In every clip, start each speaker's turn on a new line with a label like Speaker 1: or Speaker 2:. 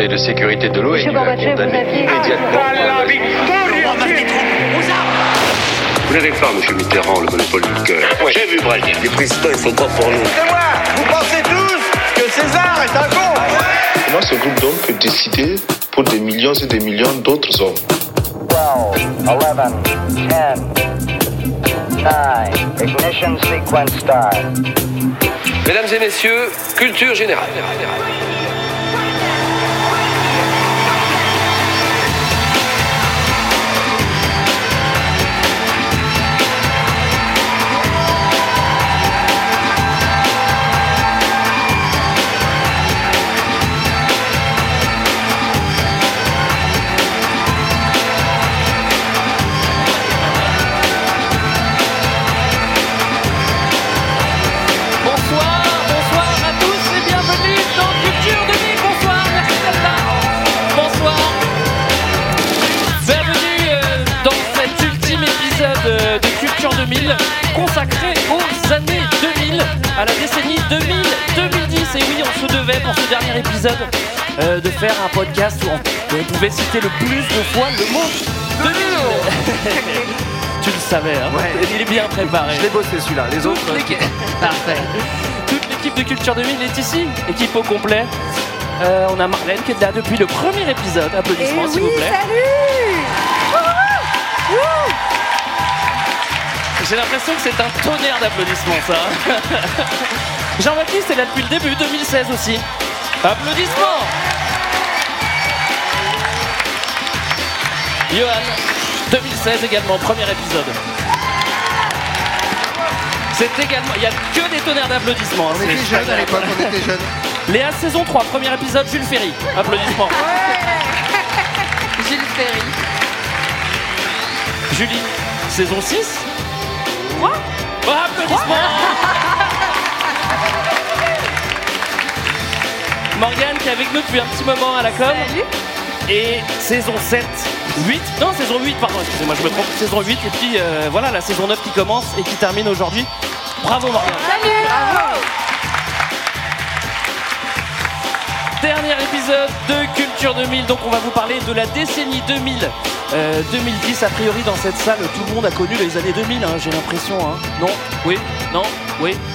Speaker 1: Conseil de sécurité de l'ONU a condamné immédiatement.
Speaker 2: Vous n'avez pas, M. Mitterrand, le monopole du cœur. J'ai vu Brazil. Les présidents, ils sont pas pour nous.
Speaker 3: C'est moi Vous pensez tous que César est un con
Speaker 4: Comment ce groupe d'hommes peut décider pour des millions et des millions d'autres hommes
Speaker 5: 12, 11, 10, 9, ignition sequence start.
Speaker 6: Mesdames et messieurs, culture générale.
Speaker 7: 2000 consacré aux années 2000, à la décennie 2000-2010. Et oui, on se devait pour ce dernier épisode euh, de faire un podcast où on, où on pouvait citer le plus de fois le mot 2000. tu le savais, hein Il est bien préparé.
Speaker 8: Je l'ai bossé celui-là, les autres.
Speaker 7: Toute l'équipe- Parfait. Toute l'équipe de Culture 2000 est ici, équipe au complet. Euh, on a Marlène qui est là depuis le premier épisode. Applaudissements s'il vous plaît. J'ai l'impression que c'est un tonnerre d'applaudissements ça. Jean-Baptiste est là depuis le début, 2016 aussi. Applaudissements Johan, 2016 également, premier épisode. C'est également. Il n'y a que des tonnerres d'applaudissements. hein,
Speaker 8: On
Speaker 7: c'est
Speaker 8: était jeunes à l'époque, on était jeunes.
Speaker 7: Léa, saison 3, premier épisode, Jules Ferry. Applaudissements.
Speaker 9: Jules Ferry.
Speaker 7: Julie, saison 6 Quoi Applaudissements. Morgane qui est avec nous depuis un petit moment à la com. Et saison 7, 8, non saison 8 pardon, excusez-moi je me trompe, saison 8 et puis euh, voilà la saison 9 qui commence et qui termine aujourd'hui. Bravo Morgane Dernier épisode de Culture 2000, donc on va vous parler de la décennie 2000. Euh, 2010, a priori dans cette salle, tout le monde a connu les années 2000, hein, j'ai l'impression. hein. Non? Oui? Non? Oui?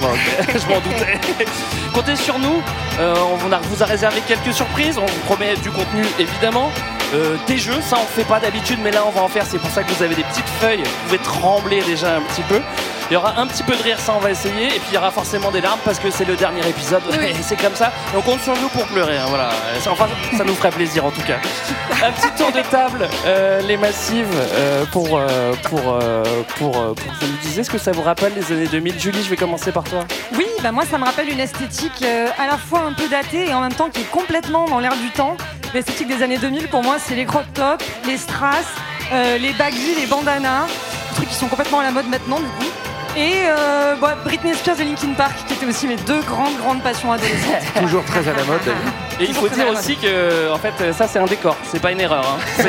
Speaker 7: Je m'en doutais. Comptez sur nous, euh, on vous a, vous a réservé quelques surprises, on vous promet du contenu évidemment. Euh, des jeux, ça on fait pas d'habitude, mais là on va en faire, c'est pour ça que vous avez des petites feuilles, vous pouvez trembler déjà un petit peu. Il y aura un petit peu de rire, ça on va essayer, et puis il y aura forcément des larmes parce que c'est le dernier épisode, et c'est comme ça. Et on compte sur vous pour pleurer, hein, voilà. Enfin, ça nous ferait plaisir en tout cas. Un petit tour de table, euh, les massives, euh, pour, euh, pour, pour, pour que vous nous disiez ce que ça vous rappelle les années 2000. Julie, je vais commencer par toi.
Speaker 9: Oui, bah moi ça me rappelle une esthétique à la fois un peu datée et en même temps qui est complètement dans l'air du temps. L'esthétique des années 2000 pour moi c'est les crop tops, les strass, les baggy, les bandanas, des trucs qui sont complètement à la mode maintenant du coup. Et euh, bah, Britney Spears et Linkin Park qui étaient aussi mes deux grandes grandes passions adolescentes.
Speaker 8: Toujours très à la mode.
Speaker 7: Et il faut dire aussi que, en fait, ça c'est un décor, c'est pas une erreur. hein.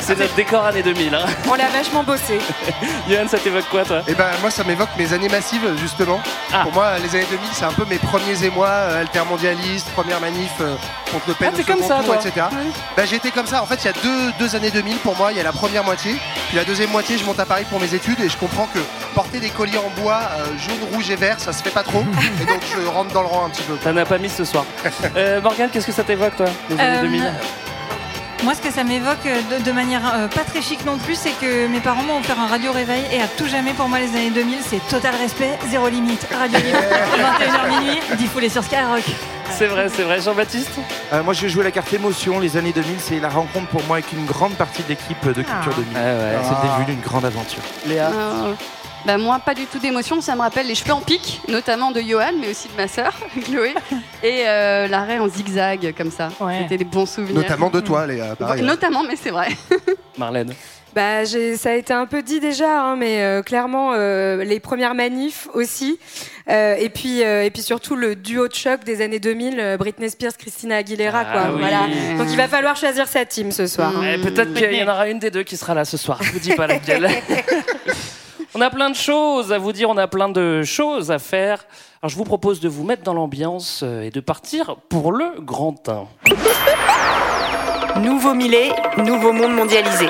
Speaker 7: C'est- notre décor année 2000. Hein.
Speaker 9: On l'a vachement bossé.
Speaker 7: Johan, ça t'évoque quoi toi?
Speaker 8: Et ben moi ça m'évoque mes années massives justement.
Speaker 7: Ah.
Speaker 8: Pour moi les années 2000 c'est un peu mes premiers émois euh, altermondialistes, première manif euh, contre Le Pen
Speaker 7: Ah,
Speaker 8: au
Speaker 7: comme ça,
Speaker 8: tour,
Speaker 7: toi.
Speaker 8: etc. Bah, j'étais comme ça. En fait il y a deux, deux années 2000 pour moi. Il y a la première moitié, puis la deuxième moitié je monte à Paris pour mes études et je comprends que porter des colliers en bois euh, jaune, rouge et vert ça se fait pas trop. et donc je rentre dans le rang un petit peu.
Speaker 7: T'en as pas mis ce soir. Euh, Morgane, qu'est-ce que ça t'évoque toi, les années
Speaker 10: Euh,
Speaker 7: 2000
Speaker 10: Moi, ce que ça m'évoque euh, de, de manière euh, pas très chic non plus, c'est que mes parents m'ont offert un radio réveil et à tout jamais pour moi les années 2000, c'est total respect, zéro limite. Radio libre, 21h minuit, 10 foulées sur Skyrock.
Speaker 7: C'est vrai, c'est vrai. Jean-Baptiste
Speaker 11: Euh, moi, je vais jouer la carte émotion. Les années 2000, c'est la rencontre pour moi avec une grande partie de l'équipe de Culture 2000. C'est
Speaker 8: Ah.
Speaker 11: le début d'une grande aventure.
Speaker 7: Léa
Speaker 9: Euh, bah moi, pas du tout d'émotion. Ça me rappelle les cheveux en pique, notamment de Johan, mais aussi de ma sœur, Chloé. Et euh, l'arrêt en zigzag, comme ça.
Speaker 10: Ouais.
Speaker 9: C'était des bons souvenirs.
Speaker 8: Notamment de toi Léa. pareil.
Speaker 9: Notamment, mais c'est vrai.
Speaker 7: Marlène
Speaker 12: Bah, j'ai- ça a été un peu dit déjà, hein, mais euh, clairement euh, les premières manifs aussi, Euh, et puis euh, et puis surtout le duo de choc des années 2000, euh, Britney Spears, Christina Aguilera,
Speaker 7: Ah
Speaker 12: quoi.
Speaker 7: oui.
Speaker 12: Voilà. Donc il va falloir choisir sa team ce soir.
Speaker 9: Mm.
Speaker 7: Eh, Peut-être qu'il y en aura une des deux qui sera là ce soir. Je vous dis pas laquelle. On a plein de choses à vous dire, on a plein de choses à faire. Alors je vous propose de vous mettre dans l'ambiance euh, et de partir pour le grand 1.
Speaker 13: Nouveau millet, nouveau monde mondialisé.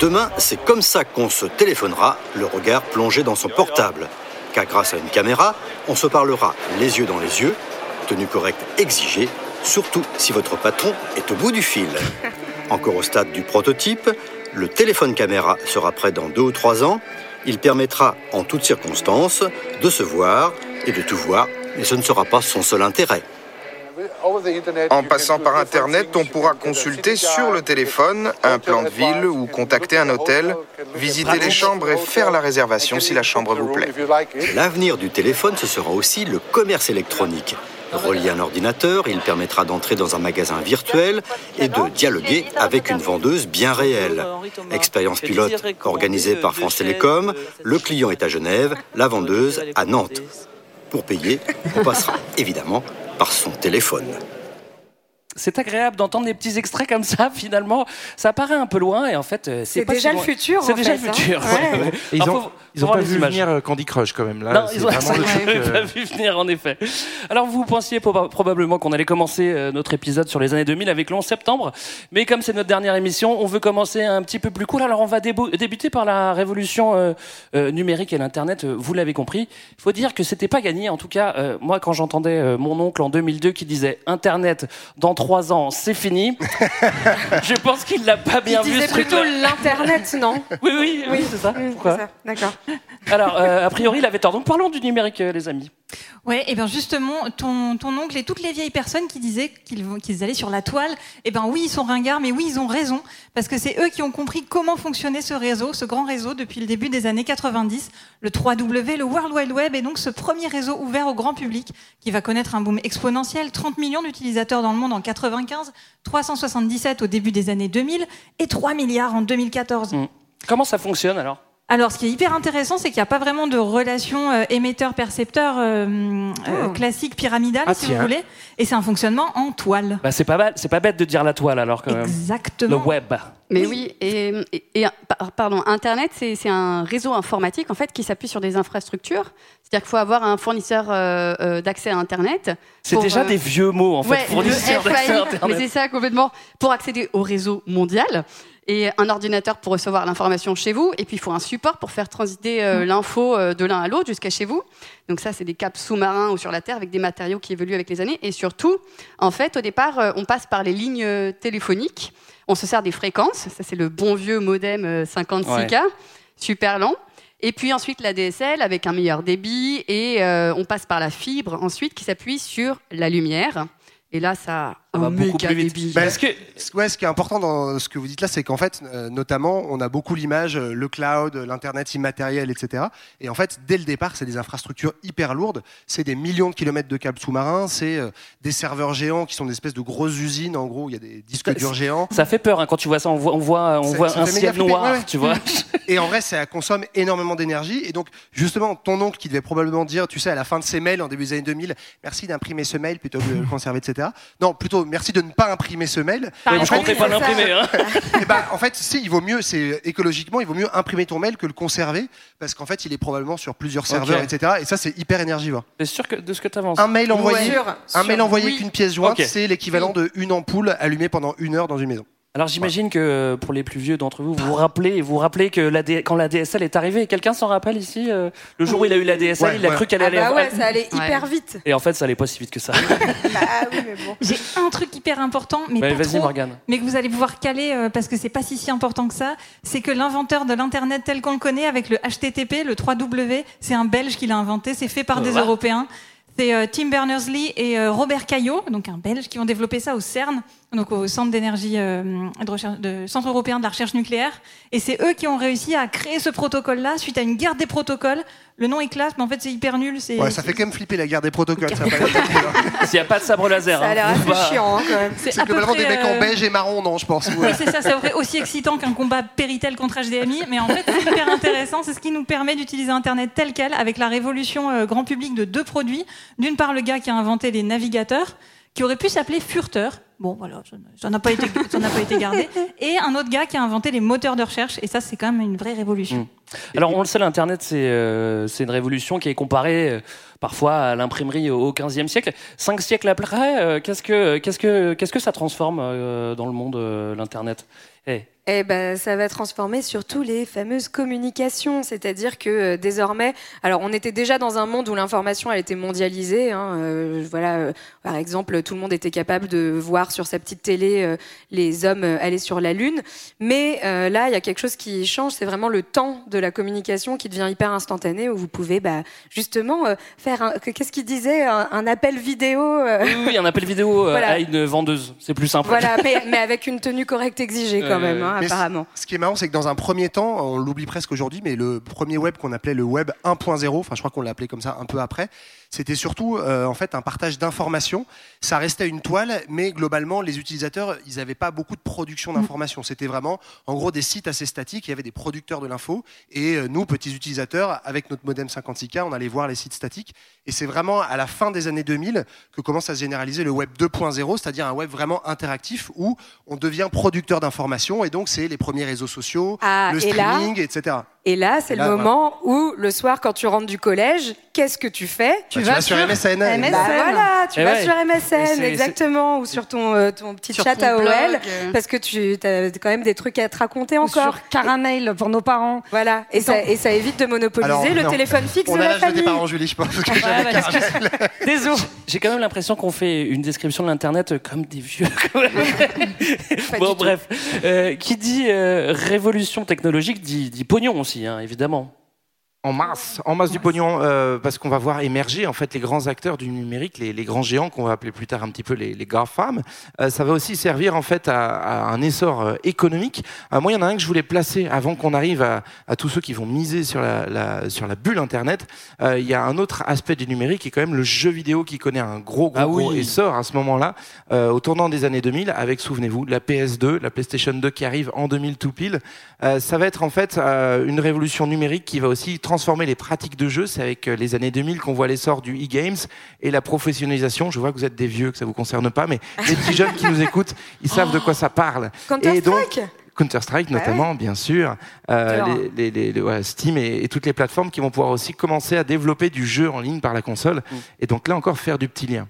Speaker 14: Demain, c'est comme ça qu'on se téléphonera, le regard plongé dans son portable. Car grâce à une caméra, on se parlera les yeux dans les yeux, tenue correcte exigée, surtout si votre patron est au bout du fil. Encore au stade du prototype, le téléphone caméra sera prêt dans deux ou trois ans. Il permettra, en toutes circonstances, de se voir et de tout voir, mais ce ne sera pas son seul intérêt.
Speaker 15: En passant par Internet, on pourra consulter sur le téléphone un plan de ville ou contacter un hôtel, visiter les chambres et faire la réservation si la chambre vous plaît.
Speaker 14: L'avenir du téléphone, ce sera aussi le commerce électronique. Relié à un ordinateur, il permettra d'entrer dans un magasin virtuel et de dialoguer avec une vendeuse bien réelle. Expérience pilote organisée par France Télécom, le client est à Genève, la vendeuse à Nantes. Pour payer, on passera évidemment par son téléphone.
Speaker 7: C'est agréable d'entendre des petits extraits comme ça, finalement. Ça paraît un peu loin et en fait, euh, c'est
Speaker 12: déjà
Speaker 7: si
Speaker 12: le
Speaker 7: loin.
Speaker 12: futur,
Speaker 7: C'est déjà le
Speaker 12: hein.
Speaker 7: futur.
Speaker 11: Ils ont, ils
Speaker 7: faut
Speaker 11: ont
Speaker 7: voir
Speaker 11: pas vu
Speaker 7: images.
Speaker 11: venir euh, Candy Crush quand même. Là,
Speaker 7: Non, ils ont
Speaker 11: vraiment le truc,
Speaker 7: ils
Speaker 11: euh,
Speaker 7: pas vu venir en effet. Alors vous pensiez proba- probablement qu'on allait commencer euh, notre épisode sur les années 2000 avec le 11 septembre, mais comme c'est notre dernière émission, on veut commencer un petit peu plus cool. Alors on va débuter par la révolution euh, euh, numérique et l'internet. Vous l'avez compris. Il faut dire que c'était pas gagné. En tout cas, euh, moi quand j'entendais euh, mon oncle en 2002 qui disait Internet dans trois ans c'est fini, je pense qu'il l'a pas bien
Speaker 12: Il
Speaker 7: vu.
Speaker 12: disait
Speaker 7: ce
Speaker 12: plutôt l'internet, non
Speaker 7: Oui, oui, oui, c'est ça. Pourquoi
Speaker 12: c'est ça, D'accord.
Speaker 7: Alors, euh, a priori, il avait tort. Donc parlons du numérique, euh, les amis.
Speaker 10: Ouais, et bien justement, ton, ton oncle et toutes les vieilles personnes qui disaient qu'ils allaient sur la toile, et ben oui, ils sont ringards, mais oui, ils ont raison, parce que c'est eux qui ont compris comment fonctionnait ce réseau, ce grand réseau depuis le début des années 90, le 3W, le World Wide Web, et donc ce premier réseau ouvert au grand public qui va connaître un boom exponentiel, 30 millions d'utilisateurs dans le monde en 95, 377 au début des années 2000 et 3 milliards en 2014.
Speaker 7: Comment ça fonctionne alors?
Speaker 10: Alors, ce qui est hyper intéressant, c'est qu'il n'y a pas vraiment de relation euh, émetteur-percepteur euh, euh, classique pyramidale,
Speaker 7: Ah,
Speaker 10: si vous voulez. Et c'est un fonctionnement en toile.
Speaker 7: bah, C'est pas, mal- c'est pas bête de dire la toile alors quand même.
Speaker 10: Exactement.
Speaker 7: Le web.
Speaker 16: Mais oui, et, et- et, par- pardon, Internet, c'est un réseau informatique en fait qui s'appuie sur des infrastructures. C'est-à-dire qu'il faut avoir un fournisseur d'accès à Internet.
Speaker 7: C'est déjà
Speaker 16: euh,
Speaker 7: des vieux mots en fait.
Speaker 16: ouais, le
Speaker 7: d'accès à Internet.
Speaker 16: Mais c'est ça complètement pour accéder au réseau mondial. Et un ordinateur pour recevoir l'information chez vous. Et puis il faut un support pour faire transiter euh, l'info euh, de l'un à l'autre jusqu'à chez vous. Donc ça, c'est des câbles sous-marins ou sur la Terre avec des matériaux qui évoluent avec les années. Et surtout, en fait, au départ, euh, on passe par les lignes téléphoniques. On se sert des fréquences. Ça, c'est le bon vieux modem euh, 56K,
Speaker 17: Ouais.
Speaker 16: super lent. Et puis ensuite la DSL avec un meilleur débit et on passe par la fibre ensuite qui s'appuie sur la lumière. Et là, ça a un méga débit.
Speaker 8: Bah, que... ouais, ce qui est important dans ce que vous dites là, c'est qu'en fait, euh, notamment, on a beaucoup l'image, euh, le cloud, euh, l'internet immatériel, etc. Et en fait, dès le départ, c'est des infrastructures hyper lourdes. C'est des millions de kilomètres de câbles sous-marins. C'est euh, des serveurs géants qui sont des espèces de grosses usines. En gros, il y a des disques durs géants.
Speaker 7: Ça fait peur hein, quand tu vois ça. On voit, on voit, on
Speaker 8: Ça-
Speaker 7: voit
Speaker 8: ça
Speaker 7: un ciel noir,
Speaker 8: ouais, ouais.
Speaker 7: tu vois.
Speaker 8: Et en vrai, ça consomme énormément d'énergie. Et donc, justement, ton oncle qui devait probablement dire, tu sais, à la fin de ses mails en début des années 2000, merci d'imprimer ce mail plutôt que de le conserver, etc. Non, plutôt merci de ne pas imprimer ce mail.
Speaker 7: Oui, mais je comptais pas l'imprimer. Hein.
Speaker 8: Eh ben, en fait, si, il vaut mieux, c'est écologiquement, il vaut mieux imprimer ton mail que le conserver, parce qu'en fait, il est probablement sur plusieurs serveurs, etc. Et ça, c'est hyper énergivore.
Speaker 7: C'est sûr que de ce que tu avances.
Speaker 8: Un mail envoyé,
Speaker 7: Ouais.
Speaker 8: un mail envoyé
Speaker 7: Oui.
Speaker 8: avec une pièce jointe, c'est l'équivalent de une ampoule allumée pendant une heure dans une maison.
Speaker 7: Alors j'imagine que pour les plus vieux d'entre vous, vous vous rappelez, vous vous rappelez que la D- quand la DSL est arrivée, quelqu'un s'en rappelle ici euh, Le jour où il a eu la DSL,
Speaker 8: Ouais,
Speaker 7: il a
Speaker 8: ouais.
Speaker 7: cru qu'elle
Speaker 12: Ah
Speaker 7: allait.
Speaker 12: bah ouais, ça allait hyper vite.
Speaker 7: Et en fait, ça allait pas si vite que ça.
Speaker 12: Ah oui, mais bon.
Speaker 10: J'ai un truc hyper important, mais
Speaker 7: Bah,
Speaker 10: pas
Speaker 7: vas-y,
Speaker 10: trop,
Speaker 7: Morgane.
Speaker 10: mais que vous allez pouvoir caler euh, parce que c'est pas si si important que ça. C'est que l'inventeur de l'internet tel qu'on le connaît avec le HTTP, le 3W, c'est un Belge qui l'a inventé. C'est fait par
Speaker 7: Euh,
Speaker 10: des. Européens. C'est euh, Tim Berners-Lee et euh, Robert Caillot, donc un Belge, qui ont développé ça au CERN, donc au Centre d'énergie euh, de recherche, de Centre européen de la recherche nucléaire. Et c'est eux qui ont réussi à créer ce protocole-là suite à une guerre des protocoles. Le nom est classe, mais en fait c'est hyper nul. C'est
Speaker 8: Ouais, ça fait quand même flipper la guerre des protocoles. ça
Speaker 7: S'il n'y a pas de sabre laser.
Speaker 12: Ça a
Speaker 7: hein,
Speaker 12: l'air
Speaker 7: vous
Speaker 12: assez chiant hein, quand même.
Speaker 10: C'est
Speaker 8: C'est globalement des mecs en
Speaker 10: euh,
Speaker 8: beige et marron, non, je pense.
Speaker 10: Oui, c'est ça, c'est vrai aussi excitant qu'un combat Péritel contre HDMI, mais en fait c'est hyper intéressant, c'est ce qui nous permet d'utiliser Internet tel quel avec la révolution euh, grand public de deux produits. D'une part le gars qui a inventé les navigateurs, qui aurait pu s'appeler Furteur, Bon, voilà, ça n'a- pas, été- ça n'a pas été gardé. Et un autre gars qui a inventé les moteurs de recherche. Et ça, c'est quand même une vraie révolution.
Speaker 7: Alors, on le sait, l'Internet, c'est euh, c'est une révolution qui est comparée euh, parfois à l'imprimerie au XVe siècle. Cinq siècles après, euh, qu'est-ce que qu'est-ce que qu'est-ce que ça transforme euh, dans le monde euh, l'Internet? Eh,
Speaker 12: Eh ben, ça va transformer surtout les fameuses communications, c'est-à-dire que euh, désormais, alors on était déjà dans un monde où l'information elle était mondialisée. hein, euh, voilà, euh, par exemple, tout le monde était capable de voir sur sa petite télé les hommes aller sur la lune. Mais là, il y a quelque chose qui change, c'est vraiment le temps de la communication qui devient hyper instantané, où vous pouvez bah, justement faire qu'est-ce qu'il disait, un, un appel vidéo.
Speaker 7: Oui, oui, un appel vidéo
Speaker 12: Voilà.
Speaker 7: à une vendeuse, c'est plus simple.
Speaker 12: Voilà, mais, mais avec une tenue correcte exigée quand même, hein,
Speaker 8: Mais
Speaker 12: apparemment.
Speaker 8: Ce qui est marrant, c'est que dans un premier temps, on l'oublie presque aujourd'hui, mais le premier web qu'on appelait le web 1.0, enfin je crois qu'on l'a appelé comme ça un peu après, c'était surtout euh, en fait un partage d'informations. Ça restait une toile, mais globalement, les utilisateurs, ils n'avaient pas beaucoup de production d'informations. C'était vraiment, en gros, des sites assez statiques. Il y avait des producteurs de l'info, et euh, nous, petits utilisateurs, avec notre modem 56K, on allait voir les sites statiques. Et c'est vraiment à la fin des années 2000 que commence à se généraliser le web 2.0, c'est-à-dire un web vraiment interactif où on devient producteur d'informations, et donc c'est les premiers réseaux sociaux,
Speaker 12: Ah,
Speaker 8: le
Speaker 12: et là-
Speaker 8: streaming, etc.
Speaker 12: Et là, c'est le
Speaker 8: là,
Speaker 12: moment où, le soir, quand tu rentres du collège, qu'est-ce que tu fais
Speaker 8: tu vas sur MSN.
Speaker 12: Bah voilà, tu
Speaker 7: Eh
Speaker 12: vas
Speaker 7: ouais.
Speaker 12: sur MSN, exactement, ou sur ton, euh, ton petit
Speaker 10: Sur
Speaker 12: chat
Speaker 10: ton
Speaker 12: AOL,
Speaker 10: blog, euh.
Speaker 12: parce que tu as quand même des trucs à te raconter
Speaker 9: Ou
Speaker 12: encore.
Speaker 9: sur Caramel pour nos parents.
Speaker 12: Voilà, et ça, et ça évite de monopoliser
Speaker 8: Alors,
Speaker 12: le
Speaker 8: non.
Speaker 12: téléphone fixe
Speaker 8: On
Speaker 12: de
Speaker 8: a
Speaker 12: la famille.
Speaker 8: parents, Julie, je pense. que
Speaker 7: Ouais, bah. Désolé. J'ai quand même l'impression qu'on fait une description de l'internet comme des vieux. bon, bref, Euh, qui dit euh, révolution technologique dit, dit pognon hein, évidemment.
Speaker 11: En masse, en masse du pognon, euh, parce qu'on va voir émerger en fait les grands acteurs du numérique, les, les grands géants qu'on va appeler plus tard un petit peu les, les GAFAM. Euh, ça va aussi servir en fait à, à un essor euh, économique. Euh, moi, il y en a un que je voulais placer avant qu'on arrive à, à tous ceux qui vont miser sur la, la- sur la bulle Internet. Euh, il y a un autre aspect du numérique qui est quand même le jeu vidéo qui connaît un gros gros,
Speaker 7: Ah
Speaker 11: gros essor à ce moment-là, euh, au tournant des années 2000, avec souvenez-vous la PS2, la PlayStation 2 qui arrive en 2000 tout pile. Euh, ça va être en fait euh, une révolution numérique qui va aussi transformer les pratiques de jeu. C'est avec euh, les années 2000 qu'on voit l'essor du e-games et la professionnalisation. Je vois que vous êtes des vieux, que ça vous concerne pas, mais les petits jeunes qui nous écoutent, ils savent de quoi ça parle. Et donc,
Speaker 12: Counter-Strike Bah
Speaker 11: notamment, bien sûr, euh, les, les- les- Steam et, et toutes les plateformes qui vont pouvoir aussi commencer à développer du jeu en ligne par la console.
Speaker 12: Mm.
Speaker 11: Et donc là encore faire du petit lien.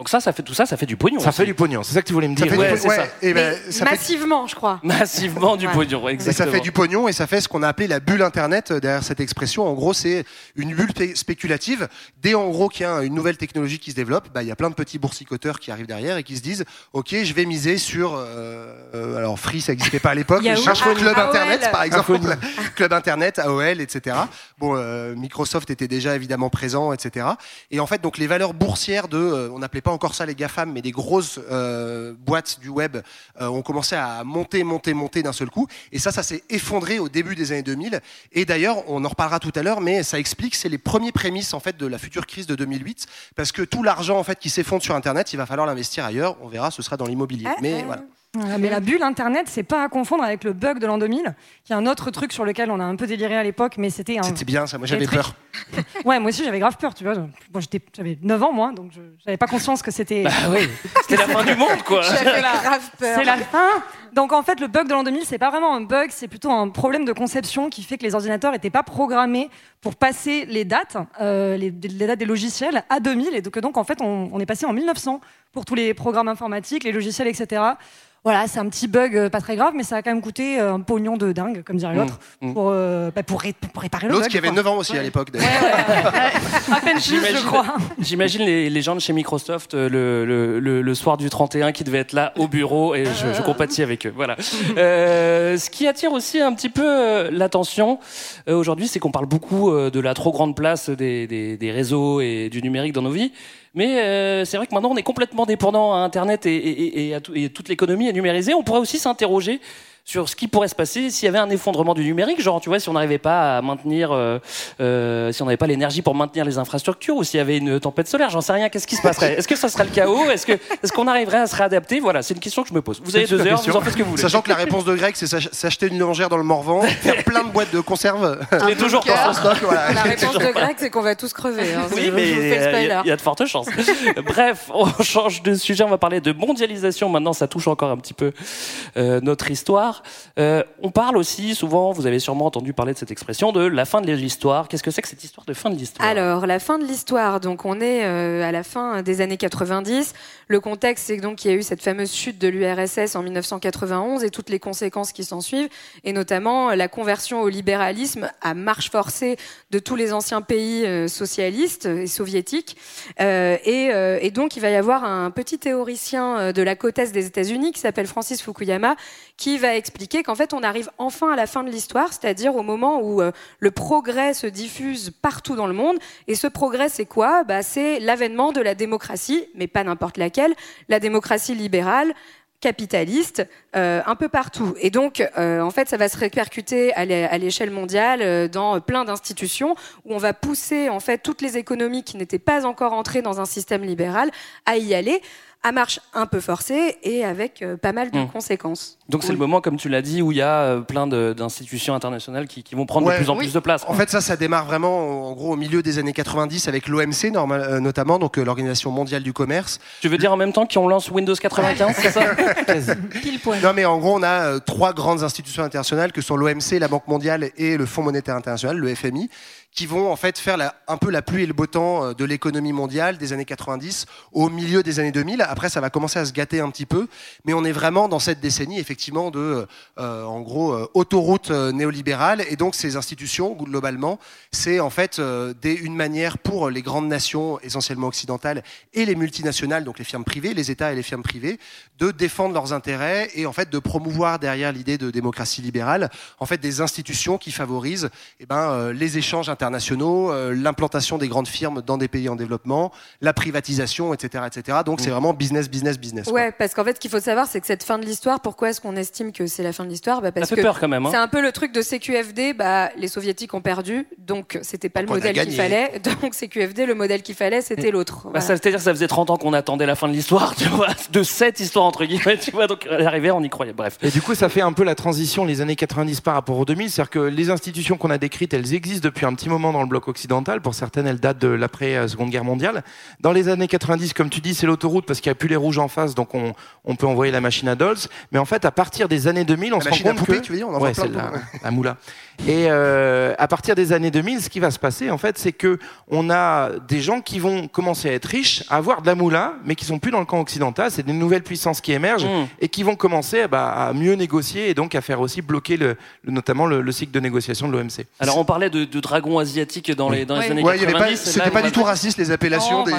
Speaker 7: Donc ça, ça fait tout ça, ça fait du pognon.
Speaker 11: Ça
Speaker 7: aussi.
Speaker 11: fait du pognon, c'est ça que tu voulais me
Speaker 8: Ça
Speaker 11: dire.
Speaker 8: fait
Speaker 7: Ouais,
Speaker 8: du,
Speaker 7: c'est
Speaker 8: ouais,
Speaker 7: ça.
Speaker 8: et ben,
Speaker 12: Mais
Speaker 8: ça fait
Speaker 12: massivement, je crois.
Speaker 7: Massivement du
Speaker 12: Ouais.
Speaker 7: pognon,
Speaker 8: Et
Speaker 7: exactement.
Speaker 8: ça fait du pognon et ça fait ce qu'on a appelé la bulle Internet euh, derrière cette expression. En gros, c'est une bulle spé- spéculative. Dès en gros qu'il y a une nouvelle technologie qui se développe, bah, il y a plein de petits boursicoteurs qui arrivent derrière et qui se disent Ok, je vais miser sur. euh, euh, alors, Free, ça n'existait pas à l'époque, mais
Speaker 12: Ah,
Speaker 8: Club
Speaker 12: AOL.
Speaker 8: Internet, par exemple. Club Internet, AOL, etc. Bon, euh, Microsoft était déjà évidemment présent, etc. Et en fait, donc les valeurs boursières de, euh, on n'appelait pas encore ça les GAFAM, mais des grosses euh, boîtes du web euh, ont commencé à monter, monter, monter d'un seul coup. Et ça, ça s'est effondré au début des années 2000. Et d'ailleurs, on en reparlera tout à l'heure, mais ça explique, c'est les premiers prémices en fait de la future crise de 2008, parce que tout l'argent en fait qui s'effondre sur Internet, il va falloir l'investir ailleurs. On verra, ce sera dans l'immobilier.
Speaker 12: Ah,
Speaker 8: mais
Speaker 12: ah.
Speaker 8: voilà.
Speaker 9: Mais la bulle Internet, c'est pas à confondre avec le bug de l'an 2000, qui est un autre truc sur lequel on a un peu déliré à l'époque, mais c'était un.
Speaker 8: C'était bien ça. Moi, j'avais peur.
Speaker 9: Ouais, moi aussi j'avais grave peur, tu vois. Bon, j'avais 9 ans, moi, donc je j'avais pas conscience que c'était.
Speaker 7: Bah oui, c'était la fin du monde, quoi.
Speaker 12: J'avais grave peur.
Speaker 9: C'est la fin. Donc en fait, le bug de l'an 2000, c'est pas vraiment un bug, c'est plutôt un problème de conception qui fait que les ordinateurs n'étaient pas programmés pour passer les dates, euh, les, les dates des logiciels à 2000. Et donc, donc en fait, on, on est passé en 1900 pour tous les programmes informatiques, les logiciels, etc. Voilà, c'est un petit bug euh, pas très grave, mais ça a quand même coûté euh, un pognon de dingue, comme dirait l'autre,
Speaker 7: mmh.
Speaker 9: pour, euh, bah, pour, ré- pour réparer le bug.
Speaker 8: L'autre qui avait
Speaker 9: quoi.
Speaker 8: 9 ans aussi à
Speaker 9: Ouais.
Speaker 8: l'époque. d'ailleurs.
Speaker 9: À peine plus, je
Speaker 7: J'imagine-
Speaker 9: crois.
Speaker 7: J'imagine les, les gens de chez Microsoft le, le, le, le soir du 31 qui devaient être là au bureau et je, je compatis avec eux. Voilà. Euh, ce qui attire aussi un petit peu l'attention euh, aujourd'hui, c'est qu'on parle beaucoup de la trop grande place des, des, des réseaux et du numérique dans nos vies. Mais euh, c'est vrai que maintenant on est complètement dépendant à Internet et, à et toute l'économie est numérisée. On pourrait aussi s'interroger sur ce qui pourrait se passer s'il y avait un effondrement du numérique, genre tu vois si on n'arrivait pas à maintenir, euh, euh, si on n'avait pas l'énergie pour maintenir les infrastructures ou s'il y avait une tempête solaire, j'en sais rien. Qu'est-ce qui se passerait? Est-ce que ça serait le chaos? Est-ce que est-ce qu'on arriverait à se réadapter? Voilà, c'est une question que je me pose. Vous avez deux heures,
Speaker 8: question.
Speaker 7: vous en faites ce que vous voulez.
Speaker 8: Sachant que la réponse de Greg, c'est s'ach- s'acheter une lingère dans le Morvan, faire plein de boîtes de conserve.
Speaker 7: C'est toujours
Speaker 8: dans son stock, voilà.
Speaker 12: La réponse de
Speaker 7: pas.
Speaker 12: Greg, c'est qu'on va tous crever. hein.
Speaker 7: Oui,
Speaker 12: Je-
Speaker 7: mais
Speaker 12: je vous fais le
Speaker 7: il y, a- il y a de fortes chances. Bref, on change de sujet. On va parler de mondialisation. Maintenant, ça touche encore un petit peu euh, notre Euh, on parle aussi souvent, vous avez sûrement entendu parler de cette expression, de la fin de l'histoire. Qu'est-ce que c'est que cette histoire de fin de l'histoire?
Speaker 12: Alors, la fin de l'histoire, donc on est euh, à la fin des années 90. Le contexte, c'est donc qu'il y a eu cette fameuse chute de l'URSS en 1991 et toutes les conséquences qui s'en suivent, et notamment la conversion au libéralisme à marche forcée de tous les anciens pays euh, socialistes et soviétiques. Euh, et, euh, et donc, il va y avoir un petit théoricien euh, de la côte est des États-Unis qui s'appelle Francis Fukuyama, qui va expliquer qu'en fait, on arrive enfin à la fin de l'histoire, c'est-à-dire au moment où euh, le progrès se diffuse partout dans le monde. Et ce progrès, c'est quoi? Bah, C'est l'avènement de la démocratie, mais pas n'importe laquelle, la démocratie libérale capitaliste euh, un peu partout. Et donc, euh, en fait, ça va se répercuter à l'é- à l'échelle mondiale dans plein d'institutions où on va pousser en fait toutes les économies qui n'étaient pas encore entrées dans un système libéral à y aller à marche un peu forcée et avec euh, pas mal de
Speaker 7: Hmm.
Speaker 12: conséquences.
Speaker 7: Donc c'est le moment, comme tu l'as dit, où il y a euh, plein d'institutions internationales qui, qui vont prendre
Speaker 8: Ouais.
Speaker 7: de plus en
Speaker 8: Oui.
Speaker 7: plus de place.
Speaker 8: En fait, ça, ça démarre vraiment en gros au milieu des années 90 avec l'OMC euh, notamment, donc euh, l'Organisation mondiale du commerce.
Speaker 7: Tu veux dire en même temps qu'on lance Windows 95, c'est ça?
Speaker 8: Non, mais en gros, on a euh, trois grandes institutions internationales que sont l'OMC, la Banque mondiale et le Fonds monétaire international, le FMI, qui vont en fait faire la- un peu la pluie et le beau temps euh, de l'économie mondiale des années 90 au milieu des années 2000. Après, ça va commencer à se gâter un petit peu, mais on est vraiment dans cette décennie effectivement de, euh, en gros, euh, autoroute néolibérale. Et donc, ces institutions, globalement, c'est en fait une manière pour les grandes nations, essentiellement occidentales, et les multinationales, donc les firmes privées, les États et les firmes privées, de défendre leurs intérêts et en fait de promouvoir derrière l'idée de démocratie libérale, en fait des institutions qui favorisent eh ben, les échanges internationaux, euh, l'implantation des grandes firmes dans des pays en développement, la privatisation, etc., etc. Donc c'est vraiment business, business, business. quoi.
Speaker 12: Ouais, parce qu'en fait, ce qu'il faut savoir, c'est que cette fin de l'histoire, pourquoi est-ce qu'on estime que c'est la fin de l'histoire? Bah, parce
Speaker 7: Ça fait
Speaker 12: que
Speaker 7: peur quand même, hein.
Speaker 12: C'est un peu le truc de CQFD. Bah, les soviétiques ont perdu, donc c'était pas
Speaker 7: Donc
Speaker 12: le modèle qu'il fallait. Donc CQFD, le modèle qu'il fallait, c'était l'autre.
Speaker 7: Bah,
Speaker 12: Voilà.
Speaker 7: ça, C'est-à-dire que ça faisait 30 ans qu'on attendait la fin de l'histoire, tu vois, de cette histoire entre guillemets, tu vois, donc elle arrivait, on y croyait. Bref.
Speaker 11: Et du coup, ça fait un peu la transition les années 90 par rapport aux 2000. C'est-à-dire que les institutions qu'on a décrites, elles existent depuis un petit moment dans le bloc occidental. Pour certaines, elles datent de l'après-seconde guerre mondiale. Dans les années 90, comme tu dis, c'est l'autoroute parce qu'il n'y a plus les rouges en face, donc on, on peut envoyer la machine à dolls. Mais en fait, à partir des années 2000, on
Speaker 8: La
Speaker 11: se rend
Speaker 8: à
Speaker 11: compte
Speaker 8: poupées,
Speaker 11: que...
Speaker 8: tu veux dire On en
Speaker 11: Ouais,
Speaker 8: plein de
Speaker 11: celle-là,
Speaker 8: poupées.
Speaker 11: la moula. Et euh, à partir des années 2000, ce qui va se passer, en fait, c'est que on a des gens qui vont commencer à être riches, à avoir de la moula, mais qui sont plus dans le camp occidental. C'est des nouvelles puissances qui émergent
Speaker 7: Mm.
Speaker 11: et qui vont commencer bah, à mieux négocier et donc à faire aussi bloquer le, le- notamment le, le cycle de négociation de l'OMC.
Speaker 7: Alors on parlait de, de dragons asiatiques dans les, dans les années
Speaker 8: Ouais, il y avait
Speaker 7: 90.
Speaker 8: pas- C'était pas du tout raciste les appellations des
Speaker 7: bah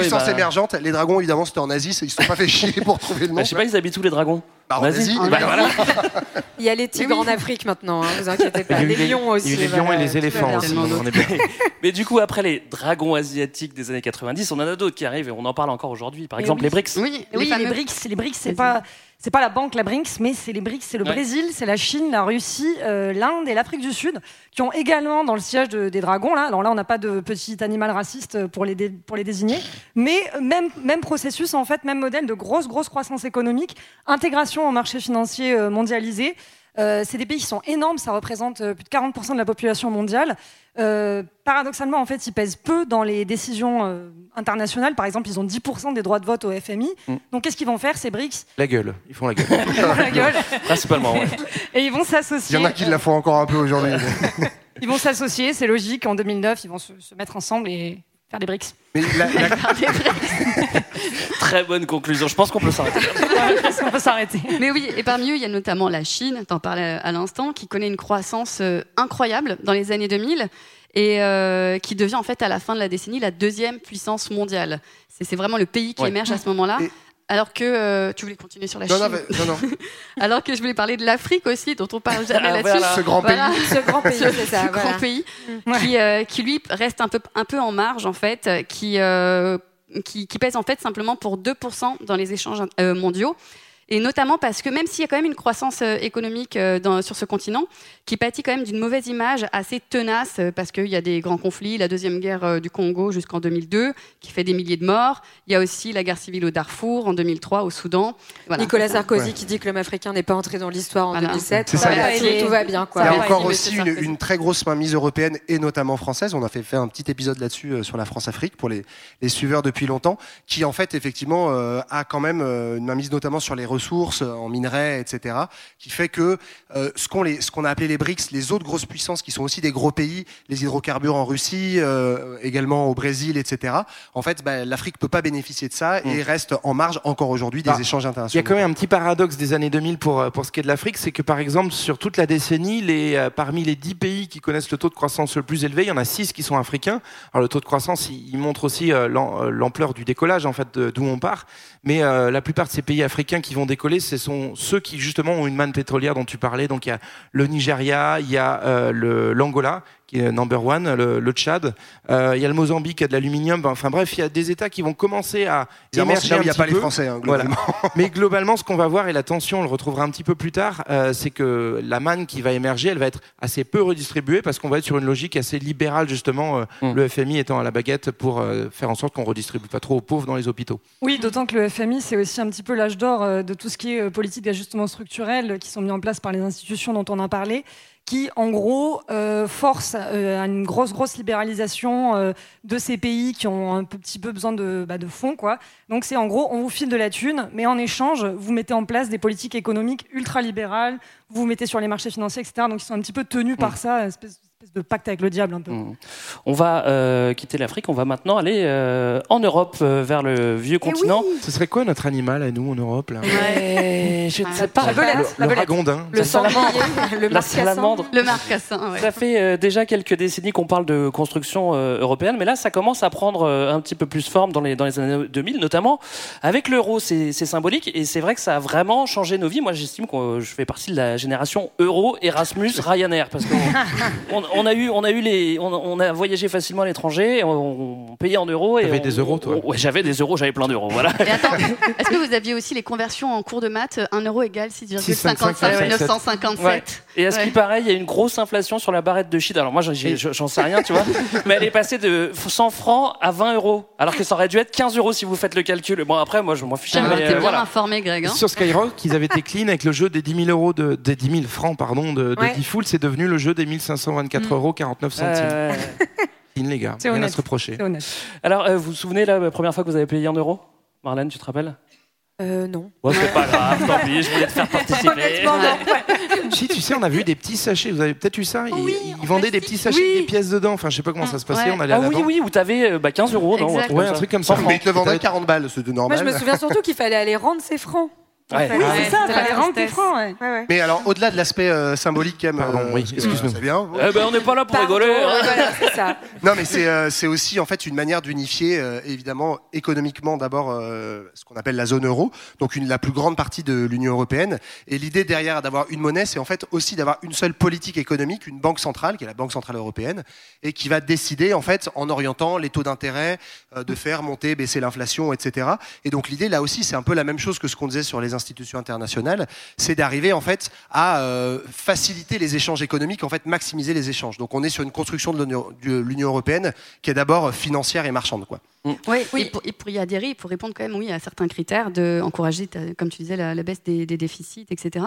Speaker 8: puissances
Speaker 7: bah-
Speaker 8: émergentes. Les dragons, évidemment, c'était en Asie, ils se sont pas fait chier pour trouver le nom.
Speaker 7: Bah, je sais pas, ils habitent où les dragons
Speaker 8: Bah, en. Asie,
Speaker 7: Bah.
Speaker 12: Il y a les tigres en Afrique maintenant, hein, vous inquiétez pas.
Speaker 11: Il y a eu
Speaker 12: Les
Speaker 11: les-
Speaker 12: lions aussi.
Speaker 11: il y a eu les lions
Speaker 12: voilà,
Speaker 11: et les éléphants aussi.
Speaker 7: Mais du coup, après les dragons asiatiques des années 90, on en a d'autres qui arrivent et on en parle encore aujourd'hui. Par exemple, les BRICS.
Speaker 16: Oui,
Speaker 9: Oui, les, BRICS, les BRICS, c'est pas c'est pas la banque, la BRICS, mais c'est les BRICS, c'est le
Speaker 7: Ouais.
Speaker 9: Brésil, c'est la Chine, la Russie, euh, l'Inde et l'Afrique du Sud, qui ont également dans le siège de- des dragons. Là, alors là, on n'a pas de petit animal raciste pour les dé- pour les désigner, mais même même processus en fait, même modèle de grosse grosse croissance économique, intégration au marché financier euh, mondialisé. Euh, c'est des pays qui sont énormes, ça représente euh, plus de 40% de la population mondiale. Euh, paradoxalement, en fait, ils pèsent peu dans les décisions euh, internationales. Par exemple, ils ont 10% des droits de vote au FMI.
Speaker 11: Mm.
Speaker 9: Donc, qu'est-ce qu'ils vont faire, ces BRICS?
Speaker 11: La gueule, ils font la gueule.
Speaker 9: la gueule.
Speaker 7: Principalement, ouais.
Speaker 9: Et ils vont
Speaker 8: Il y
Speaker 9: s'associer.
Speaker 8: en a qui la font encore un peu aujourd'hui.
Speaker 9: Ils vont s'associer, c'est logique. En 2009, ils vont se, se mettre ensemble et faire des BRICS.
Speaker 8: Mais la- la-
Speaker 7: Très bonne conclusion. Je pense qu'on peut s'arrêter.
Speaker 9: On peut s'arrêter.
Speaker 16: Mais oui, et parmi eux, il y a notamment la Chine, t'en parlais à l'instant, qui connaît une croissance euh, incroyable dans les années 2000 et euh, qui devient en fait à la fin de la décennie la deuxième puissance mondiale. C'est c'est vraiment le pays qui
Speaker 8: Ouais.
Speaker 16: émerge à ce moment-là. Alors que euh, tu voulais continuer sur la
Speaker 8: Non,
Speaker 16: Chine.
Speaker 8: non, mais- non, non.
Speaker 16: Alors que je voulais parler de l'Afrique aussi, dont on parle jamais
Speaker 7: Ah,
Speaker 16: là-dessus.
Speaker 7: voilà.
Speaker 8: Ce grand
Speaker 16: Voilà.
Speaker 8: pays.
Speaker 12: Ce grand pays,
Speaker 16: Ce-
Speaker 12: c'est ça.
Speaker 16: ce
Speaker 12: voilà.
Speaker 16: grand pays qui, euh, qui lui reste un peu, un peu en marge en fait, qui, euh, qui, qui pèse en fait simplement pour 2% dans les échanges euh, mondiaux. Et notamment parce que même s'il y a quand même une croissance euh, économique euh, dans- sur ce continent, qui pâtit quand même d'une mauvaise image assez tenace, euh, parce qu'il y a des grands conflits, la deuxième guerre du Congo jusqu'en 2002, qui fait des milliers de morts. Il y a aussi la guerre civile au Darfour en 2003 au Soudan. Voilà.
Speaker 12: Nicolas Sarkozy
Speaker 8: Ouais.
Speaker 12: qui dit que l'homme africain n'est pas entré dans l'histoire en
Speaker 16: Voilà.
Speaker 12: 2007.
Speaker 8: C'est ça.
Speaker 12: Voilà,
Speaker 8: Ça
Speaker 12: tout, tout va bien. Quoi.
Speaker 8: Il y a encore aussi une, une très grosse mainmise européenne et notamment française. On a fait, fait un petit épisode là-dessus euh, sur la France-Afrique pour les, les suiveurs depuis longtemps, qui en fait effectivement euh, a quand même euh, une mainmise notamment sur les ressources euh, en minerais, etc. Qui fait que euh, ce qu'on a appelé les BRICS, les autres grosses puissances qui sont aussi des gros pays, les hydrocarbures en Russie, euh, également au Brésil, etc. En fait, bah, l'Afrique peut pas bénéficier de ça et reste en marge encore aujourd'hui des
Speaker 11: Bah,
Speaker 8: échanges
Speaker 11: Il y
Speaker 8: internationaux.
Speaker 11: a quand même un petit paradoxe des années 2000 pour, euh, pour ce qui est de l'Afrique, c'est que par exemple, sur toute la décennie, les, euh, parmi les 10 pays qui connaissent le taux de croissance le plus élevé, il y en a 6 qui sont africains. Alors le taux de croissance, il, il montre aussi l'am- l'ampleur du décollage, en fait, d'où on part. Mais la plupart de ces pays africains qui vont décoller, ce sont ceux qui justement ont une manne pétrolière dont tu parlais. Donc il y a le Nigeria, il y a euh, l'Angola, qui est number one, le, le Tchad, euh, il y a le Mozambique qui a de l'aluminium. Enfin bref, il y a des États qui vont commencer à émerger
Speaker 8: là où
Speaker 11: un
Speaker 8: il n'y a pas les. Français, hein,
Speaker 11: Voilà.
Speaker 8: globalement.
Speaker 11: Mais globalement, ce qu'on va voir, et la tension, on le retrouvera un petit peu plus tard, euh, c'est que la manne qui va émerger, elle va être assez peu redistribuée parce qu'on va être sur une logique assez libérale, justement, euh,
Speaker 7: Mm.
Speaker 11: le FMI étant à la baguette pour euh, faire en sorte qu'on redistribue pas trop aux pauvres dans les hôpitaux.
Speaker 9: Oui, d'autant que le FMI, c'est aussi un petit peu l'âge d'or euh, de tout ce qui est euh, politique d'ajustement structurel euh, qui sont mis en place par les institutions dont on a parlé, qui, en gros, euh, forcent euh, à une grosse, grosse libéralisation euh, de ces pays qui ont un petit peu besoin de, bah, de fonds. Quoi. Donc, c'est en gros, on vous file de la thune, mais en échange, vous mettez en place des politiques économiques ultra-libérales, vous vous mettez sur les marchés financiers, etc. Donc, ils sont un petit peu tenus par ça, espèce, espèce de pacte avec le diable un peu.
Speaker 7: On va euh, quitter l'Afrique, on va maintenant aller euh, en Europe, euh, vers le vieux continent.
Speaker 11: Ce serait quoi notre animal à nous en Europe là?
Speaker 7: Ouais, je ne sais pas.
Speaker 11: La belette, Le- ragondin.
Speaker 7: Le salamandre.
Speaker 12: le marcassin.
Speaker 7: salamandre.
Speaker 16: Le marcassin, ouais.
Speaker 7: Ça fait euh, déjà quelques décennies qu'on parle de construction euh, européenne, mais là, ça commence à prendre euh, un petit peu plus forme dans les, dans les années 2000, notamment avec l'euro. C'est c'est symbolique et c'est vrai que ça a vraiment changé nos vies. Moi, j'estime que je fais partie de la génération euro, Erasmus, Ryanair, parce qu'on on a eu, on a eu les, on, a voyagé facilement à l'étranger, on, payait en euros. Et
Speaker 11: des euros, toi
Speaker 7: Ouais, j'avais des euros, j'avais plein d'euros, voilà.
Speaker 16: Est-ce que vous aviez aussi les conversions en cours de maths 1 euro égale 6,55 957.
Speaker 7: Et à ce qui paraît, il y a une grosse inflation sur la barrette de shit. Alors moi, j'en sais rien, tu vois. mais elle est passée de 100 francs à 20 euros, alors que ça aurait dû être 15 euros si vous faites le calcul. Bon, après, moi, je m'en fiche. Ah,
Speaker 16: t'es
Speaker 7: euh, voilà.
Speaker 16: Greg. Hein.
Speaker 11: Sur Skyrock, ils avaient été clean avec le jeu des 10 000 euros de, des 10 000 francs, pardon, de, de c'est devenu le jeu des 1524. 49 centimes.
Speaker 7: Euh...
Speaker 11: les gars, rien
Speaker 9: honnête.
Speaker 11: à se reprocher.
Speaker 7: Alors, euh, vous vous souvenez la première fois que vous avez payé en euros Marlène, tu te rappelles?
Speaker 12: Euh, non.
Speaker 7: Ouais, c'est pas grave, tant pis, je voulais te faire participer.
Speaker 11: Si, tu sais, on a vu des petits sachets, vous avez peut-être eu ça? Ils, vendaient des petits sachets des pièces dedans, enfin je sais pas comment ça se passait, on allait à
Speaker 7: Ah oui, oui, où t'avais euh, bah, 15 euros, non
Speaker 11: Ouais, un truc comme ça.
Speaker 8: Mais ils te vendaient 40 balles, c'est normal.
Speaker 12: Moi, je me souviens surtout qu'il fallait aller rendre ses francs.
Speaker 7: Ouais.
Speaker 9: Oui,
Speaker 16: Ouais,
Speaker 9: c'est ça,
Speaker 16: la
Speaker 9: fallait rendre tes
Speaker 16: tristesse.
Speaker 9: francs. ouais.
Speaker 12: Ouais, ouais.
Speaker 8: Mais alors, au-delà de l'aspect euh, symbolique, quand même,
Speaker 11: Pardon,
Speaker 8: euh,
Speaker 11: oui, excuse-nous.
Speaker 8: C'est bien.
Speaker 7: Eh ben, on n'est pas là pour
Speaker 12: Pardon,
Speaker 7: rigoler. hein.
Speaker 12: voilà, c'est ça.
Speaker 8: Non, mais c'est euh, c'est aussi en fait une manière d'unifier, euh, évidemment, économiquement d'abord euh, ce qu'on appelle la zone euro, donc une, la plus grande partie de l'Union européenne. Et l'idée derrière d'avoir une monnaie, c'est en fait aussi d'avoir une seule politique économique, une banque centrale, qui est la Banque centrale européenne, et qui va décider en fait en orientant les taux d'intérêt, euh, de faire monter, baisser l'inflation, etc. Et donc l'idée là aussi, c'est un peu la même chose que ce qu'on disait sur les institutions internationales, c'est d'arriver en fait à euh, faciliter les échanges économiques, en fait maximiser les échanges. Donc on est sur une construction de l'Union- européenne qui est d'abord financière et marchande, quoi.
Speaker 16: Ouais, Et, pour, et pour y adhérer, il faut répondre quand même oui, à certains critères, de encourager, ta- comme tu disais, la, la baisse des, des déficits, etc.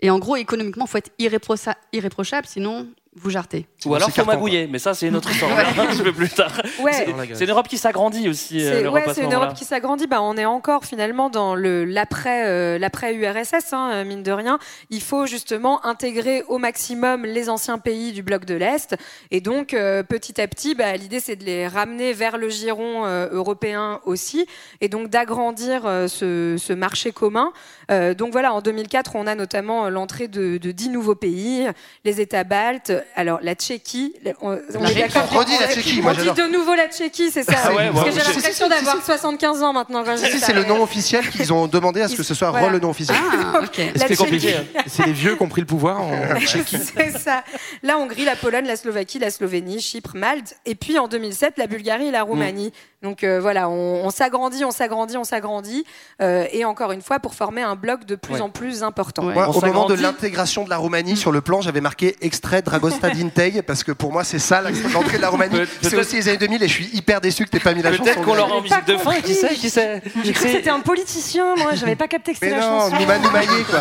Speaker 16: Et en gros, économiquement, il faut être irréprocha- irréprochable, sinon vous jartez.
Speaker 7: Ou alors faut magouiller, mais ça c'est une autre histoire. Un petit peu plus tard.
Speaker 12: Ouais.
Speaker 7: C'est- une Europe qui s'agrandit aussi. euh,
Speaker 12: C'est ouais, une. Europe qui s'agrandit. Bah, on est encore finalement dans le l'après euh, l'après URSS, hein, euh, mine de rien. Il faut justement intégrer au maximum les anciens pays du bloc de l'Est. Et donc euh, petit à petit, bah, l'idée c'est de les ramener vers le giron euh, européen aussi, et donc d'agrandir euh, ce, ce marché commun. Euh, donc voilà, en 2004, on a notamment l'entrée de, de 10 nouveaux pays les États baltes, alors la Tchéquie, on, on
Speaker 8: La
Speaker 12: est d'accord.
Speaker 8: Redis la
Speaker 12: On-
Speaker 8: Tchéquie, moi,
Speaker 12: On dit de nouveau la Tchéquie, c'est ça
Speaker 8: Ah ouais,
Speaker 12: Parce que j'ai l'impression d'avoir 75 ans maintenant quand je dis
Speaker 8: Si,
Speaker 12: ça.
Speaker 8: c'est le nom officiel qu'ils ont demandé à ce que ce soit
Speaker 12: Voilà.
Speaker 8: le nom officiel.
Speaker 16: Ah.
Speaker 12: La
Speaker 11: C'est compliqué. Hein. C'est les vieux qui ont pris le pouvoir en Tchéquie.
Speaker 12: c'est ça. La Hongrie, la Pologne, la Slovaquie, la Slovénie, Chypre, Malte, et puis en 2007, la Bulgarie et la Roumanie. Donc euh, voilà, on, s'agrandit, on s'agrandit, on s'agrandit, euh, et encore une fois pour former un bloc de plus
Speaker 8: Ouais.
Speaker 12: en plus important.
Speaker 8: Moi, au moment de l'intégration de la Roumanie, sur le plan, j'avais marqué extrait Dragostea Dintei, parce que pour moi, c'est ça la- l'entrée de la Roumanie. C'est aussi les années 2000 et je suis hyper déçu que t'aies pas mis la chanson.
Speaker 7: Peut-être qu'on l'aura en musique de fin, qui sait, qui sait.
Speaker 9: J'ai cru que c'était un politicien, moi, j'avais pas capté que
Speaker 8: Mais
Speaker 9: c'était la
Speaker 8: non,
Speaker 9: chanson.
Speaker 8: Nouma Noumaillé, quoi.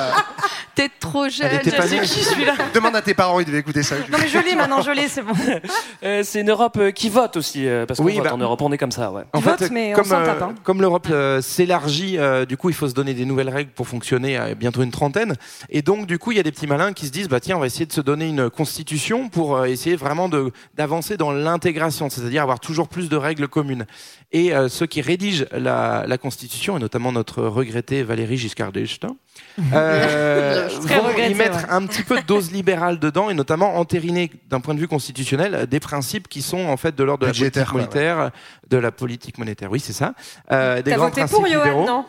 Speaker 16: T'es trop jeune. Je sais qui celui-là.
Speaker 8: Demande à tes parents, ils devaient écouter ça.
Speaker 9: Non mais je l'ai maintenant, je l'ai, c'est bon.
Speaker 7: Euh, c'est une Europe euh, qui vote aussi, euh, parce qu'on
Speaker 11: Oui,
Speaker 7: vote
Speaker 11: bah-
Speaker 7: en Europe, on est comme ça, ouais.
Speaker 11: En
Speaker 9: vote,
Speaker 11: fait,
Speaker 9: mais on
Speaker 11: comme,
Speaker 9: s'en tape, hein.
Speaker 11: comme l'Europe s'élargit, du coup, il faut se donner des nouvelles règles pour fonctionner à bientôt une trentaine. Et donc, du coup, il y a des petits malins qui se disent, bah tiens, on va essayer de se donner une constitution pour euh, essayer vraiment de d'avancer dans l'intégration, c'est-à-dire avoir toujours plus de règles communes. Et euh, ceux qui rédigent la, la constitution, et notamment notre regretté Valéry Giscard d'Estaing, euh, vont y mettre
Speaker 9: ouais.
Speaker 11: un petit peu de dose libérale dedans, et notamment entériner d'un point de vue constitutionnel des principes qui sont en fait de l'ordre de la politique
Speaker 8: ouais.
Speaker 11: monétaire, de la politique monétaire. Oui, c'est ça. Euh, des
Speaker 12: T'as
Speaker 11: grands
Speaker 12: voté
Speaker 11: principes
Speaker 12: pour
Speaker 11: libéraux.
Speaker 12: non?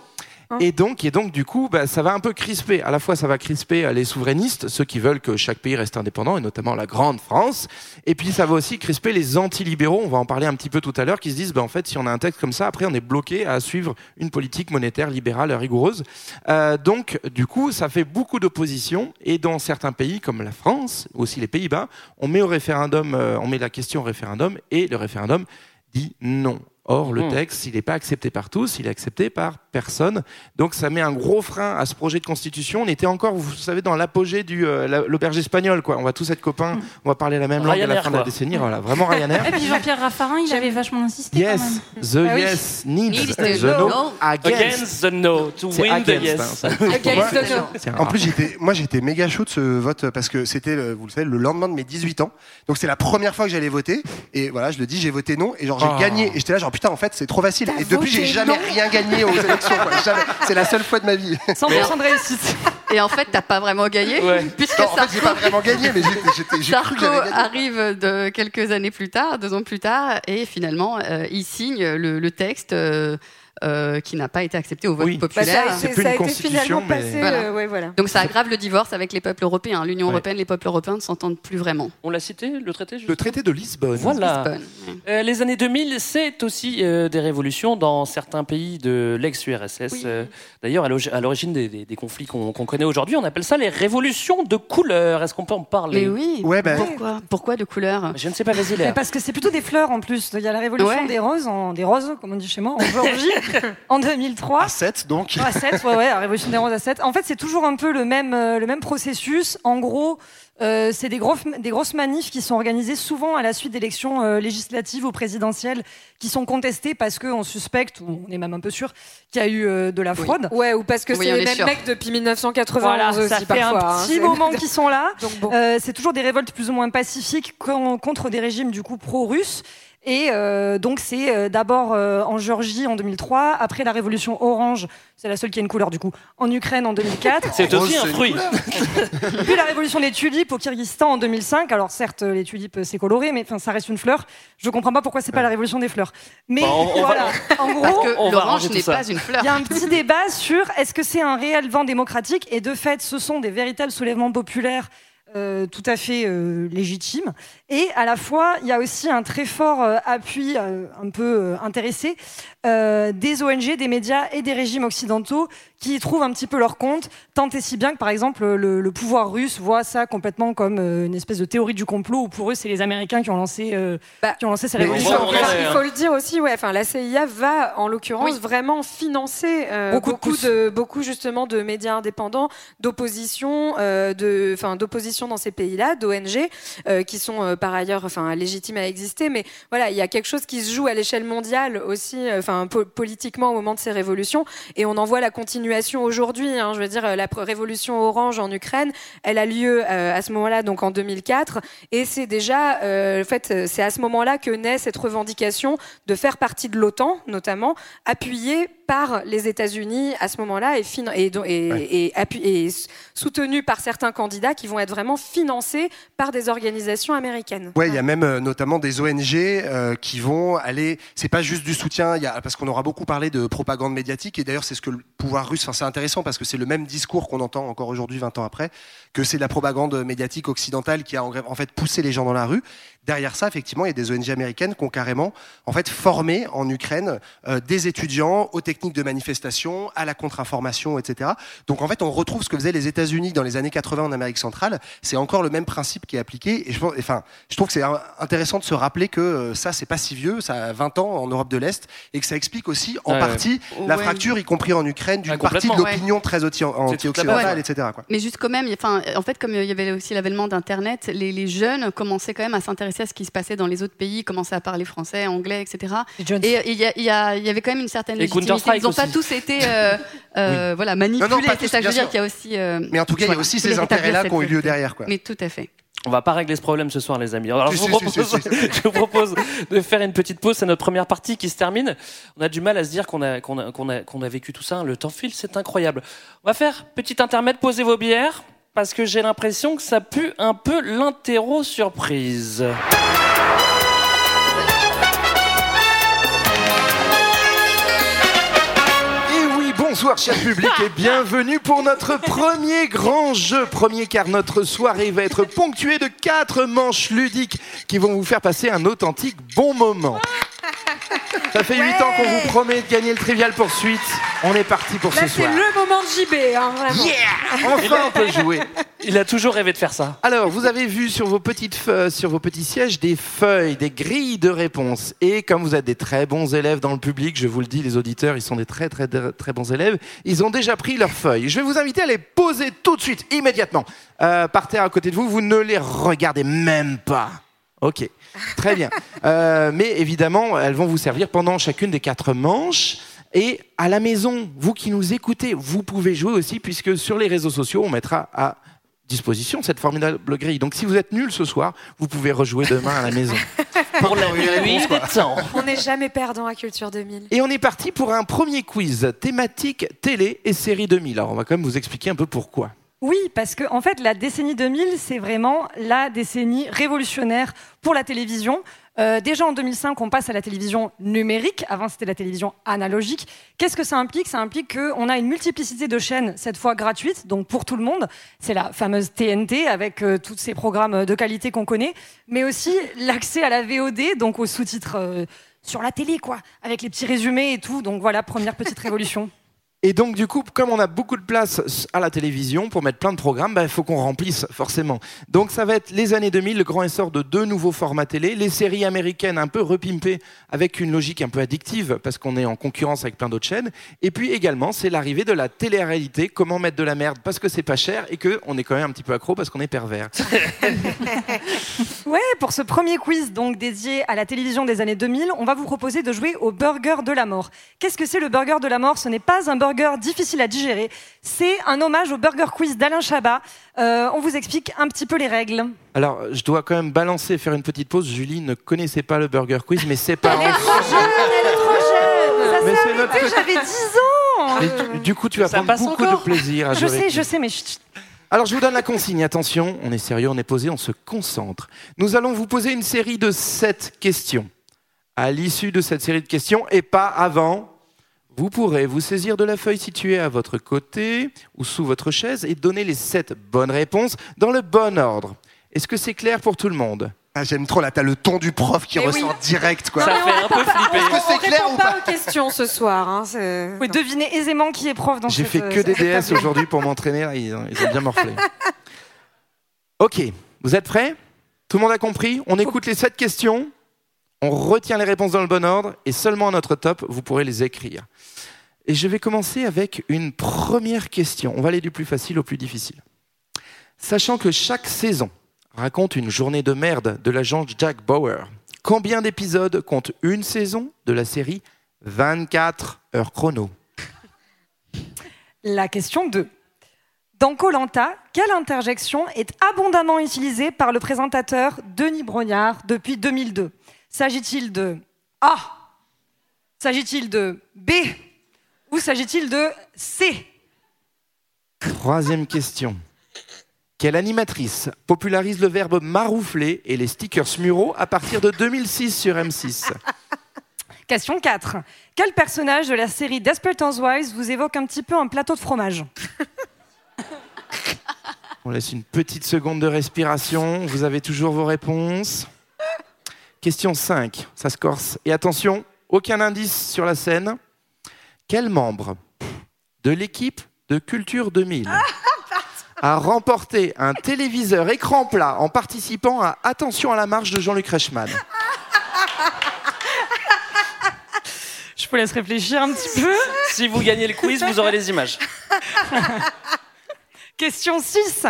Speaker 12: Hein
Speaker 11: Et donc, et donc, du coup, bah, ça va un peu crisper. À la fois, ça va crisper euh, les souverainistes, ceux qui veulent que chaque pays reste indépendant, et notamment la grande France. Et puis, ça va aussi crisper les anti-libéraux. On va en parler un petit peu tout à l'heure, qui se disent, bah, en fait, si on a un texte comme ça, après, on est bloqué à suivre une politique monétaire libérale rigoureuse. Euh, donc, du coup, ça fait beaucoup d'opposition. Et dans certains pays, comme la France, aussi les Pays-Bas, on met au référendum, euh, on met la question au référendum, et le référendum dit non. Or, le
Speaker 7: Hmm.
Speaker 11: texte, il n'est pas accepté par tous, il est accepté par personne. Donc, ça met un gros frein à ce projet de constitution. On était encore, vous savez, dans l'apogée du euh, la- l'auberge espagnole, quoi. On va tous être copains, on va parler la même langue à la fin de la décennie. Voilà, vraiment Ryanair.
Speaker 10: Et puis Jean-Pierre Raffarin, il avait vachement insisté
Speaker 11: Yes,
Speaker 10: quand
Speaker 11: the
Speaker 10: même. Ah oui.
Speaker 11: yes needs the
Speaker 16: the
Speaker 11: no,
Speaker 16: no.
Speaker 11: against.
Speaker 7: Against the no, to
Speaker 11: C'est
Speaker 7: win the yes.
Speaker 11: hein.
Speaker 12: Against the no.
Speaker 8: En plus, j'étais, moi, j'étais méga chaud de ce vote parce que c'était, euh, vous le savez, le lendemain de mes 18 ans. Donc, c'est la première fois que j'allais voter. Et voilà, je le dis, j'ai voté non. Et genre, j'ai
Speaker 11: Oh.
Speaker 8: gagné. Et j'étais là, genre, putain, en fait, c'est trop facile.
Speaker 12: T'as
Speaker 8: Et depuis, j'ai jamais
Speaker 12: non
Speaker 8: rien gagné aux élections. quoi. Jamais. C'est la seule fois de ma vie.
Speaker 9: 100% de réussite.
Speaker 16: Et en fait, t'as pas vraiment gagné,
Speaker 7: Ouais.
Speaker 16: puisque
Speaker 8: Non, en fait, j'ai pas vraiment gagné, mais j'étais, j'étais, j'ai cru que
Speaker 16: Sarko
Speaker 8: j'avais gagné.
Speaker 16: arrive de quelques années plus tard, deux ans plus tard, et finalement, euh, il signe le, le texte euh, euh, qui n'a pas été accepté au vote
Speaker 11: Oui.
Speaker 12: Bah,
Speaker 16: populaire.
Speaker 12: ça, a
Speaker 11: plus
Speaker 12: ça a
Speaker 11: une
Speaker 12: été finalement
Speaker 11: constitution, mais-
Speaker 12: passé.
Speaker 16: Voilà.
Speaker 12: euh, ouais, voilà.
Speaker 16: Donc ça aggrave le divorce avec les peuples européens. L'Union
Speaker 11: Ouais.
Speaker 16: européenne, les peuples européens ne s'entendent plus vraiment.
Speaker 7: On l'a cité, le traité
Speaker 11: Le traité de Lisbonne.
Speaker 7: Voilà.
Speaker 16: Lisbonne.
Speaker 7: Euh, les années 2000, c'est aussi euh, des révolutions dans certains pays de l'ex-URSS.
Speaker 16: Oui.
Speaker 7: Euh, D'ailleurs, à l'origi- à l'origine des, des- des conflits qu'on qu'on connaît aujourd'hui, on appelle ça les révolutions de couleur. Est-ce qu'on peut en parler?
Speaker 16: Mais oui.
Speaker 8: Ouais, bah,
Speaker 16: Pourquoi? Pourquoi de couleur
Speaker 7: Je ne sais pas, Léa.
Speaker 9: parce que c'est plutôt des fleurs en plus. Il y a la révolution
Speaker 16: Ouais.
Speaker 9: des roses, en, des roses, comme on dit chez moi, en Géorgie, en 2003.
Speaker 8: à 7, donc.
Speaker 9: À 7, ouais, ouais, la révolution des roses à 7. En fait, c'est toujours un peu le même, euh, le même processus. En gros, euh, c'est des, grosses- des grosses manifs qui sont organisées souvent à la suite d'élections euh, législatives ou présidentielles qui sont contestées parce qu'on suspecte, ou on est même un peu sûr, qu'il y a eu euh, de la fraude.
Speaker 12: Ouais, ou parce que
Speaker 16: Oui,
Speaker 12: c'est les mêmes
Speaker 16: sûr.
Speaker 12: mecs depuis 1991
Speaker 9: Voilà,
Speaker 12: aussi
Speaker 9: ça fait
Speaker 12: parfois.
Speaker 9: un
Speaker 12: hein,
Speaker 9: petit
Speaker 12: c'est-
Speaker 9: moment qu'ils sont là.
Speaker 12: Donc bon.
Speaker 9: Euh, c'est toujours des révoltes plus ou moins pacifiques con- contre des régimes du coup pro-russes. Et euh, donc c'est euh, d'abord euh, en Géorgie en 2003, après la révolution orange, c'est la seule qui a une couleur du coup, en Ukraine en 2004.
Speaker 7: C'est aussi
Speaker 8: Rose,
Speaker 7: un fruit.
Speaker 9: Puis la révolution des tulipes au Kyrgyzstan en 2005. Alors certes, les tulipes euh, c'est coloré, mais enfin ça reste une fleur. Je comprends pas pourquoi c'est pas la révolution des fleurs. Mais
Speaker 7: Bon, on- on va-
Speaker 9: voilà, en
Speaker 16: Parce
Speaker 9: gros,
Speaker 16: que l'orange n'est pas une fleur.
Speaker 9: il y a un petit débat sur est-ce que c'est un réel vent démocratique? Et de fait ce sont des véritables soulèvements populaires euh, tout à fait euh, légitimes et à la fois il y a aussi un très fort euh, appui un peu intéressé euh, des ONG, des médias et des régimes occidentaux qui y trouvent un petit peu leur compte, tant et si bien que par exemple le, le pouvoir russe voit ça complètement comme euh, une espèce de théorie du complot où pour eux c'est les Américains qui ont lancé, euh,
Speaker 12: Bah,
Speaker 9: qui ont lancé ces
Speaker 12: Mais
Speaker 9: révolutions.
Speaker 7: on va- on en
Speaker 12: Parce
Speaker 7: est,
Speaker 12: qu'il
Speaker 7: hein.
Speaker 12: faut le dire aussi, ouais. Enfin, la CIA va, en l'occurrence,
Speaker 16: Oui.
Speaker 12: vraiment financer euh,
Speaker 9: Beaucoup de
Speaker 12: beaucoup,
Speaker 9: pouces.
Speaker 12: de, beaucoup justement de médias indépendants, d'opposition, euh, de, enfin, d'opposition dans ces pays-là, d'ONG, euh, qui sont euh, par ailleurs, enfin, légitimes à exister. Mais voilà, il y a quelque chose qui se joue à l'échelle mondiale aussi, euh, politiquement au moment de ces révolutions, et on en voit la continuation aujourd'hui. hein. je veux dire, la révolution orange en Ukraine, elle a lieu euh, à ce moment-là, donc en 2004, et c'est déjà, euh, en fait, c'est à ce moment-là que naît cette revendication de faire partie de l'OTAN, notamment, appuyée par les États-Unis à ce moment-là et, et, par certains candidats qui vont être vraiment financés par des organisations américaines.
Speaker 8: Ouais, il y a même euh, notamment des ONG euh, qui vont aller. C'est pas juste du soutien, il y a, parce qu'on aura beaucoup parlé de propagande médiatique et d'ailleurs c'est ce que le pouvoir russe. Enfin, c'est intéressant parce que c'est le même discours qu'on entend encore aujourd'hui, 20 ans après, que c'est la propagande médiatique occidentale qui a en fait poussé les gens dans la rue. Derrière ça, effectivement, il y a des ONG américaines qui ont carrément en fait formé en Ukraine euh, des étudiants aux techniques de manifestation, à la contre-information, etc. Donc en fait, on retrouve ce que faisaient les États-Unis dans les années 80 en Amérique centrale. C'est encore le même principe qui est appliqué. Et je, pense- enfin, je trouve que c'est intéressant de se rappeler que euh, ça, c'est pas si vieux, ça a 20 ans en Europe de l'Est, et que ça explique aussi en partie la fracture, y compris en Ukraine, d'une partie de l'opinion très anti- anti-occidentale,
Speaker 16: Ouais.
Speaker 8: etc. Quoi.
Speaker 16: Mais juste quand même, enfin, en fait, comme il y avait aussi l'avènement d'Internet, les, les jeunes commençaient quand même à s'intéresser à ce qui se passait dans les autres pays, commençaient à parler français, anglais, etc. Et il y, avait quand même une certaine
Speaker 7: Et
Speaker 16: légitimité. Ils n'ont pas tous été euh, euh, voilà, manipulés.
Speaker 8: Non, non, pas
Speaker 16: C'est
Speaker 8: tous,
Speaker 16: ça que je veux
Speaker 8: bien
Speaker 16: dire qu'il y a aussi. euh,
Speaker 8: Mais en tout cas, il y a aussi ces intérêts-là qui ont eu lieu derrière. Quoi.
Speaker 16: Mais tout à fait.
Speaker 7: On va pas régler ce problème ce soir, les amis. Alors, je, vous propose,
Speaker 8: si, si.
Speaker 7: je vous propose de faire une petite pause. C'est notre première partie qui se termine. On a du mal à se dire qu'on a, qu'on a, qu'on a, qu'on a vécu tout ça. Le temps file, c'est incroyable. On va faire petit intermède, posez vos bières, parce que j'ai l'impression que ça pue un peu l'interro surprise.
Speaker 11: Et oui, bonsoir cher public et bienvenue pour notre premier grand jeu. Premier car notre soirée va être ponctuée de quatre manches ludiques qui vont vous faire passer un authentique bon moment. Ça fait 8 ans qu'on vous promet de gagner le trivial poursuite. On est parti pour
Speaker 12: Là,
Speaker 11: ce
Speaker 12: c'est
Speaker 11: soir.
Speaker 12: le moment de JB, hein, vraiment.
Speaker 11: Enfin, on peut jouer.
Speaker 7: Il a toujours rêvé de faire ça.
Speaker 11: Alors, vous avez vu sur vos petites sur vos petits sièges des feuilles, des grilles de réponses. Et comme vous êtes des très bons élèves dans le public, je vous le dis, les auditeurs, ils sont des très très très bons élèves. Ils ont déjà pris leurs feuilles. Je vais vous inviter à les poser tout de suite, immédiatement, euh, par terre à côté de vous. Vous ne les regardez même pas. Ok, très bien. Euh, mais évidemment, elles vont vous servir pendant chacune des quatre manches. Et à la maison, vous qui nous écoutez, vous pouvez jouer aussi, puisque sur les réseaux sociaux, on mettra à disposition cette formidable grille. Donc si vous êtes nul ce soir, vous pouvez rejouer demain à la maison.
Speaker 7: Pour la nuit des temps.
Speaker 12: On n'est jamais perdant à Culture 2000.
Speaker 11: Et on est parti pour un premier quiz thématique télé et série 2000. Alors on va quand même vous expliquer un peu pourquoi.
Speaker 9: Oui, parce que en fait, la décennie 2000, c'est vraiment la décennie révolutionnaire pour la télévision. Euh, déjà en 2005, on passe à la télévision numérique. Avant, c'était la télévision analogique. Qu'est-ce que ça implique? Ça implique qu'on a une multiplicité de chaînes, cette fois gratuites, donc pour tout le monde. C'est la fameuse TNT avec euh, tous ces programmes de qualité qu'on connaît, mais aussi l'accès à la VOD, donc aux sous-titres euh, sur la télé, quoi, avec les petits résumés et tout. Donc voilà, première petite révolution.
Speaker 11: Et donc, du coup, comme on a beaucoup de place à la télévision pour mettre plein de programmes, bah, il faut qu'on remplisse forcément. Donc, ça va être les années 2000, le grand essor de deux nouveaux formats télé, les séries américaines un peu repimpées avec une logique un peu addictive parce qu'on est en concurrence avec plein d'autres chaînes. Et puis également, c'est l'arrivée de la télé-réalité, comment mettre de la merde parce que c'est pas cher et qu'on est quand même un petit peu accro parce qu'on est pervers.
Speaker 9: Ouais, pour ce premier quiz donc dédié à la télévision des années 2000, on va vous proposer de jouer au burger de la mort. Qu'est-ce que c'est le burger de la mort? Ce n'est pas un burger difficile à digérer, c'est un hommage au burger quiz d'Alain Chabat. Euh, on vous explique un petit peu les règles.
Speaker 11: Alors, je dois quand même balancer, faire une petite pause. Julie ne connaissait pas le Burger Quiz, mais ses parents.
Speaker 9: Elle est trop jeune, elle est trop jeune Ça s'est j'avais 10 ans
Speaker 11: Mais du- coup, tu vas prendre beaucoup
Speaker 7: encore
Speaker 11: de plaisir à
Speaker 9: Je
Speaker 11: jouer
Speaker 9: sais,
Speaker 11: avec
Speaker 9: je sais, mais chut,
Speaker 11: Alors, je vous donne la consigne. Attention, on est sérieux, on est posé, on se concentre. Nous allons vous poser une série de sept questions. À l'issue de cette série de questions, et pas avant, vous pourrez vous saisir de la feuille située à votre côté ou sous votre chaise et donner les sept bonnes réponses dans le bon ordre. Est-ce que c'est clair pour tout le monde?
Speaker 8: Ah, J'aime trop là, t'as le ton du prof qui
Speaker 12: Eh oui.
Speaker 8: ressort direct quoi.
Speaker 7: Ça fait un peu flipper.
Speaker 8: Est-ce que c'est clair
Speaker 12: répond
Speaker 8: ou
Speaker 12: pas
Speaker 8: pas
Speaker 12: aux questions ce soir. Hein,
Speaker 9: pouvez deviner aisément qui est prof dans
Speaker 11: J'ai fait
Speaker 9: euh,
Speaker 11: que des DS aujourd'hui pour m'entraîner, là, ils ont, ils ont bien morflé. Ok, vous êtes prêts? Tout le monde a compris? On écoute les sept questions, on retient les réponses dans le bon ordre, et seulement à notre top, vous pourrez les écrire. Et je vais commencer avec une première question. On va aller du plus facile au plus difficile. Sachant que chaque saison raconte une journée de merde de l'agent Jack Bauer, combien d'épisodes compte une saison de la série 24 heures chrono?
Speaker 9: La question 2. Dans Colanta, quelle interjection est abondamment utilisée par le présentateur Denis Brognard depuis 2002 S'agit-il de A? S'agit-il de B? Ou s'agit-il de C?
Speaker 11: Troisième question. Quelle animatrice popularise le verbe maroufler et les stickers muraux à partir de 2006 sur M6
Speaker 9: Question 4. Quel personnage de la série Desperate Housewives vous évoque un petit peu un plateau de fromage?
Speaker 11: On laisse une petite seconde de respiration. Vous avez toujours vos réponses. Question 5. Ça se corse. Et attention, aucun indice sur la scène. Quel membre de l'équipe de Culture 2000 a remporté un téléviseur écran plat en participant à Attention à la marche de Jean-Luc Reichmann?
Speaker 9: Je vous laisse réfléchir un petit peu.
Speaker 7: Si vous gagnez le quiz, vous aurez les images.
Speaker 9: Question 6.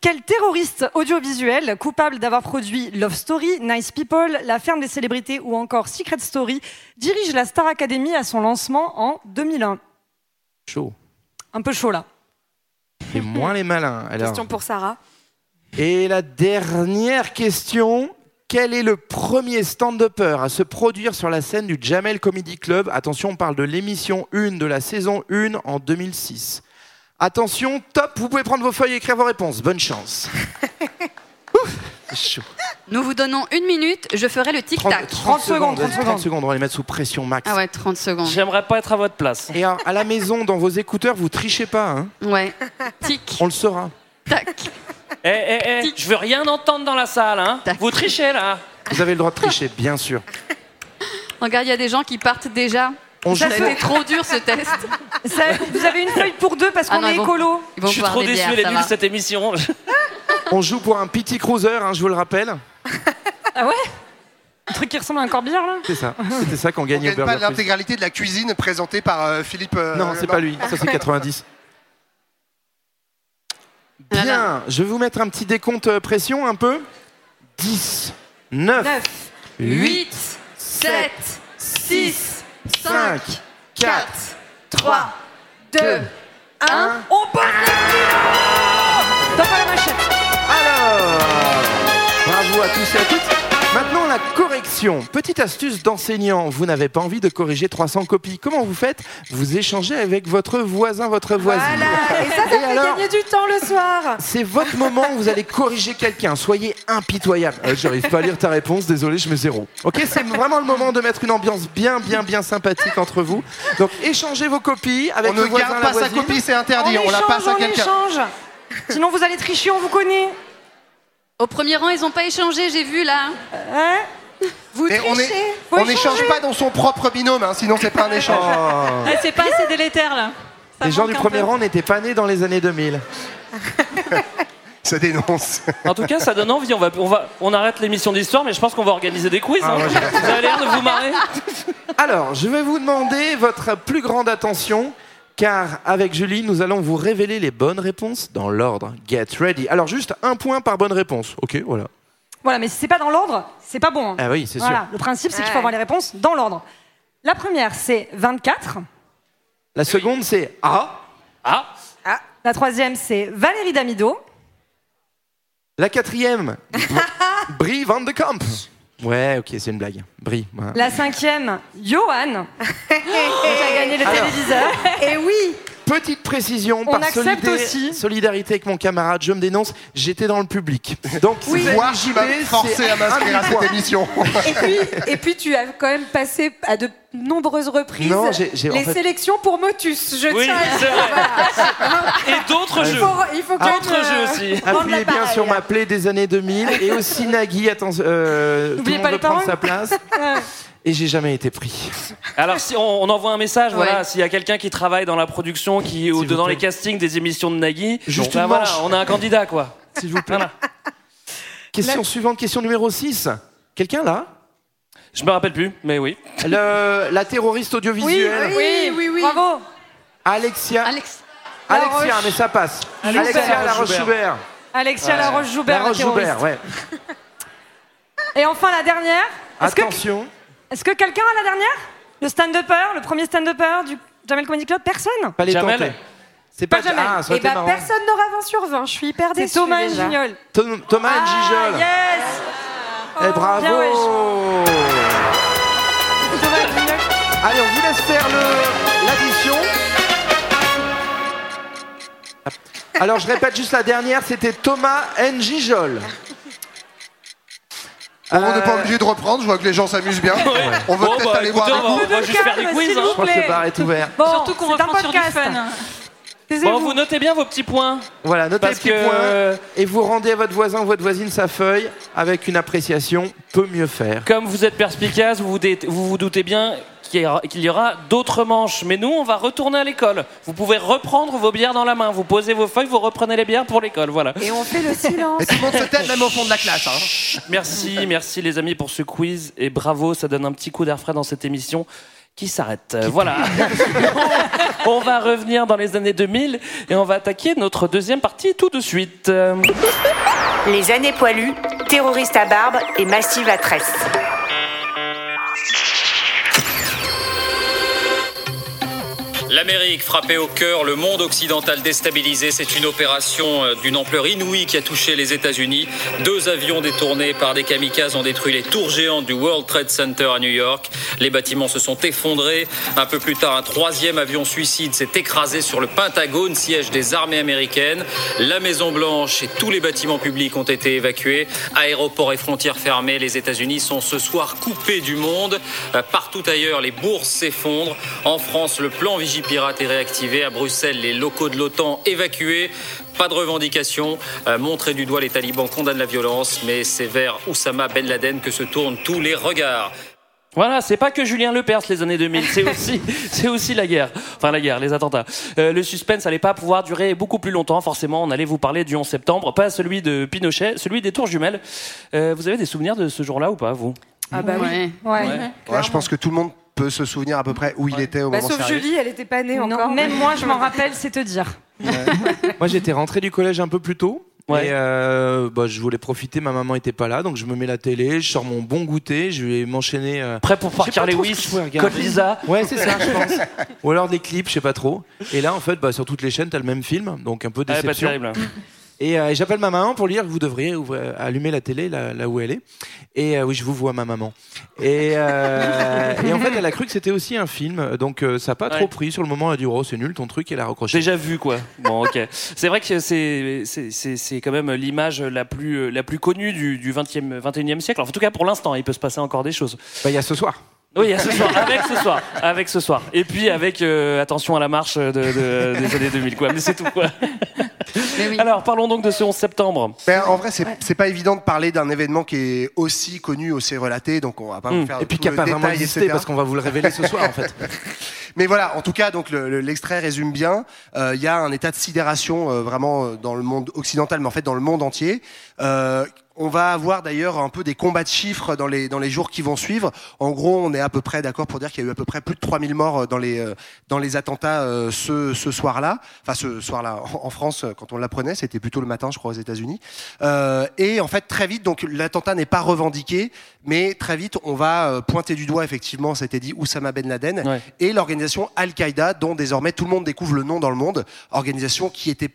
Speaker 9: Quel terroriste audiovisuel, coupable d'avoir produit Love Story, Nice People, La ferme des célébrités ou encore Secret Story, dirige la Star Academy à son lancement en 2001
Speaker 11: Chaud.
Speaker 9: Un peu chaud là.
Speaker 11: Et moins les malins. Alors.
Speaker 12: Question pour Sarah.
Speaker 11: Et la dernière question. Quel est le premier stand-upper à se produire sur la scène du Jamel Comedy Club? Attention, on parle de l'émission 1 de la saison 1 en 2006. Attention, top, vous pouvez prendre vos feuilles et écrire vos réponses. Bonne chance. Ouf, c'est chaud.
Speaker 16: Nous vous donnons une minute, je ferai le
Speaker 11: 30,
Speaker 16: tic-tac.
Speaker 11: 30 secondes, 30 secondes, on va les mettre sous pression max.
Speaker 16: Ah ouais, 30 secondes.
Speaker 7: J'aimerais pas être à votre place.
Speaker 11: Et à, à la maison, dans vos écouteurs, vous trichez pas. Hein
Speaker 16: Ouais. Tic,
Speaker 11: on le saura.
Speaker 16: tac.
Speaker 7: Eh, eh, eh, je veux rien entendre dans la salle, hein. Vous trichez là.
Speaker 11: Vous avez le droit de tricher, bien sûr.
Speaker 16: Regarde, il y a des gens qui partent déjà.
Speaker 11: On
Speaker 16: Ça
Speaker 11: joue
Speaker 16: a
Speaker 11: pour-
Speaker 16: été trop dur ce test.
Speaker 9: Ça- vous avez une feuille pour deux parce
Speaker 16: Ah
Speaker 9: qu'on est écolo.
Speaker 7: Je suis trop déçu, elle est nulle cette émission.
Speaker 11: On joue pour un petit cruiser, hein, je vous le rappelle.
Speaker 9: Ah ouais? Un truc qui ressemble à un corbillard là?
Speaker 11: C'est ça. C'était ça qu'on
Speaker 8: On
Speaker 11: gagnait au
Speaker 8: gagne pas
Speaker 11: Burger
Speaker 8: l'intégralité de la cuisine présentée par euh, Philippe. euh,
Speaker 11: Non, c'est pas lui. Ça, c'est 90. Bien, je vais vous mettre un petit décompte euh, pression un peu. 10, 9,
Speaker 9: 9,
Speaker 16: 8, 7, 6, 5, 4, 3, 2, 1.
Speaker 9: On passe T'as pas la machette
Speaker 11: Alors, bravo à tous et à toutes. Maintenant, la correction. Petite astuce d'enseignant. Vous n'avez pas envie de corriger 300 copies. Comment vous faites? Vous échangez avec votre voisin, votre voisine.
Speaker 12: Voilà. Et ça, ça fait
Speaker 11: alors
Speaker 12: gagner du temps le soir.
Speaker 11: C'est votre moment où vous allez corriger quelqu'un. Soyez impitoyable. Euh, J'arrive pas à lire ta réponse, désolé, je mets zéro. Ok, c'est vraiment le moment de mettre une ambiance bien, bien, bien sympathique entre vous. Donc échangez vos copies avec
Speaker 8: On ne
Speaker 11: le voisin,
Speaker 8: garde
Speaker 11: la
Speaker 8: pas sa
Speaker 11: voisine.
Speaker 8: copie, c'est interdit. On, la
Speaker 9: échange,
Speaker 8: passe à
Speaker 9: on
Speaker 8: quelqu'un.
Speaker 9: échange. Sinon vous allez tricher, on vous connaît.
Speaker 16: Au premier rang, ils ont pas échangé, j'ai vu là.
Speaker 9: Hein
Speaker 12: Vous
Speaker 8: Mais on
Speaker 12: trichez.
Speaker 8: est-
Speaker 9: Faut
Speaker 8: on
Speaker 9: échanger.
Speaker 8: n'échange pas dans son propre binôme, hein, sinon c'est pas un échange.
Speaker 10: Ah, c'est pas assez délétère là. Ça
Speaker 11: Les gens
Speaker 10: manque
Speaker 11: du
Speaker 10: un
Speaker 11: premier
Speaker 10: peu.
Speaker 11: rang n'étaient pas nés dans les années 2000.
Speaker 8: Ça dénonce.
Speaker 7: En tout cas, ça donne envie. On, va, on, va, on arrête l'émission d'histoire, mais je pense qu'on va organiser des quiz.
Speaker 11: Ah,
Speaker 7: hein. Vous avez l'air de vous marrer.
Speaker 11: Alors, je vais vous demander votre plus grande attention, car avec Julie, nous allons vous révéler les bonnes réponses dans l'ordre. Get ready. Alors, juste un point par bonne réponse. Ok, voilà.
Speaker 9: Voilà, mais si c'est pas dans l'ordre, c'est pas bon. hein.
Speaker 11: Ah oui, c'est
Speaker 9: Voilà,
Speaker 11: sûr.
Speaker 9: le principe c'est qu'il faut
Speaker 12: Ouais.
Speaker 9: avoir les réponses dans l'ordre. La première c'est 24,
Speaker 11: La seconde, c'est A.
Speaker 7: Ah,
Speaker 9: la troisième c'est Valérie Damido,
Speaker 11: La quatrième, Brie Van de Kamp. Ouais, ok, c'est une blague. Brie.
Speaker 9: la cinquième Johan, qui a gagné le
Speaker 11: Alors.
Speaker 9: téléviseur.
Speaker 12: Et oui.
Speaker 11: Petite précision,
Speaker 9: On
Speaker 11: par
Speaker 9: accepte
Speaker 11: solidé-
Speaker 9: aussi.
Speaker 11: solidarité avec mon camarade, je me dénonce, j'étais dans le public. Donc,
Speaker 8: Oui.
Speaker 11: vous
Speaker 8: Moi, je m'avais
Speaker 11: c'est
Speaker 8: forcé à m'inscrire
Speaker 11: un
Speaker 8: à cette émission.
Speaker 12: Et puis, et puis, tu as quand même passé à de nombreuses reprises
Speaker 11: Non, j'ai- j'ai- en
Speaker 12: les
Speaker 11: fait-
Speaker 12: sélections pour Motus. Je
Speaker 7: oui,
Speaker 12: tiens à le
Speaker 7: c'est
Speaker 12: dire.
Speaker 7: vrai. Et d'autres
Speaker 12: Il
Speaker 7: jeux.
Speaker 12: faut, il faut quand
Speaker 7: D'autres
Speaker 12: même,
Speaker 7: jeux
Speaker 12: euh,
Speaker 7: aussi.
Speaker 12: prendre
Speaker 11: Appuyez bien
Speaker 12: l'appareil.
Speaker 11: sur ma plaie des années 2000 et aussi Nagui, attends, euh, tout le
Speaker 9: N'oubliez
Speaker 11: monde
Speaker 9: pas
Speaker 11: veut
Speaker 9: les
Speaker 11: prendre
Speaker 9: paroles.
Speaker 11: sa place. Et j'ai jamais été pris.
Speaker 7: Alors, si on, on envoie un message,
Speaker 16: Ouais.
Speaker 7: voilà, s'il y a quelqu'un qui travaille dans la production, qui ou dans
Speaker 11: plaît.
Speaker 7: les castings des émissions de Nagui,
Speaker 11: Juste
Speaker 7: bah
Speaker 11: une
Speaker 7: voilà,
Speaker 11: manche.
Speaker 7: on a un candidat, quoi.
Speaker 11: S'il vous plaît.
Speaker 7: Voilà.
Speaker 11: Question suivante, question numéro 6. Quelqu'un là?
Speaker 7: Je me rappelle plus, mais oui.
Speaker 11: Le- La terroriste audiovisuelle,
Speaker 9: oui, oui, oui. Bravo.
Speaker 11: Alexia.
Speaker 16: Alex.
Speaker 11: Alexia, mais ça passe.
Speaker 7: Alexia
Speaker 11: Alexia
Speaker 7: Laroche-Joubert.
Speaker 9: Alexia Laroche-Joubert, la
Speaker 11: Laroche-Joubert, ouais.
Speaker 9: Et enfin la dernière. Est-ce que,
Speaker 11: Attention.
Speaker 9: Est-ce que quelqu'un a la dernière Le stand-upper, le premier stand-upper du Jamel Comedy Club Personne
Speaker 11: Pas les
Speaker 7: Jamel.
Speaker 11: C'est pas,
Speaker 9: Pas Jamel.
Speaker 11: Ah, ça
Speaker 12: Et bah,
Speaker 11: marrant.
Speaker 12: personne n'aura 20 sur 20. Je suis hyper
Speaker 9: C'est
Speaker 12: déçue.
Speaker 9: Thomas
Speaker 12: déjà.
Speaker 9: Gignol.
Speaker 11: Tom- Thomas
Speaker 9: Ah,
Speaker 11: Gijol.
Speaker 9: yes
Speaker 11: Eh, bravo
Speaker 9: bien, Thomas Gignol.
Speaker 11: Allez, on vous laisse faire le- l'addition. Alors, je répète juste la dernière, c'était Thomas Njijol.
Speaker 8: On n'est pas obligé de reprendre, je vois que les gens s'amusent bien. On
Speaker 7: Bon,
Speaker 8: peut-être
Speaker 7: bah,
Speaker 8: aller
Speaker 7: écoutez,
Speaker 8: voir
Speaker 7: va
Speaker 8: cours.
Speaker 7: juste faire des quiz. hein.
Speaker 11: Je pense que le bar est ouvert.
Speaker 9: Bon,
Speaker 10: Surtout qu'on
Speaker 9: un
Speaker 10: reprend sur du fun.
Speaker 7: Bon, vous notez bien vos petits points.
Speaker 11: Voilà, notez les petits
Speaker 7: que-
Speaker 11: points et vous rendez à votre voisin ou votre voisine sa feuille avec une appréciation peut mieux faire.
Speaker 7: Comme vous êtes perspicace, vous vous, dé- vous vous doutez bien qu'il y aura, d'autres manches. Mais nous, on va retourner à l'école. Vous pouvez reprendre vos bières dans la main. Vous posez vos feuilles, vous reprenez les bières pour l'école. Voilà.
Speaker 12: Et on fait le silence.
Speaker 8: Et tout le monde se tait, même au fond de la classe. hein.
Speaker 7: Merci, merci les amis pour ce quiz. Et bravo, ça donne un petit coup d'air frais dans cette émission qui s'arrête. Euh, Voilà. on va revenir dans les années 2000 et on va attaquer notre deuxième partie tout de suite.
Speaker 13: Les années poilues, terroristes à barbe et massive à tresse.
Speaker 17: L'Amérique frappée au cœur, le monde occidental déstabilisé, c'est une opération euh, d'une ampleur inouïe qui a touché les États-Unis. Deux avions détournés par des kamikazes ont détruit les tours géantes du World Trade Center à New York. Les bâtiments se sont effondrés. Un peu plus tard, un troisième avion suicide s'est écrasé sur le Pentagone, siège des armées américaines. La Maison Blanche et tous les bâtiments publics ont été évacués. Aéroports et frontières fermées. Les États-Unis sont ce soir coupés du monde. Euh, Partout ailleurs, les bourses s'effondrent. En France, le plan Vigipirate est réactivé. À Bruxelles, les locaux de l'OTAN évacués. Pas de revendication. Euh, montrer du doigt les talibans condamnent la violence, mais c'est vers Oussama Ben Laden que se tournent tous les regards.
Speaker 7: Voilà, c'est pas que Julien Lepers les années 2000, c'est aussi, c'est aussi la guerre. Enfin, la guerre, les attentats. Euh, le suspense allait pas pouvoir durer beaucoup plus longtemps, forcément. On allait vous parler du 11 septembre, pas celui de Pinochet, celui des Tours Jumelles. Euh, vous avez des souvenirs de ce jour-là ou pas, vous?
Speaker 12: Ah bah oui.
Speaker 9: Ouais.
Speaker 8: Ouais, je pense que tout le monde peut se souvenir à peu près où il était au
Speaker 12: Bah,
Speaker 8: moment
Speaker 12: sauf
Speaker 8: sérieux.
Speaker 12: Julie, elle était pas née
Speaker 9: Non,
Speaker 12: encore.
Speaker 9: même moi, je m'en rappelle, c'est te dire.
Speaker 11: Moi, j'étais rentré du collège un peu plus tôt.
Speaker 7: Ouais.
Speaker 11: Et euh, bah, je voulais profiter, ma maman était pas là, donc je me mets la télé, je sors mon bon goûter, je vais m'enchaîner. euh,
Speaker 7: Prêt pour
Speaker 11: pouvais regarder.
Speaker 7: Code Lisa
Speaker 11: Ouais, c'est ça, je pense. Ou alors des clips, je sais pas trop. Et là, en fait, bah, sur toutes les chaînes, t'as le même film, donc un peu
Speaker 7: Ah, pas
Speaker 11: déception.
Speaker 7: terrible.
Speaker 11: Et euh, j'appelle ma maman pour lui dire que vous devriez ouvrir- allumer la télé là, là où elle est. Et euh, oui, je vous vois, ma maman. Et, euh, et en fait, elle a cru que c'était aussi un film, donc ça n'a pas
Speaker 7: Ouais.
Speaker 11: trop pris. Sur le moment, elle a dit oh c'est nul ton truc, et elle a raccroché.
Speaker 7: Déjà vu quoi. Bon ok. C'est vrai que c'est quand même l'image la plus la plus connue du, du 20e 21e siècle. Enfin, en tout cas pour l'instant, il peut se passer encore des choses.
Speaker 11: Bah, il y a ce soir.
Speaker 7: Oui, il y a ce soir, avec ce soir, avec ce soir. Et puis avec euh, attention à la marche de, de- des années 2000 quoi. Mais c'est tout quoi. Alors parlons donc de ce 11 septembre.
Speaker 8: Ben, en vrai, c'est c'est pas évident de parler d'un événement qui est aussi connu, aussi relaté, donc on va pas vous faire
Speaker 11: Et puis qui a
Speaker 8: le
Speaker 11: pas vraiment
Speaker 8: détail,
Speaker 11: existé,
Speaker 8: etc.
Speaker 11: parce qu'on va vous le révéler ce soir, en fait.
Speaker 8: Mais voilà, en tout cas, donc le- le- l'extrait résume bien. Euh, Il y a un état de sidération euh, vraiment euh, dans le monde occidental, mais en fait dans le monde entier. Euh, on va avoir d'ailleurs un peu des combats de chiffres dans les, dans les jours qui vont suivre. En gros, on est à peu près d'accord pour dire qu'il y a eu à peu près plus de 3000 morts euh, dans les, euh, dans les attentats ce, ce soir-là. Enfin, ce soir-là, en France, quand on l'apprenait, c'était plutôt le matin, je crois, aux États-Unis. Euh, et en fait, très vite, donc l'attentat n'est pas revendiqué, mais très vite, on va pointer du doigt, effectivement, c'était dit Oussama Ben Laden
Speaker 7: Ouais.
Speaker 8: et l'organisation Al-Qaïda, dont désormais tout le monde découvre le nom dans le monde, organisation qui était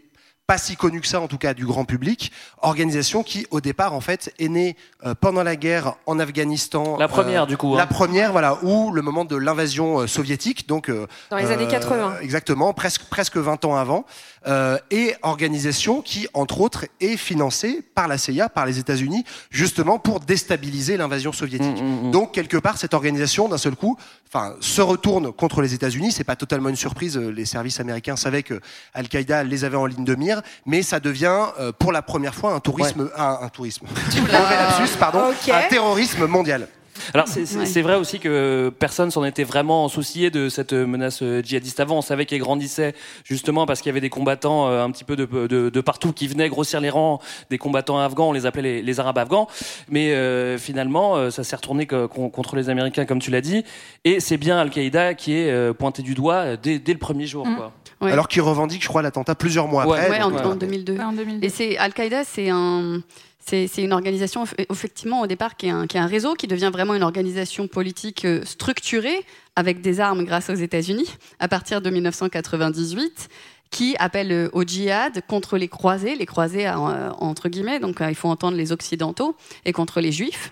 Speaker 8: pas si connue que ça, en tout cas du grand public, organisation qui, au départ, en fait, est née euh, pendant la guerre en Afghanistan.
Speaker 7: La première, du coup, hein.
Speaker 8: La première, voilà, ou le moment de l'invasion euh, soviétique, donc euh,
Speaker 12: Dans les années 80.
Speaker 8: Exactement, presque presque 20 ans avant, euh, et organisation qui, entre autres, est financée par la CIA, par les États-Unis, justement pour déstabiliser l'invasion soviétique.
Speaker 7: Mm,
Speaker 8: Donc quelque part, cette organisation, d'un seul coup, enfin, se retourne contre les États-Unis. C'est pas totalement une surprise. euh, Les services américains savaient que Al-Qaïda les avait en ligne de mire, mais ça devient euh, pour la première fois un tourisme, un, un tourisme, Mauvais lapsus, pardon, un terrorisme mondial.
Speaker 7: Alors c'est vrai aussi que personne s'en était vraiment soucié de cette menace euh, djihadiste avant. On savait qu'elle grandissait justement parce qu'il y avait des combattants euh, un petit peu de, de- de partout qui venaient grossir les rangs des combattants afghans. On les appelait les, les Arabes afghans. Mais euh, finalement, ça s'est retourné co- con- contre les Américains, comme tu l'as dit. Et c'est bien Al-Qaïda qui est pointé du doigt dès, dès le premier jour. Quoi.
Speaker 16: Ouais.
Speaker 8: Alors qu'ils revendiquent, je crois, l'attentat plusieurs mois
Speaker 7: Ouais,
Speaker 8: après.
Speaker 16: Ouais,
Speaker 8: donc,
Speaker 16: en,
Speaker 8: euh,
Speaker 16: en 2002.
Speaker 10: Ouais, en 2002.
Speaker 16: Et c'est Al-Qaïda, c'est un. C'est une organisation, eff- effectivement, au départ, qui est, un, réseau, qui devient vraiment une organisation politique euh, structurée, avec des armes grâce aux États-Unis, à partir de 1998, qui appelle euh, au djihad contre les croisés, les croisés euh, entre guillemets, donc il faut entendre les occidentaux, et contre les juifs.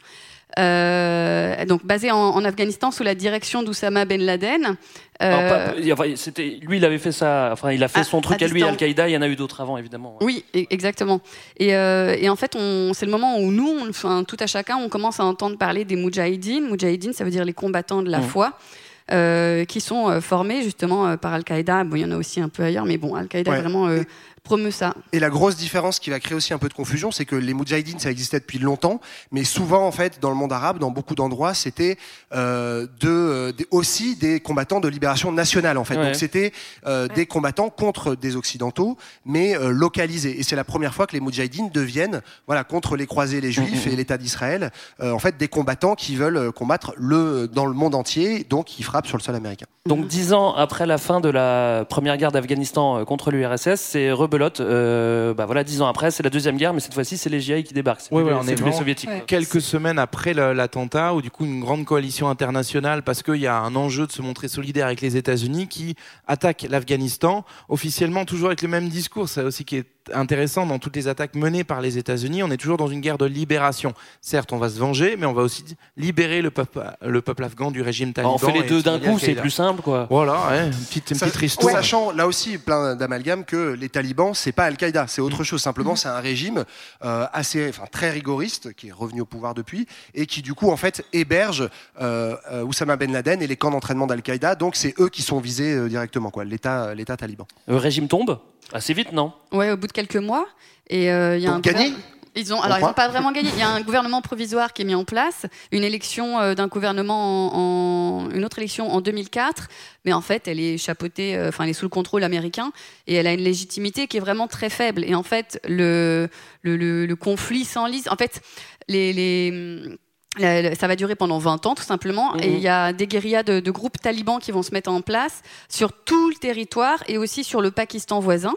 Speaker 16: Euh, donc basé en, en Afghanistan sous la direction d'Oussama Ben Laden.
Speaker 7: Alors,
Speaker 16: Euh,
Speaker 7: pas- enfin, c'était, lui, il avait fait ça. Enfin, il a fait
Speaker 16: À-
Speaker 7: son truc
Speaker 16: à
Speaker 7: à, lui. Al-Qaïda. Il y en a eu d'autres avant, évidemment.
Speaker 16: Oui, e- exactement. Et, euh, et en fait, c'est le moment où nous, on- enfin, tout à chacun, on commence à entendre parler des Moudjahidines. Moudjahidines, ça veut dire les combattants de la
Speaker 8: Mmh.
Speaker 16: Foi. euh, qui sont euh, formés justement euh, par Al-Qaïda. Bon, il y en a aussi un peu ailleurs, mais bon, Al-Qaïda
Speaker 8: Ouais.
Speaker 16: vraiment euh, promeut ça.
Speaker 8: Et la grosse différence qui va créer aussi un peu de confusion, c'est que les Moudjahidines, ça existait depuis longtemps, mais souvent, en fait, dans le monde arabe, dans beaucoup d'endroits, c'était euh, de, euh, aussi des combattants de libération nationale, en fait.
Speaker 7: Ouais.
Speaker 8: Donc, c'était euh, des combattants contre des Occidentaux, mais euh, localisés. Et c'est la première fois que les Moudjahidines deviennent, voilà, contre les croisés, les Juifs
Speaker 7: Mhm.
Speaker 8: et l'État d'Israël, euh, en fait, des combattants qui veulent combattre le, dans le monde entier, donc qui frappent sur le sol américain.
Speaker 7: Donc dix ans après la fin de la première guerre d'Afghanistan contre l'URSS, c'est rebelote. Euh, bah voilà, dix ans après, c'est la deuxième guerre, mais cette fois-ci, c'est les GI qui débarquent. C'est
Speaker 11: on est vraiment
Speaker 7: soviétiques.
Speaker 11: Quelques semaines après l'attentat, où du coup une grande coalition internationale, parce qu'il y a un enjeu de se montrer solidaire avec les États-Unis, qui attaque l'Afghanistan, officiellement toujours avec le même discours. C'est aussi qui est intéressant dans toutes les attaques menées par les États-Unis. On est toujours dans une guerre de libération. Certes, on va se venger, mais on va aussi libérer le peuple, le peuple afghan du régime
Speaker 7: Ah,
Speaker 11: taliban.
Speaker 7: on fait les deux d'un coup, c'est plus simple, quoi.
Speaker 11: Voilà, ouais, une petite, une petite histoire.
Speaker 8: Sachant là aussi plein d'amalgames que les talibans, c'est pas Al-Qaïda, c'est autre chose. Simplement, c'est un régime euh, assez, enfin très rigoriste qui est revenu au pouvoir depuis et qui du coup en fait héberge euh, euh, Oussama Ben Laden et les camps d'entraînement d'Al-Qaïda. Donc c'est eux qui sont visés euh, directement, quoi, l'État, l'État taliban.
Speaker 7: Le régime tombe? Assez vite, non
Speaker 16: Ouais, au bout de quelques mois. Et euh, il y a
Speaker 8: Donc,
Speaker 16: un
Speaker 8: gagné
Speaker 16: Ils ont,
Speaker 8: On
Speaker 16: alors ils n'ont pas vraiment gagné. Il y a un gouvernement provisoire qui est mis en place, une élection euh, d'un gouvernement, en, en- une autre élection en 2004, mais en fait elle est chapeautée, euh, enfin elle est sous le contrôle américain et elle a une légitimité qui est vraiment très faible. Et en fait le le, le- le conflit s'enlise. En fait les, ça va durer pendant 20 ans tout simplement.
Speaker 7: Mhm.
Speaker 16: et il y a des guérillas de, de groupes talibans qui vont se mettre en place sur tout le territoire et aussi sur le Pakistan voisin.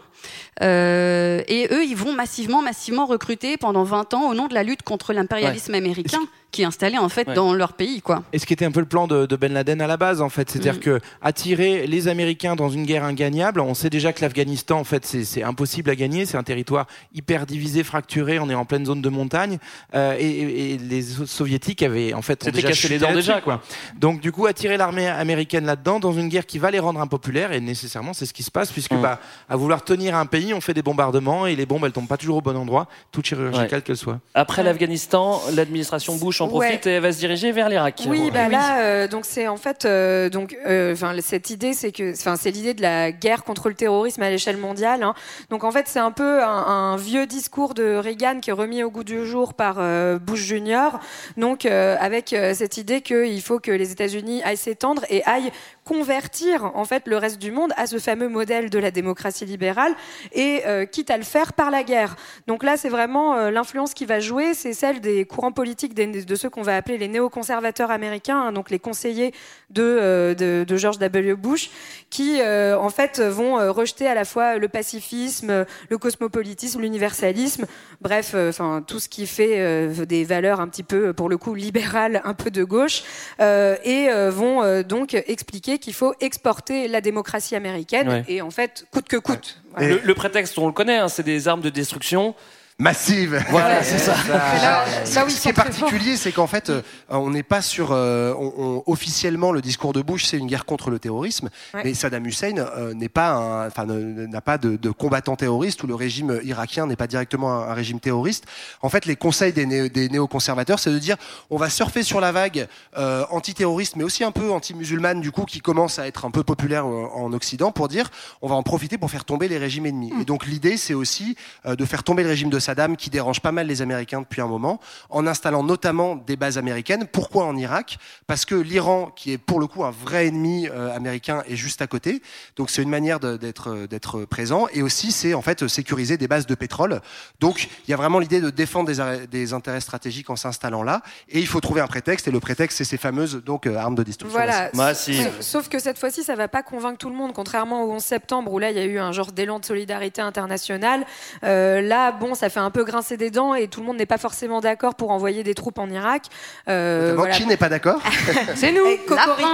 Speaker 16: Euh, et eux ils vont massivement massivement recruter pendant 20 ans au nom de la lutte contre l'impérialisme américain qui est installé en fait
Speaker 11: Ouais.
Speaker 16: dans leur pays quoi.
Speaker 11: Et ce qui était un peu le plan de, de Ben Laden à la base, en fait, c'est-à-dire
Speaker 16: Mm.
Speaker 11: que attirer les Américains dans une guerre ingagnable. On sait déjà que l'Afghanistan, en fait, c'est impossible à gagner. C'est un territoire hyper divisé, fracturé. On est en pleine zone de montagne, Euh, et, les so- soviétiques avaient, en fait, déjà
Speaker 7: cassé les dents déjà, quoi.
Speaker 11: Donc, du coup, attirer l'armée américaine là-dedans dans une guerre qui va les rendre impopulaires, et nécessairement, c'est ce qui se passe, puisque,
Speaker 7: Mm.
Speaker 11: bah, à vouloir tenir un pays, on fait des bombardements et les bombes, elles tombent pas toujours au bon endroit, toutes chirurgicales
Speaker 7: Ouais.
Speaker 11: qu'elles soient.
Speaker 7: Après l'Afghanistan, l'administration Bush en profite
Speaker 12: Ouais.
Speaker 7: et elle va se diriger vers l'Irak.
Speaker 12: Oui, bah là, euh, donc c'est en fait, euh, donc, euh, enfin, cette idée, c'est que, enfin, c'est l'idée de la guerre contre le terrorisme à l'échelle mondiale. hein. Donc en fait, c'est un peu un, un vieux discours de Reagan qui est remis au goût du jour par Bush Junior. Donc avec cette idée qu'il faut que les États-Unis aillent s'étendre et aillent convertir en fait le reste du monde à ce fameux modèle de la démocratie libérale et euh, quitte à le faire par la guerre. Donc là, c'est vraiment euh, l'influence qui va jouer, c'est celle des courants politiques de ceux qu'on va appeler les néoconservateurs américains, hein, donc les conseillers de, euh, de, de George W. Bush, qui en fait vont rejeter à la fois le pacifisme, le cosmopolitisme, l'universalisme, bref, enfin tout ce qui fait des valeurs un petit peu, pour le coup, libérales, un peu de gauche, et vont donc expliquer qu'il faut exporter la démocratie américaine
Speaker 7: Ouais.
Speaker 12: et en fait coûte que coûte. Voilà.
Speaker 7: Le, le prétexte, on le connaît, hein, c'est des armes de destruction.
Speaker 8: Massive.
Speaker 7: Voilà, c'est ça.
Speaker 8: là,
Speaker 12: là où ils
Speaker 8: ce qui est particulier, c'est qu'en fait, euh, on n'est pas sur. euh, on- on- officiellement, le discours de Bush, c'est une guerre contre le terrorisme.
Speaker 12: Ouais.
Speaker 8: Mais Saddam Hussein euh, n'est pas, un- enfin, n'a pas de, de combattant terroriste ou le régime irakien n'est pas directement un, un régime terroriste. En fait, les conseils des, né- des néoconservateurs, c'est de dire, on va surfer sur la vague euh, antiterroriste, mais aussi un peu anti-musulmane du coup, qui commence à être un peu populaire euh, en Occident, pour dire, on va en profiter pour faire tomber les régimes ennemis. Et donc l'idée, c'est aussi euh, de faire tomber le régime de Saddam, qui dérange pas mal les Américains depuis un moment, en installant notamment des bases américaines. Pourquoi en Irak? Parce que l'Iran, qui est pour le coup un vrai ennemi euh, américain, est juste à côté. Donc c'est une manière d'être euh, d'être présent. Et aussi, c'est en fait sécuriser des bases de pétrole. Donc il y a vraiment l'idée de défendre des, des intérêts stratégiques en s'installant là. Et il faut trouver un prétexte. Et le prétexte, c'est ces fameuses donc euh, armes de destruction.
Speaker 12: Voilà.
Speaker 8: massive.
Speaker 12: Sauf, sauf que cette fois-ci, ça va pas convaincre tout le monde, contrairement au 11 septembre où là, il y a eu un genre d'élan de solidarité internationale. Euh, là, bon, ça fait fait un peu grincer des dents et tout le monde n'est pas forcément d'accord pour envoyer des troupes en Irak. Euh, voilà.
Speaker 8: Qui n'est pas d'accord
Speaker 12: C'est nous. Cocorico.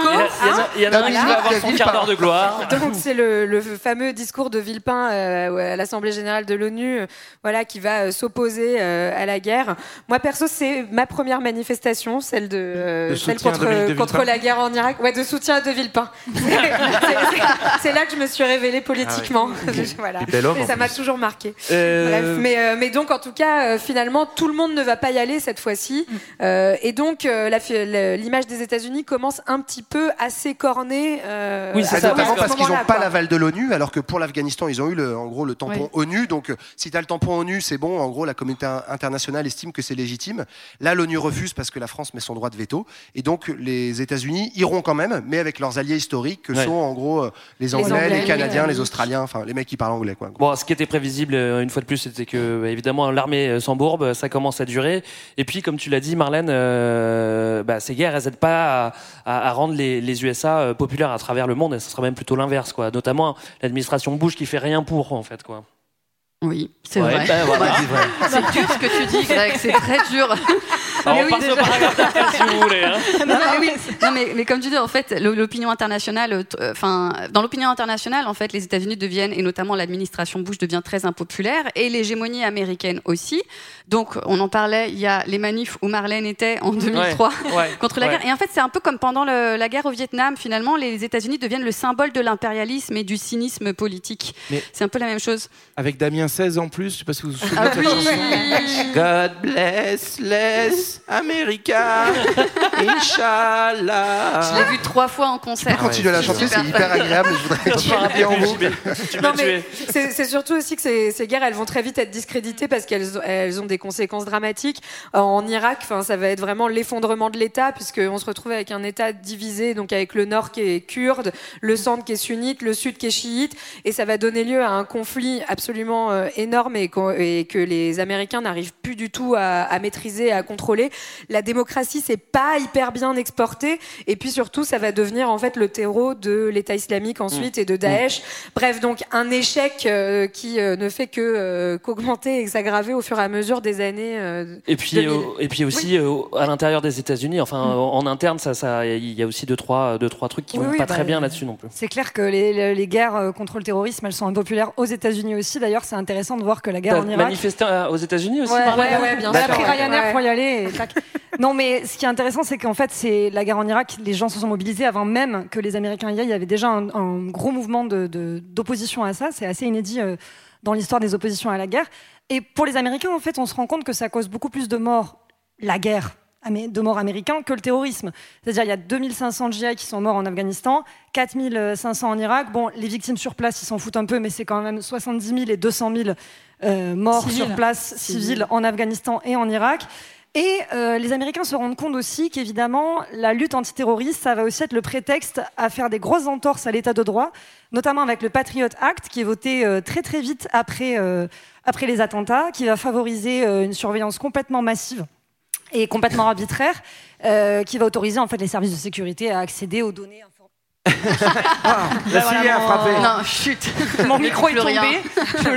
Speaker 7: Il y en a- un qui va avoir son quart d'heure de gloire.
Speaker 12: Donc c'est le, le fameux discours de Villepin euh, à l'Assemblée générale de l'ONU, euh, voilà, qui va euh, s'opposer euh, à la guerre. Moi perso, c'est ma première manifestation, celle de, euh, celle contre
Speaker 11: de
Speaker 12: contre la guerre en Irak, ouais, de soutien à de Villepin. C'est- là que je me suis révélée politiquement.
Speaker 11: Ah ouais.
Speaker 12: voilà.
Speaker 11: Et
Speaker 12: ça m'a toujours marqué.
Speaker 7: Euh,
Speaker 12: Bref, mais, euh, mais donc en tout cas, euh, finalement, tout le monde ne va pas y aller cette fois-ci. Euh, et donc euh, l'image des États-Unis commence un petit peu à s'écorner. euh,
Speaker 8: Ah,
Speaker 12: à ce
Speaker 8: notamment parce qu'ils n'ont pas l'aval de l'ONU, alors que pour l'Afghanistan, ils ont eu le, en gros le tampon ONU. Donc, si tu as le tampon ONU, c'est bon. En gros, la communauté in- internationale estime que c'est légitime. Là, l'ONU refuse parce que la France met son droit de veto. Et donc, les États-Unis iront quand même, mais avec leurs alliés historiques, que
Speaker 7: Ouais.
Speaker 8: sont en gros les Anglais, les,
Speaker 7: Anglais,
Speaker 8: Canadiens,
Speaker 7: les-
Speaker 8: les Australiens, enfin les mecs qui parlent anglais. Quoi.
Speaker 7: Bon, ce qui était prévisible une fois de plus, c'était que bah, évidemment l'armée euh, s'embourbe, ça commence à durer. Et puis, comme tu l'as dit, Marlène, euh, bah, ces guerres, elles n'aident pas à, rendre les, USA euh, populaires à travers le monde. Et ce sera même plutôt l'inverse, quoi. Notamment l'administration Bush qui fait rien pour, en fait, quoi.
Speaker 16: Oui, c'est
Speaker 7: Ouais,
Speaker 16: vrai.
Speaker 7: ben voilà, c'est vrai.
Speaker 16: C'est dur ce que tu dis, Greg, c'est très dur.
Speaker 7: Alors,
Speaker 16: Mais
Speaker 7: on
Speaker 16: oui,
Speaker 7: passe au
Speaker 16: déjà.
Speaker 7: paragraphe d'après, si vous voulez. hein.
Speaker 16: non, mais oui. Non, mais, mais comme tu dis, en fait, l'opinion internationale, euh, euh, enfin, dans l'opinion internationale, en fait, les États-Unis deviennent, et notamment l'administration Bush devient très impopulaire, et l'hégémonie américaine aussi. Donc, on en parlait, il y a les manifs où Marlène était en 2003
Speaker 7: ouais,
Speaker 16: contre la
Speaker 7: ouais.
Speaker 16: guerre. Et en fait, c'est un peu comme pendant le- la guerre au Vietnam, finalement, les États-Unis deviennent le symbole de l'impérialisme et du cynisme politique.
Speaker 11: Mais-
Speaker 16: C'est un peu la même chose.
Speaker 11: Avec Damien 16 en plus, je sais pas si vous vous souvenez
Speaker 16: Ah
Speaker 11: de cette
Speaker 16: oui.
Speaker 11: chanson. God bless les America, Inch'Allah.
Speaker 16: Je l'ai vu trois fois en concert.
Speaker 8: Continue à la chanter, c'est hyper agréable. Je voudrais que tu le en boucle.
Speaker 12: Non, mais c'est c'est surtout aussi que ces, ces guerres, elles vont très vite être discréditées parce qu'elles ont- elles ont des conséquences dramatiques. En Irak, enfin, ça va être vraiment l'effondrement de l'État puisqu'on se retrouve avec un État divisé, donc avec le nord qui est kurde, le centre qui est sunnite, le sud qui est chiite, et ça va donner lieu à un conflit absolument euh, énorme et, que les Américains n'arrivent plus du tout à, à maîtriser, à contrôler. La démocratie, c'est pas hyper bien exporté, et puis surtout, ça va devenir en fait le terreau de l'État islamique ensuite
Speaker 7: Mmh.
Speaker 12: et de Daesh. Bref, donc un échec euh, qui euh, ne fait que qu'augmenter et s'aggraver au fur et à mesure des années.
Speaker 7: Et puis,
Speaker 12: 2000.
Speaker 7: et puis aussi à l'intérieur des États-Unis, enfin en interne, ça, ça, il y a aussi deux trois, deux trois trucs qui
Speaker 9: Oui,
Speaker 7: vont
Speaker 9: oui,
Speaker 7: pas
Speaker 9: bah,
Speaker 7: très bien là-dessus non plus.
Speaker 9: C'est clair que les, les- guerres contre le terrorisme, elles sont impopulaires aux États-Unis aussi. D'ailleurs, c'est intéressant de voir que la guerre en Irak.
Speaker 7: manifesté euh, aux États-Unis aussi.
Speaker 9: Ouais, ouais, ouais, bien
Speaker 12: sûr.
Speaker 9: Ryanair
Speaker 12: Ouais.
Speaker 9: pour y aller. et tac. non, mais ce qui est intéressant, c'est qu'en fait, c'est la guerre en Irak. Les gens se sont mobilisés avant même que les Américains y aillent. Il y avait déjà un, un gros mouvement de- de- d'opposition à ça. C'est assez inédit euh, dans l'histoire des oppositions à la guerre. Et pour les Américains, en fait, on se rend compte que ça cause beaucoup plus de morts, la guerre, de morts américains, que le terrorisme. C'est-à-dire, il y a 2500 GI qui sont morts en Afghanistan, 4500 en Irak. Bon, les victimes sur place, ils s'en foutent un peu, mais c'est quand même 70 000 et 200 000 euh, morts sur place,
Speaker 10: civils,
Speaker 9: en Afghanistan et en Irak. Et euh, les Américains se rendent compte aussi qu'évidemment, la lutte antiterroriste, ça va aussi être le prétexte à faire des grosses entorses à l'état de droit, notamment avec le Patriot Act, qui est voté euh, très très vite après, après les attentats, qui va favoriser une surveillance complètement massive et complètement arbitraire, euh, qui va autoriser en fait les services de sécurité à accéder aux données.
Speaker 11: La CIA a frappé.
Speaker 16: Non, chut.
Speaker 9: Mon micro est tombé.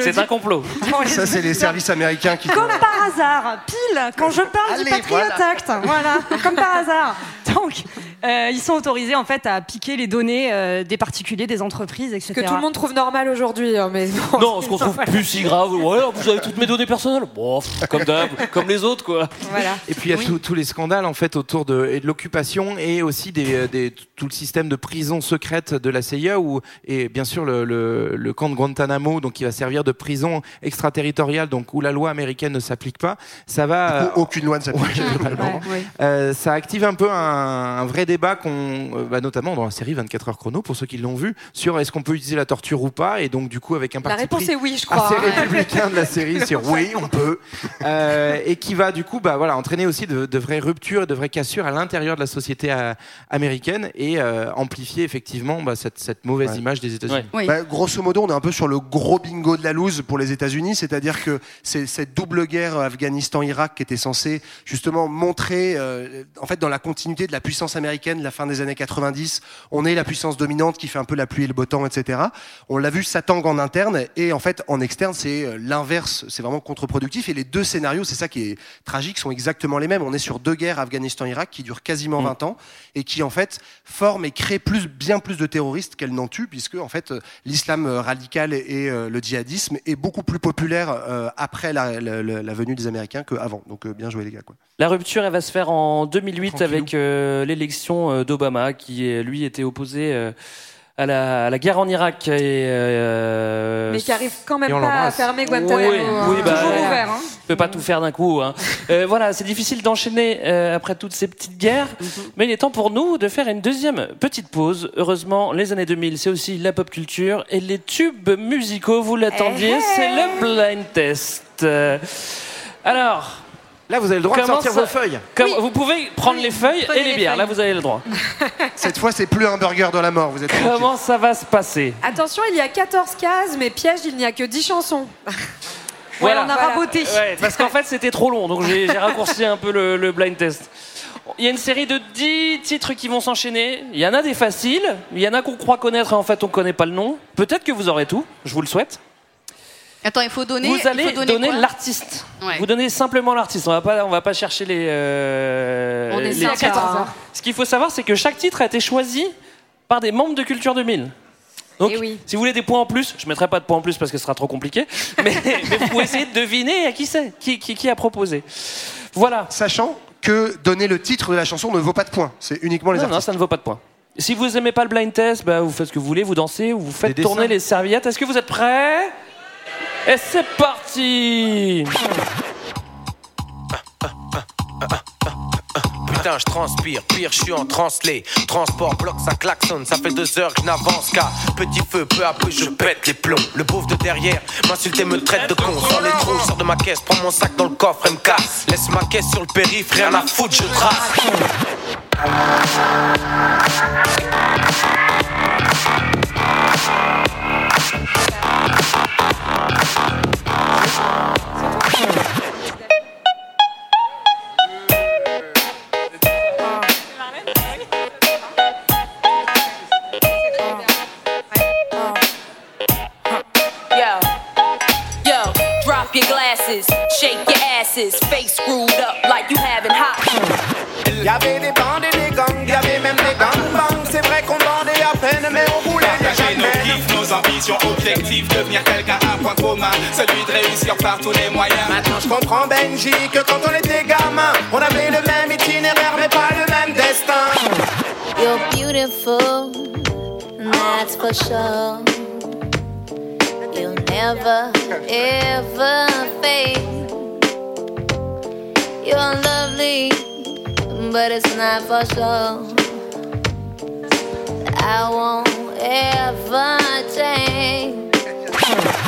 Speaker 7: C'est un complot.
Speaker 8: Ça, c'est les services américains qui.
Speaker 9: Comme par hasard, pile, quand je parle
Speaker 8: Allez,
Speaker 9: du Patriot
Speaker 8: voilà.
Speaker 9: Act, voilà, comme par hasard. Donc, euh, ils sont autorisés en fait à piquer les données euh, des particuliers, des entreprises, etc.
Speaker 12: que tout le monde trouve normal aujourd'hui, hein, mais bon.
Speaker 7: Non, ce qu'on trouve plus si grave. Ouais, vous avez toutes mes données personnelles. Bon, pff, comme d'hab, comme les autres quoi.
Speaker 12: Voilà.
Speaker 11: Et puis il y a tous- tous les scandales en fait autour de, et de l'occupation et aussi des, des- tout le système de prison secrète de la CIA où, et bien sûr le, le- le camp de Guantanamo donc qui va servir de prison extraterritoriale donc où la loi américaine ne s'applique pas. Ça va. euh,
Speaker 8: aucune loi ne s'applique. globalement.
Speaker 11: Euh, ça active un peu un, un vrai débat qu'on, euh, bah, notamment dans la série 24 heures chrono pour ceux qui l'ont vu sur est-ce qu'on peut utiliser la torture ou pas et donc du coup avec un
Speaker 12: La
Speaker 11: parti
Speaker 12: réponse
Speaker 11: pris
Speaker 12: est oui, je crois.
Speaker 11: assez
Speaker 12: hein.
Speaker 11: républicain de la série sur oui on peut Euh, et qui va du coup bah voilà entraîner aussi de, de vraies ruptures et de vraies cassures à l'intérieur de la société euh, américaine et euh, amplifier effectivement bah, cette, cette mauvaise
Speaker 8: Ouais.
Speaker 11: image des États-Unis.
Speaker 8: Bah, grosso modo, on est un peu sur le gros bingo de la loose pour les États-Unis, c'est-à-dire que c'est cette double guerre Afghanistan-Irak qui était censée justement montrer, euh, en fait, dans la continuité de la puissance américaine américaine, la fin des années 90. On est la puissance dominante qui fait un peu la pluie et le beau temps, etc. On l'a vu, ça tangue en interne et en fait en externe, c'est euh, l'inverse. C'est vraiment contre-productif. Et les deux scénarios, c'est ça qui est tragique, sont exactement les mêmes. On est sur deux guerres, Afghanistan-Irak, qui durent quasiment 20 ans et qui en fait forment et créent plus, bien plus de terroristes qu'elles n'en tuent, puisque en fait euh, l'islam euh, radical et le djihadisme est beaucoup plus populaire après la, la- la- venue des Américains qu'avant. Donc bien joué les gars. Quoi.
Speaker 7: La rupture, elle va se faire en 2008 avec euh, l'élection euh, d'Obama, qui lui était opposé euh, à, la, à la guerre en Irak. Et, euh,
Speaker 12: Mais qui arrive quand même pas à fermer Guantanamo.
Speaker 7: Oui,
Speaker 12: hein.
Speaker 7: oui, bah,
Speaker 12: Toujours ouvert. hein.
Speaker 7: Je peux pas tout faire d'un coup. hein. Euh, voilà, c'est difficile d'enchaîner euh, après toutes ces petites guerres, mais il est temps pour nous de faire une deuxième petite pause. Heureusement, les années 2000, c'est aussi la pop culture et les tubes musicaux. Vous l'attendiez,
Speaker 12: Eh,
Speaker 7: c'est le blind test. Euh, alors.
Speaker 11: Là, vous avez le droit de
Speaker 7: comment
Speaker 11: sortir
Speaker 7: ça-
Speaker 11: vos feuilles.
Speaker 7: comme- Vous pouvez prendre les feuilles
Speaker 12: prenez
Speaker 7: et les
Speaker 12: les
Speaker 7: bières. Là, vous avez le droit.
Speaker 8: Cette fois, c'est plus un burger de la mort. Vous êtes tranquille.
Speaker 7: Comment ça va se passer?
Speaker 12: Attention, il y a 14 cases, mais piège, il n'y a que 10 chansons.
Speaker 7: Voilà.
Speaker 12: on a raboté.
Speaker 7: Ouais, parce qu'en fait, c'était trop long, donc j'ai raccourci un peu le, le blind test. Il y a une série de 10 titres qui vont s'enchaîner. Il y en a des faciles, il y en a qu'on croit connaître et en fait on connaît pas le nom. Peut-être que vous aurez tout, je vous le souhaite.
Speaker 16: Attends, il faut donner.
Speaker 7: vous allez
Speaker 16: faut donner,
Speaker 7: l'artiste.
Speaker 16: Ouais.
Speaker 7: Vous donnez simplement l'artiste. On va pas, on va pas chercher les. euh,
Speaker 12: On est
Speaker 7: les titres.
Speaker 12: hein.
Speaker 7: Ce qu'il faut savoir, c'est que chaque titre a été choisi par des membres de Culture 2000. Donc,
Speaker 12: Eh
Speaker 7: si vous voulez des points en plus, je mettrai pas de points en plus parce que ce sera trop compliqué. Mais, mais vous pouvez essayer de deviner à qui c'est, qui, qui, qui a proposé. Voilà.
Speaker 8: Sachant que donner le titre de la chanson ne vaut pas de points. C'est uniquement les
Speaker 7: Non, non,
Speaker 8: artistes.
Speaker 7: ça ne vaut pas de points. Si vous aimez pas le blind test, bah, vous faites ce que vous voulez, vous dansez ou vous faites
Speaker 11: Des
Speaker 7: tourner
Speaker 11: dessins.
Speaker 7: les serviettes. Est-ce que vous êtes prêts? Et c'est parti
Speaker 18: Putain, je transpire, pire, je suis en translé. Transport, bloc, ça klaxonne, ça fait deux heures que je n'avance qu'à petit feu, peu à peu, je pète les plombs. Le pauvre de derrière m'insulte et me traite de con. Sans les trous, sors de ma caisse, prends mon sac dans le coffre et me casse. Laisse ma caisse sur le périph', rien à foutre, je trace.
Speaker 19: Ambitions, objectifs, devenir quelqu'un à point commun, celui de réussir par tous les moyens.
Speaker 3: Maintenant je comprends Benji que quand on était gamin, on avait le même itinéraire mais pas le même destin.
Speaker 20: You're beautiful, and that's for sure. You'll never, ever fade. You're lovely, but it's not for sure. I won't ever change.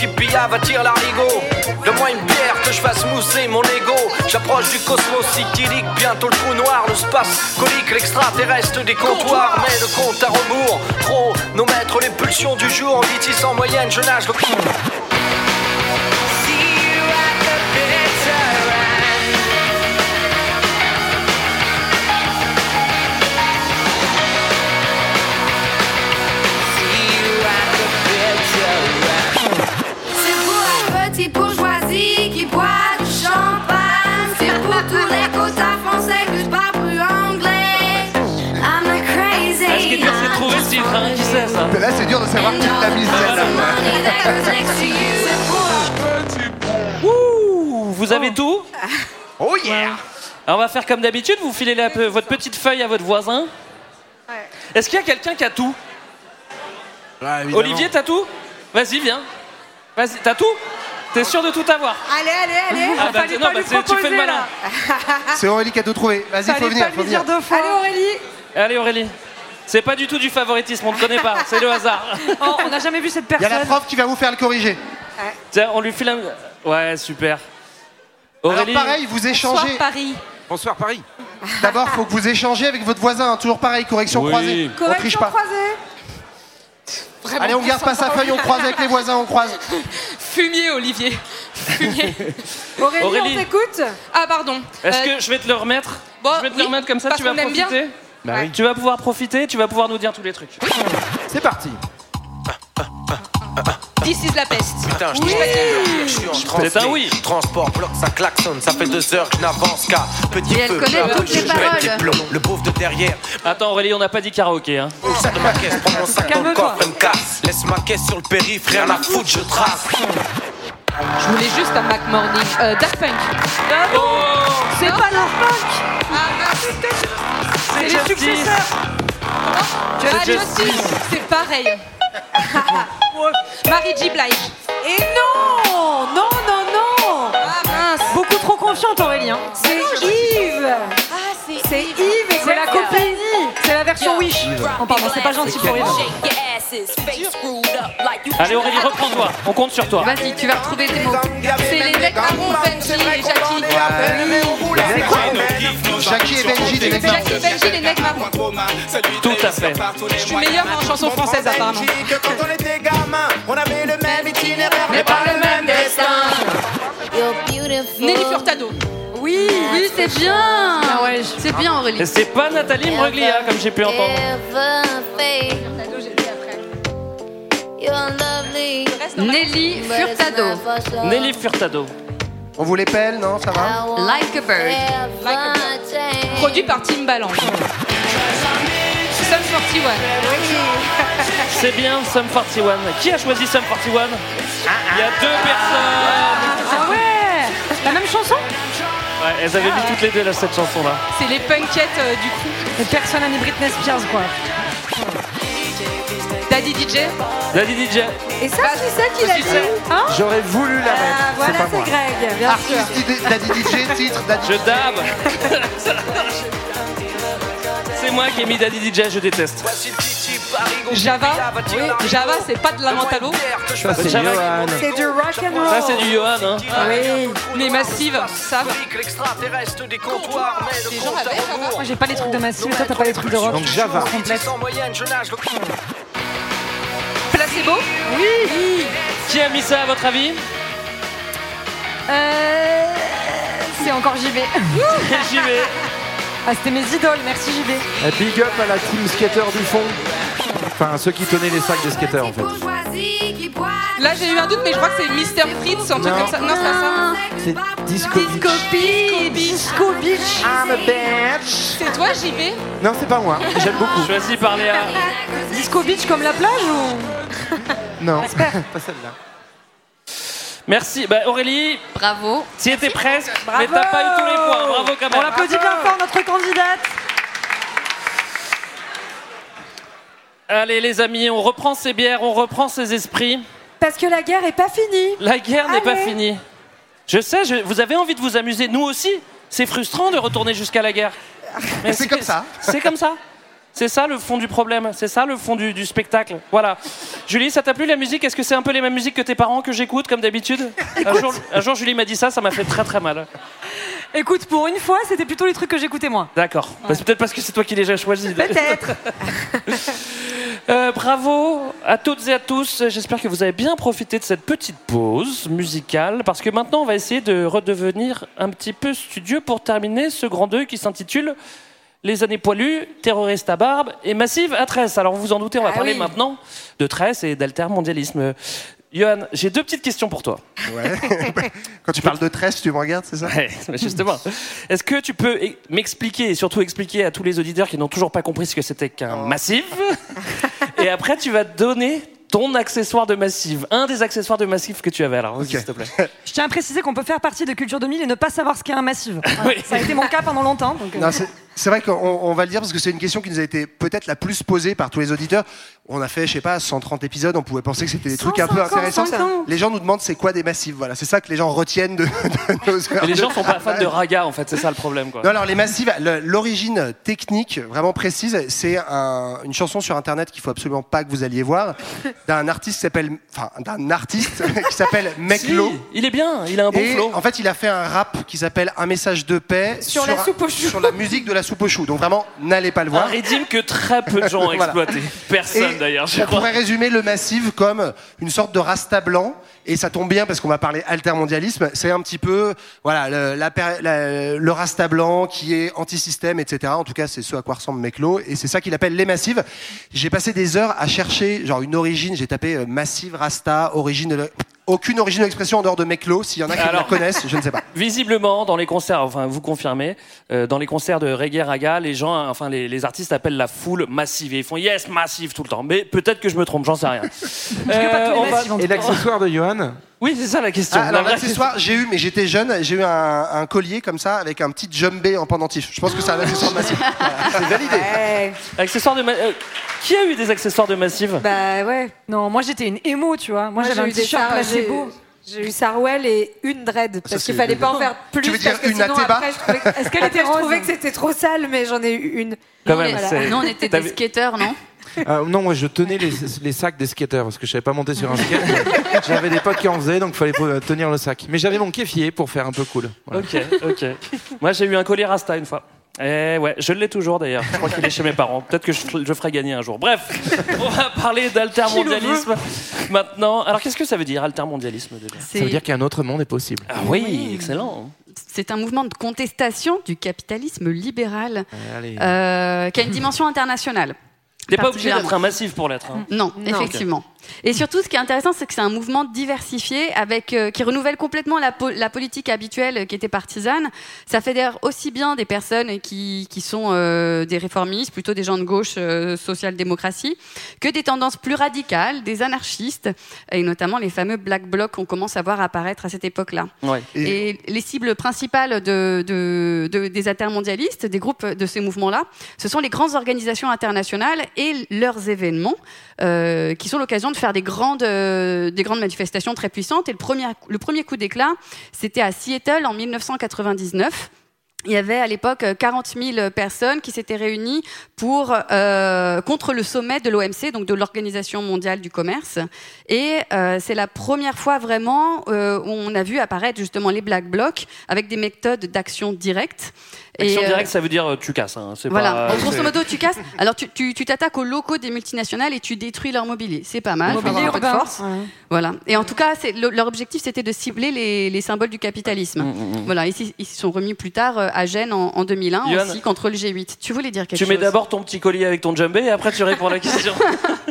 Speaker 18: Qui pillave attire l'arigot. Donne-moi une bière que je fasse mousser mon ego. J'approche du cosmos cyclique, bientôt le trou noir, le space colique, l'extraterrestre des comptoirs. Mais le compte à rebours, trop, nos maîtres, les pulsions du jour. En vitesse en moyenne, je nage le
Speaker 20: C'est Qui c'est
Speaker 7: ça
Speaker 8: Là, c'est dur de savoir qui l'a mise celle-là.
Speaker 7: Ouh, vous avez tout Oh yeah Alors on va faire comme d'habitude, vous filez la- votre petite feuille à votre voisin. Est-ce qu'il y a quelqu'un qui a tout Olivier, t'as tout Vas-y, viens. Vas-y, t'as tout T'es sûr de tout avoir
Speaker 9: Allez, allez, allez.
Speaker 7: Ah bah,
Speaker 9: Fallait
Speaker 7: non,
Speaker 9: pas
Speaker 7: bah,
Speaker 9: lui
Speaker 7: c'est- tu
Speaker 9: proposer,
Speaker 7: fais le malin.
Speaker 8: C'est Aurélie qui a tout trouvé. Vas-y, faut venir,
Speaker 9: pas
Speaker 8: faut
Speaker 9: lui dire
Speaker 8: venir.
Speaker 9: deux fois. Allez, Aurélie.
Speaker 7: Allez Aurélie. C'est pas du tout du favoritisme, on ne connaît pas, c'est le hasard.
Speaker 9: Oh, on n'a jamais vu cette
Speaker 8: Il y a la prof qui va vous faire le corriger.
Speaker 7: Tiens, on lui file un. Ouais, super.
Speaker 8: Alors pareil, vous échangez.
Speaker 9: Paris.
Speaker 11: Bonsoir Paris.
Speaker 8: D'abord, faut que vous échangez avec votre voisin. hein. Toujours pareil, correction
Speaker 7: Oui.
Speaker 8: croisée. On triche
Speaker 9: Correction
Speaker 8: pas.
Speaker 9: croisée.
Speaker 8: Allez, on garde pas sa feuille, on croise avec les voisins, on croise.
Speaker 21: Fumier, Olivier. Fumier.
Speaker 9: Aurélie,
Speaker 7: Aurélie.
Speaker 9: on t'écoute?
Speaker 21: Ah, pardon.
Speaker 7: Est-ce
Speaker 21: Euh,
Speaker 7: que je vais te le remettre?
Speaker 21: bon,
Speaker 7: Je vais te
Speaker 21: oui,
Speaker 7: le remettre comme ça,
Speaker 21: parce
Speaker 7: tu vas
Speaker 21: qu'on aime bien.
Speaker 7: profiter?
Speaker 11: Bah oui.
Speaker 7: Tu vas pouvoir profiter, tu vas pouvoir nous dire tous les trucs.
Speaker 11: C'est parti.
Speaker 21: This is la peste.
Speaker 18: Putain, je
Speaker 21: Oui.
Speaker 18: je suis en
Speaker 7: C'est
Speaker 18: transfert.
Speaker 7: un oui.
Speaker 18: Transport, bloc, ça klaxonne. Ça fait deux heures que je n'avance qu'à petit
Speaker 16: Et elle
Speaker 18: feu.
Speaker 16: connaît toutes les paroles.
Speaker 18: les plombs. Le pauvre de derrière,
Speaker 7: Attends Aurélie, on n'a pas dit karaoké. Hein.
Speaker 18: sac de ma caisse, prends mon sac dans le me casse. Laisse ma caisse sur le périph', rien à foutre, je trace.
Speaker 21: Je voulais juste un Mac Morning. Euh, Daft Punk.
Speaker 7: Oh
Speaker 9: C'est pas Daft Punk. C'est les successeurs.
Speaker 21: C'est pareil. Marie J. Blige.
Speaker 9: Et non Non, non, non
Speaker 21: Ah mince.
Speaker 9: Beaucoup trop confiante, Aurélie. hein. C'est
Speaker 21: c'est
Speaker 9: C'est Yves c'est la copine C'est la version Wish Oh pardon, c'est pas gentil pour Yves.
Speaker 7: Allez Aurélie, reprends-toi. On compte sur toi.
Speaker 16: Vas-y, tu vas retrouver tes mots.
Speaker 21: C'est les mecs Aaron, Benji et Jackie.
Speaker 8: Jackie et Benji, des mecs
Speaker 21: Jackie et Benji, les mecs marrons.
Speaker 7: Tout à fait.
Speaker 21: Je suis meilleure en chanson française apparemment.
Speaker 3: Que quand on était gamin, on avait le même itinéraire,
Speaker 21: Mais pas le même destin. Nelly Furtado.
Speaker 16: Oui, oui, c'est bien.
Speaker 9: Ah ouais,
Speaker 16: C'est bien Aurélie.
Speaker 7: Et c'est pas Nathalie Mbruglia comme j'ai pu entendre.
Speaker 16: Nelly Furtado.
Speaker 7: Nelly Furtado.
Speaker 8: On vous les pèle, non Ça va
Speaker 16: Like a bird.
Speaker 21: Produit par Timbaland. Sum 41.
Speaker 7: C'est bien Sum 41. Qui a choisi Sum 41 Il y a deux personnes. Elles avaient mis toutes les deux là, cette chanson là.
Speaker 21: C'est les punkettes euh, du coup.
Speaker 9: Et personne n'a mis Britney Spears, quoi.
Speaker 21: Daddy DJ.
Speaker 7: Daddy DJ.
Speaker 9: Et ça, c'est ça qu'il a
Speaker 7: Qui
Speaker 9: dit Hein
Speaker 11: J'aurais voulu la mettre.
Speaker 9: Ah, voilà,
Speaker 11: c'est pas
Speaker 9: c'est
Speaker 11: moi.
Speaker 9: Greg, bien sûr.
Speaker 8: Artiste Daddy DJ, titre, Daddy
Speaker 7: Je dab. C'est moi qui ai mis Daddy DJ, je déteste.
Speaker 21: Java. Oui, Java, c'est pas de la mentalo.
Speaker 11: Ça, c'est
Speaker 7: Java-
Speaker 11: Johan.
Speaker 9: C'est du rock and roll.
Speaker 7: Ça c'est du Johan. Hein.
Speaker 21: Oui. Les massives, ça. Les gens avaient.
Speaker 9: Moi, j'ai pas les trucs de Massive, toi, t'as pas les trucs de rock.
Speaker 11: Donc Java.
Speaker 9: Complète.
Speaker 21: Placebo.
Speaker 9: Oui
Speaker 7: Qui a mis ça à votre avis
Speaker 9: Euh... C'est encore JB.
Speaker 7: J'y vais.
Speaker 9: Ah, c'était mes idoles, merci JB.
Speaker 11: Et Big up à la team skater du fond. Enfin, ceux qui tenaient les sacs des skateurs en fait.
Speaker 21: Là, j'ai eu un doute, mais je crois que c'est Mr. Fritz, un truc comme ça. Non, c'est pas ça.
Speaker 11: C'est Disco Beach.
Speaker 21: Beach.
Speaker 9: Disco Beach.
Speaker 11: I'm a bitch.
Speaker 21: C'est toi, JB
Speaker 11: Non, c'est pas moi. J'aime beaucoup.
Speaker 7: Choisi par Léa.
Speaker 9: Disco Beach comme la plage ou?
Speaker 11: Non, pas celle-là.
Speaker 7: Merci. Bah, Aurélie,
Speaker 16: Bravo.
Speaker 7: tu étais presque, mais t'as pas eu tous les points. Bravo quand
Speaker 9: On
Speaker 7: même.
Speaker 9: l'applaudit bien fort, notre candidate.
Speaker 7: Allez les amis, on reprend ses bières, on reprend ses esprits.
Speaker 9: Parce que la guerre est pas finie.
Speaker 7: La guerre n'est pas finie. Je sais, je- vous avez envie de vous amuser. Nous aussi. C'est frustrant de retourner jusqu'à la guerre. Mais
Speaker 8: C'est comme ça.
Speaker 7: C'est comme ça. C'est ça le fond du problème. C'est ça le fond du, du spectacle. Voilà. Julie, ça t'a plu la musique? Est-ce que c'est un peu les mêmes musiques que tes parents que j'écoute comme d'habitude? Un jour, un jour, Julie m'a dit ça, ça m'a fait très très mal.
Speaker 9: Écoute, pour une fois, c'était plutôt les trucs que j'écoutais moi.
Speaker 7: D'accord. Bah, c'est peut-être parce que c'est toi qui les as choisis.
Speaker 9: Peut-être.
Speaker 7: Euh, bravo à toutes et à tous. J'espère que vous avez bien profité de cette petite pause musicale parce que maintenant on va essayer de redevenir un petit peu studieux pour terminer ce grand 2 qui s'intitule Les années poilues, terroristes à barbe et massive à tresse. Alors vous vous en doutez, on va
Speaker 9: Ah
Speaker 7: parler
Speaker 9: oui.
Speaker 7: maintenant de tresse et d'altermondialisme. Johan, j'ai deux petites questions pour toi.
Speaker 8: Ouais. Quand tu parles de tresse, tu me regardes, c'est ça?
Speaker 7: Ouais, justement. Est-ce que tu peux e- m'expliquer et surtout expliquer à tous les auditeurs qui n'ont toujours pas compris ce que c'était qu'un massif? Et après, tu vas donner ton accessoire de massif, un des accessoires de massif que tu avais. Alors, s'il te plaît.
Speaker 9: Je tiens à préciser qu'on peut faire partie de Culture 2000 et ne pas savoir ce qu'est un massif.
Speaker 7: Oui.
Speaker 9: Ça a été mon cas pendant longtemps. donc, euh,
Speaker 8: Non, c'est- vrai qu'on on va le dire parce que c'est une question qui nous a été peut-être la plus posée par tous les auditeurs. On a fait, je sais pas, 130 épisodes, on pouvait penser que c'était des trucs un peu
Speaker 9: 150,
Speaker 8: intéressants.
Speaker 9: 150.
Speaker 8: Les gens nous demandent c'est quoi des massifs, voilà. C'est ça que les gens retiennent de, de nos heures
Speaker 7: Mais les gens sont pas fans de raga, en fait, c'est ça le problème. Quoi.
Speaker 8: Non, alors les massives, le- l'origine technique vraiment précise, c'est un- une chanson sur internet qu'il faut absolument pas que vous alliez voir, d'un artiste qui s'appelle, enfin d'un artiste qui s'appelle Meklo.
Speaker 7: Si, il est bien, il a un bon
Speaker 8: Et
Speaker 7: flow.
Speaker 8: en fait, il a fait un rap qui s'appelle Un message de paix
Speaker 12: Sur la soupe aux choux.
Speaker 8: sur la musique de la soupe aux choux. Donc vraiment, n'allez pas le
Speaker 7: Un
Speaker 8: voir.
Speaker 7: rythme que très peu de gens ont
Speaker 8: Voilà.
Speaker 7: exploité. Personne d'ailleurs, je
Speaker 8: on
Speaker 7: crois.
Speaker 8: pourrait résumer le massif comme une sorte de rasta blanc. Et ça tombe bien parce qu'on va parler altermondialisme. C'est un petit peu voilà le, la péri- la- le rasta blanc qui est anti-système, etc. En tout cas, c'est ce à quoi ressemble Meklo. Et c'est ça qu'il appelle les massives. J'ai passé des heures à chercher genre une origine. J'ai tapé euh, massive rasta origine. de- Aucune origine de l'expression en dehors de Meklo. S'il y en a qui
Speaker 7: Alors-
Speaker 8: la connaissent, je ne sais pas.
Speaker 7: Visiblement, dans les concerts, enfin vous confirmez, euh, dans les concerts de reggae raga, les gens, enfin les, les artistes appellent la foule massive et ils font yes massive tout le temps. Mais peut-être que je me trompe, j'en sais rien. Euh, on va-
Speaker 11: Et l'accessoire de Johan?
Speaker 7: Oui, c'est ça la question.
Speaker 8: Ah, alors
Speaker 7: La vraie
Speaker 8: l'accessoire, j'ai eu, mais j'étais jeune, j'ai eu un, un collier comme ça avec un petit jumbé en pendentif. Je pense que c'est un accessoire massif. C'est validé.
Speaker 12: Ouais.
Speaker 7: Accessoires de ma- euh, Qui a eu des accessoires de massive
Speaker 12: Bah ouais.
Speaker 9: Non, moi j'étais une émo, tu vois. Moi,
Speaker 12: Moi,
Speaker 9: j'avais un
Speaker 12: j'ai eu des
Speaker 9: t-shirt
Speaker 12: Sar-
Speaker 9: placebo.
Speaker 12: j'ai- eu Sarwell et une dread parce qu'il fallait pas en faire plus.
Speaker 8: Tu veux dire
Speaker 12: parce que
Speaker 8: une
Speaker 12: sinon, après, je trouvais que-
Speaker 9: Est-ce qu'elle était
Speaker 12: Je trouvais
Speaker 9: rose
Speaker 12: que c'était trop sale, mais j'en ai eu une.
Speaker 7: Quand
Speaker 16: Nous,
Speaker 7: même,
Speaker 16: on nous, était des skateurs, non?
Speaker 11: Euh, non, moi je tenais les, les sacs des skateurs parce que je savais pas monter sur un skate. j'avais des potes qui en faisaient donc il fallait euh, tenir le sac. Mais j'avais mon kéfier pour faire un peu cool. Voilà.
Speaker 7: Ok, ok. Moi j'ai eu un collier Rasta une fois. Eh ouais, je l'ai toujours d'ailleurs. Je crois qu'il est chez mes parents. Peut-être que je, je ferai gagner un jour. Bref, on va parler d'altermondialisme maintenant. Alors qu'est-ce que ça veut dire altermondialisme déjà?
Speaker 11: Ça veut dire qu'un autre monde est possible.
Speaker 7: Ah oui, excellent.
Speaker 16: C'est un mouvement de contestation du capitalisme libéral euh, qui a une dimension internationale.
Speaker 7: T'es pas obligé d'être un massif pour l'être. hein.
Speaker 16: Non,
Speaker 12: Non.
Speaker 16: effectivement. Et surtout, ce qui est intéressant, c'est que c'est un mouvement diversifié avec euh, qui renouvelle complètement la, po- la politique habituelle qui était partisane. Ça fédère aussi bien des personnes qui, qui sont euh, des réformistes, plutôt des gens de gauche, euh, social-démocratie, que des tendances plus radicales, des anarchistes, et notamment les fameux black blocs qu'on commence à voir apparaître à cette époque-là.
Speaker 7: Ouais.
Speaker 16: Et, les cibles principales de, de- de- des intermondialistes, des groupes de ces mouvements-là, ce sont les grandes organisations internationales et leurs événements, euh, qui sont l'occasion de faire des grandes, euh, des grandes manifestations très puissantes. Et le premier, le premier coup d'éclat, c'était à Seattle en 1999. Il y avait à l'époque euh, 40 000 personnes qui s'étaient réunies pour euh, contre le sommet de l'OMC, donc de l'Organisation mondiale du commerce. Et euh, c'est la première fois vraiment euh, où on a vu apparaître justement les black blocs avec des méthodes d'action directe.
Speaker 7: Action
Speaker 16: Et, euh,
Speaker 7: directe, ça veut dire euh, tu casses. hein. C'est
Speaker 16: voilà,
Speaker 7: pas-
Speaker 16: Bon, grosso modo, tu casses. Alors, tu tu- tu t'attaques aux locaux des multinationales et tu détruis leur mobilier. C'est pas mal.
Speaker 9: Mobilier
Speaker 16: de
Speaker 9: urbain.
Speaker 16: force.
Speaker 9: Ouais.
Speaker 16: Voilà. Et en tout cas, c'est- le- leur objectif, c'était de cibler les, les symboles du capitalisme.
Speaker 7: Mm,
Speaker 16: Voilà. Ils ils s'y sont remis plus tard euh, à Gênes en, en 2001
Speaker 7: Johan,
Speaker 16: aussi contre le G8. Tu voulais dire quelque
Speaker 7: Tu
Speaker 16: chose
Speaker 7: mets d'abord ton petit collier avec ton djembé et après tu réponds à la question.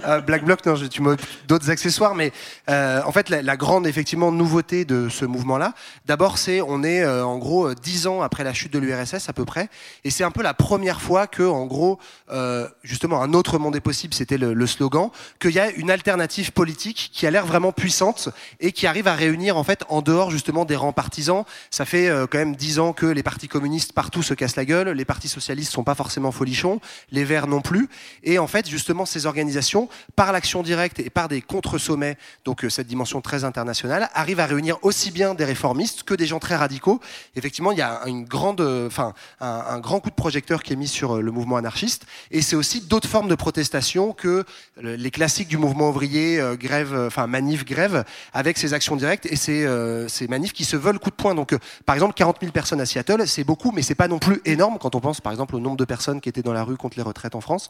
Speaker 8: Euh, Black Bloc, non, je- tu m'as d'autres accessoires, mais euh, en fait, la, la grande effectivement nouveauté de ce mouvement-là, d'abord, c'est on est euh, en gros euh, dix ans après la chute de l'URSS à près, et c'est un peu la première fois que, en gros, euh, justement, un autre monde est possible, c'était le, slogan, qu'il y a une alternative politique qui a l'air vraiment puissante et qui arrive à réunir en fait en dehors justement des rangs partisans. Ça fait euh, quand même dix ans que les partis communistes partout se cassent la gueule, les partis socialistes sont pas forcément folichons, les Verts non plus, et en fait, justement, ces organisations, par l'action directe et par des contre-sommets, donc euh, cette dimension très internationale, arrivent à réunir aussi bien des réformistes que des gens très radicaux. Effectivement, il y a une grande, enfin, un, un grand coup de projecteur qui est mis sur euh, le mouvement anarchiste, et c'est aussi d'autres formes de protestation que les classiques du mouvement ouvrier, euh, grève, euh, enfin manif, grève, avec ces actions directes et ces, euh, ces manifs qui se veulent coup de poing. Donc, euh, par exemple, 40 000 personnes à Seattle, c'est beaucoup, mais c'est pas non plus énorme quand on pense, par exemple, au nombre de personnes qui étaient dans la rue contre les retraites en France.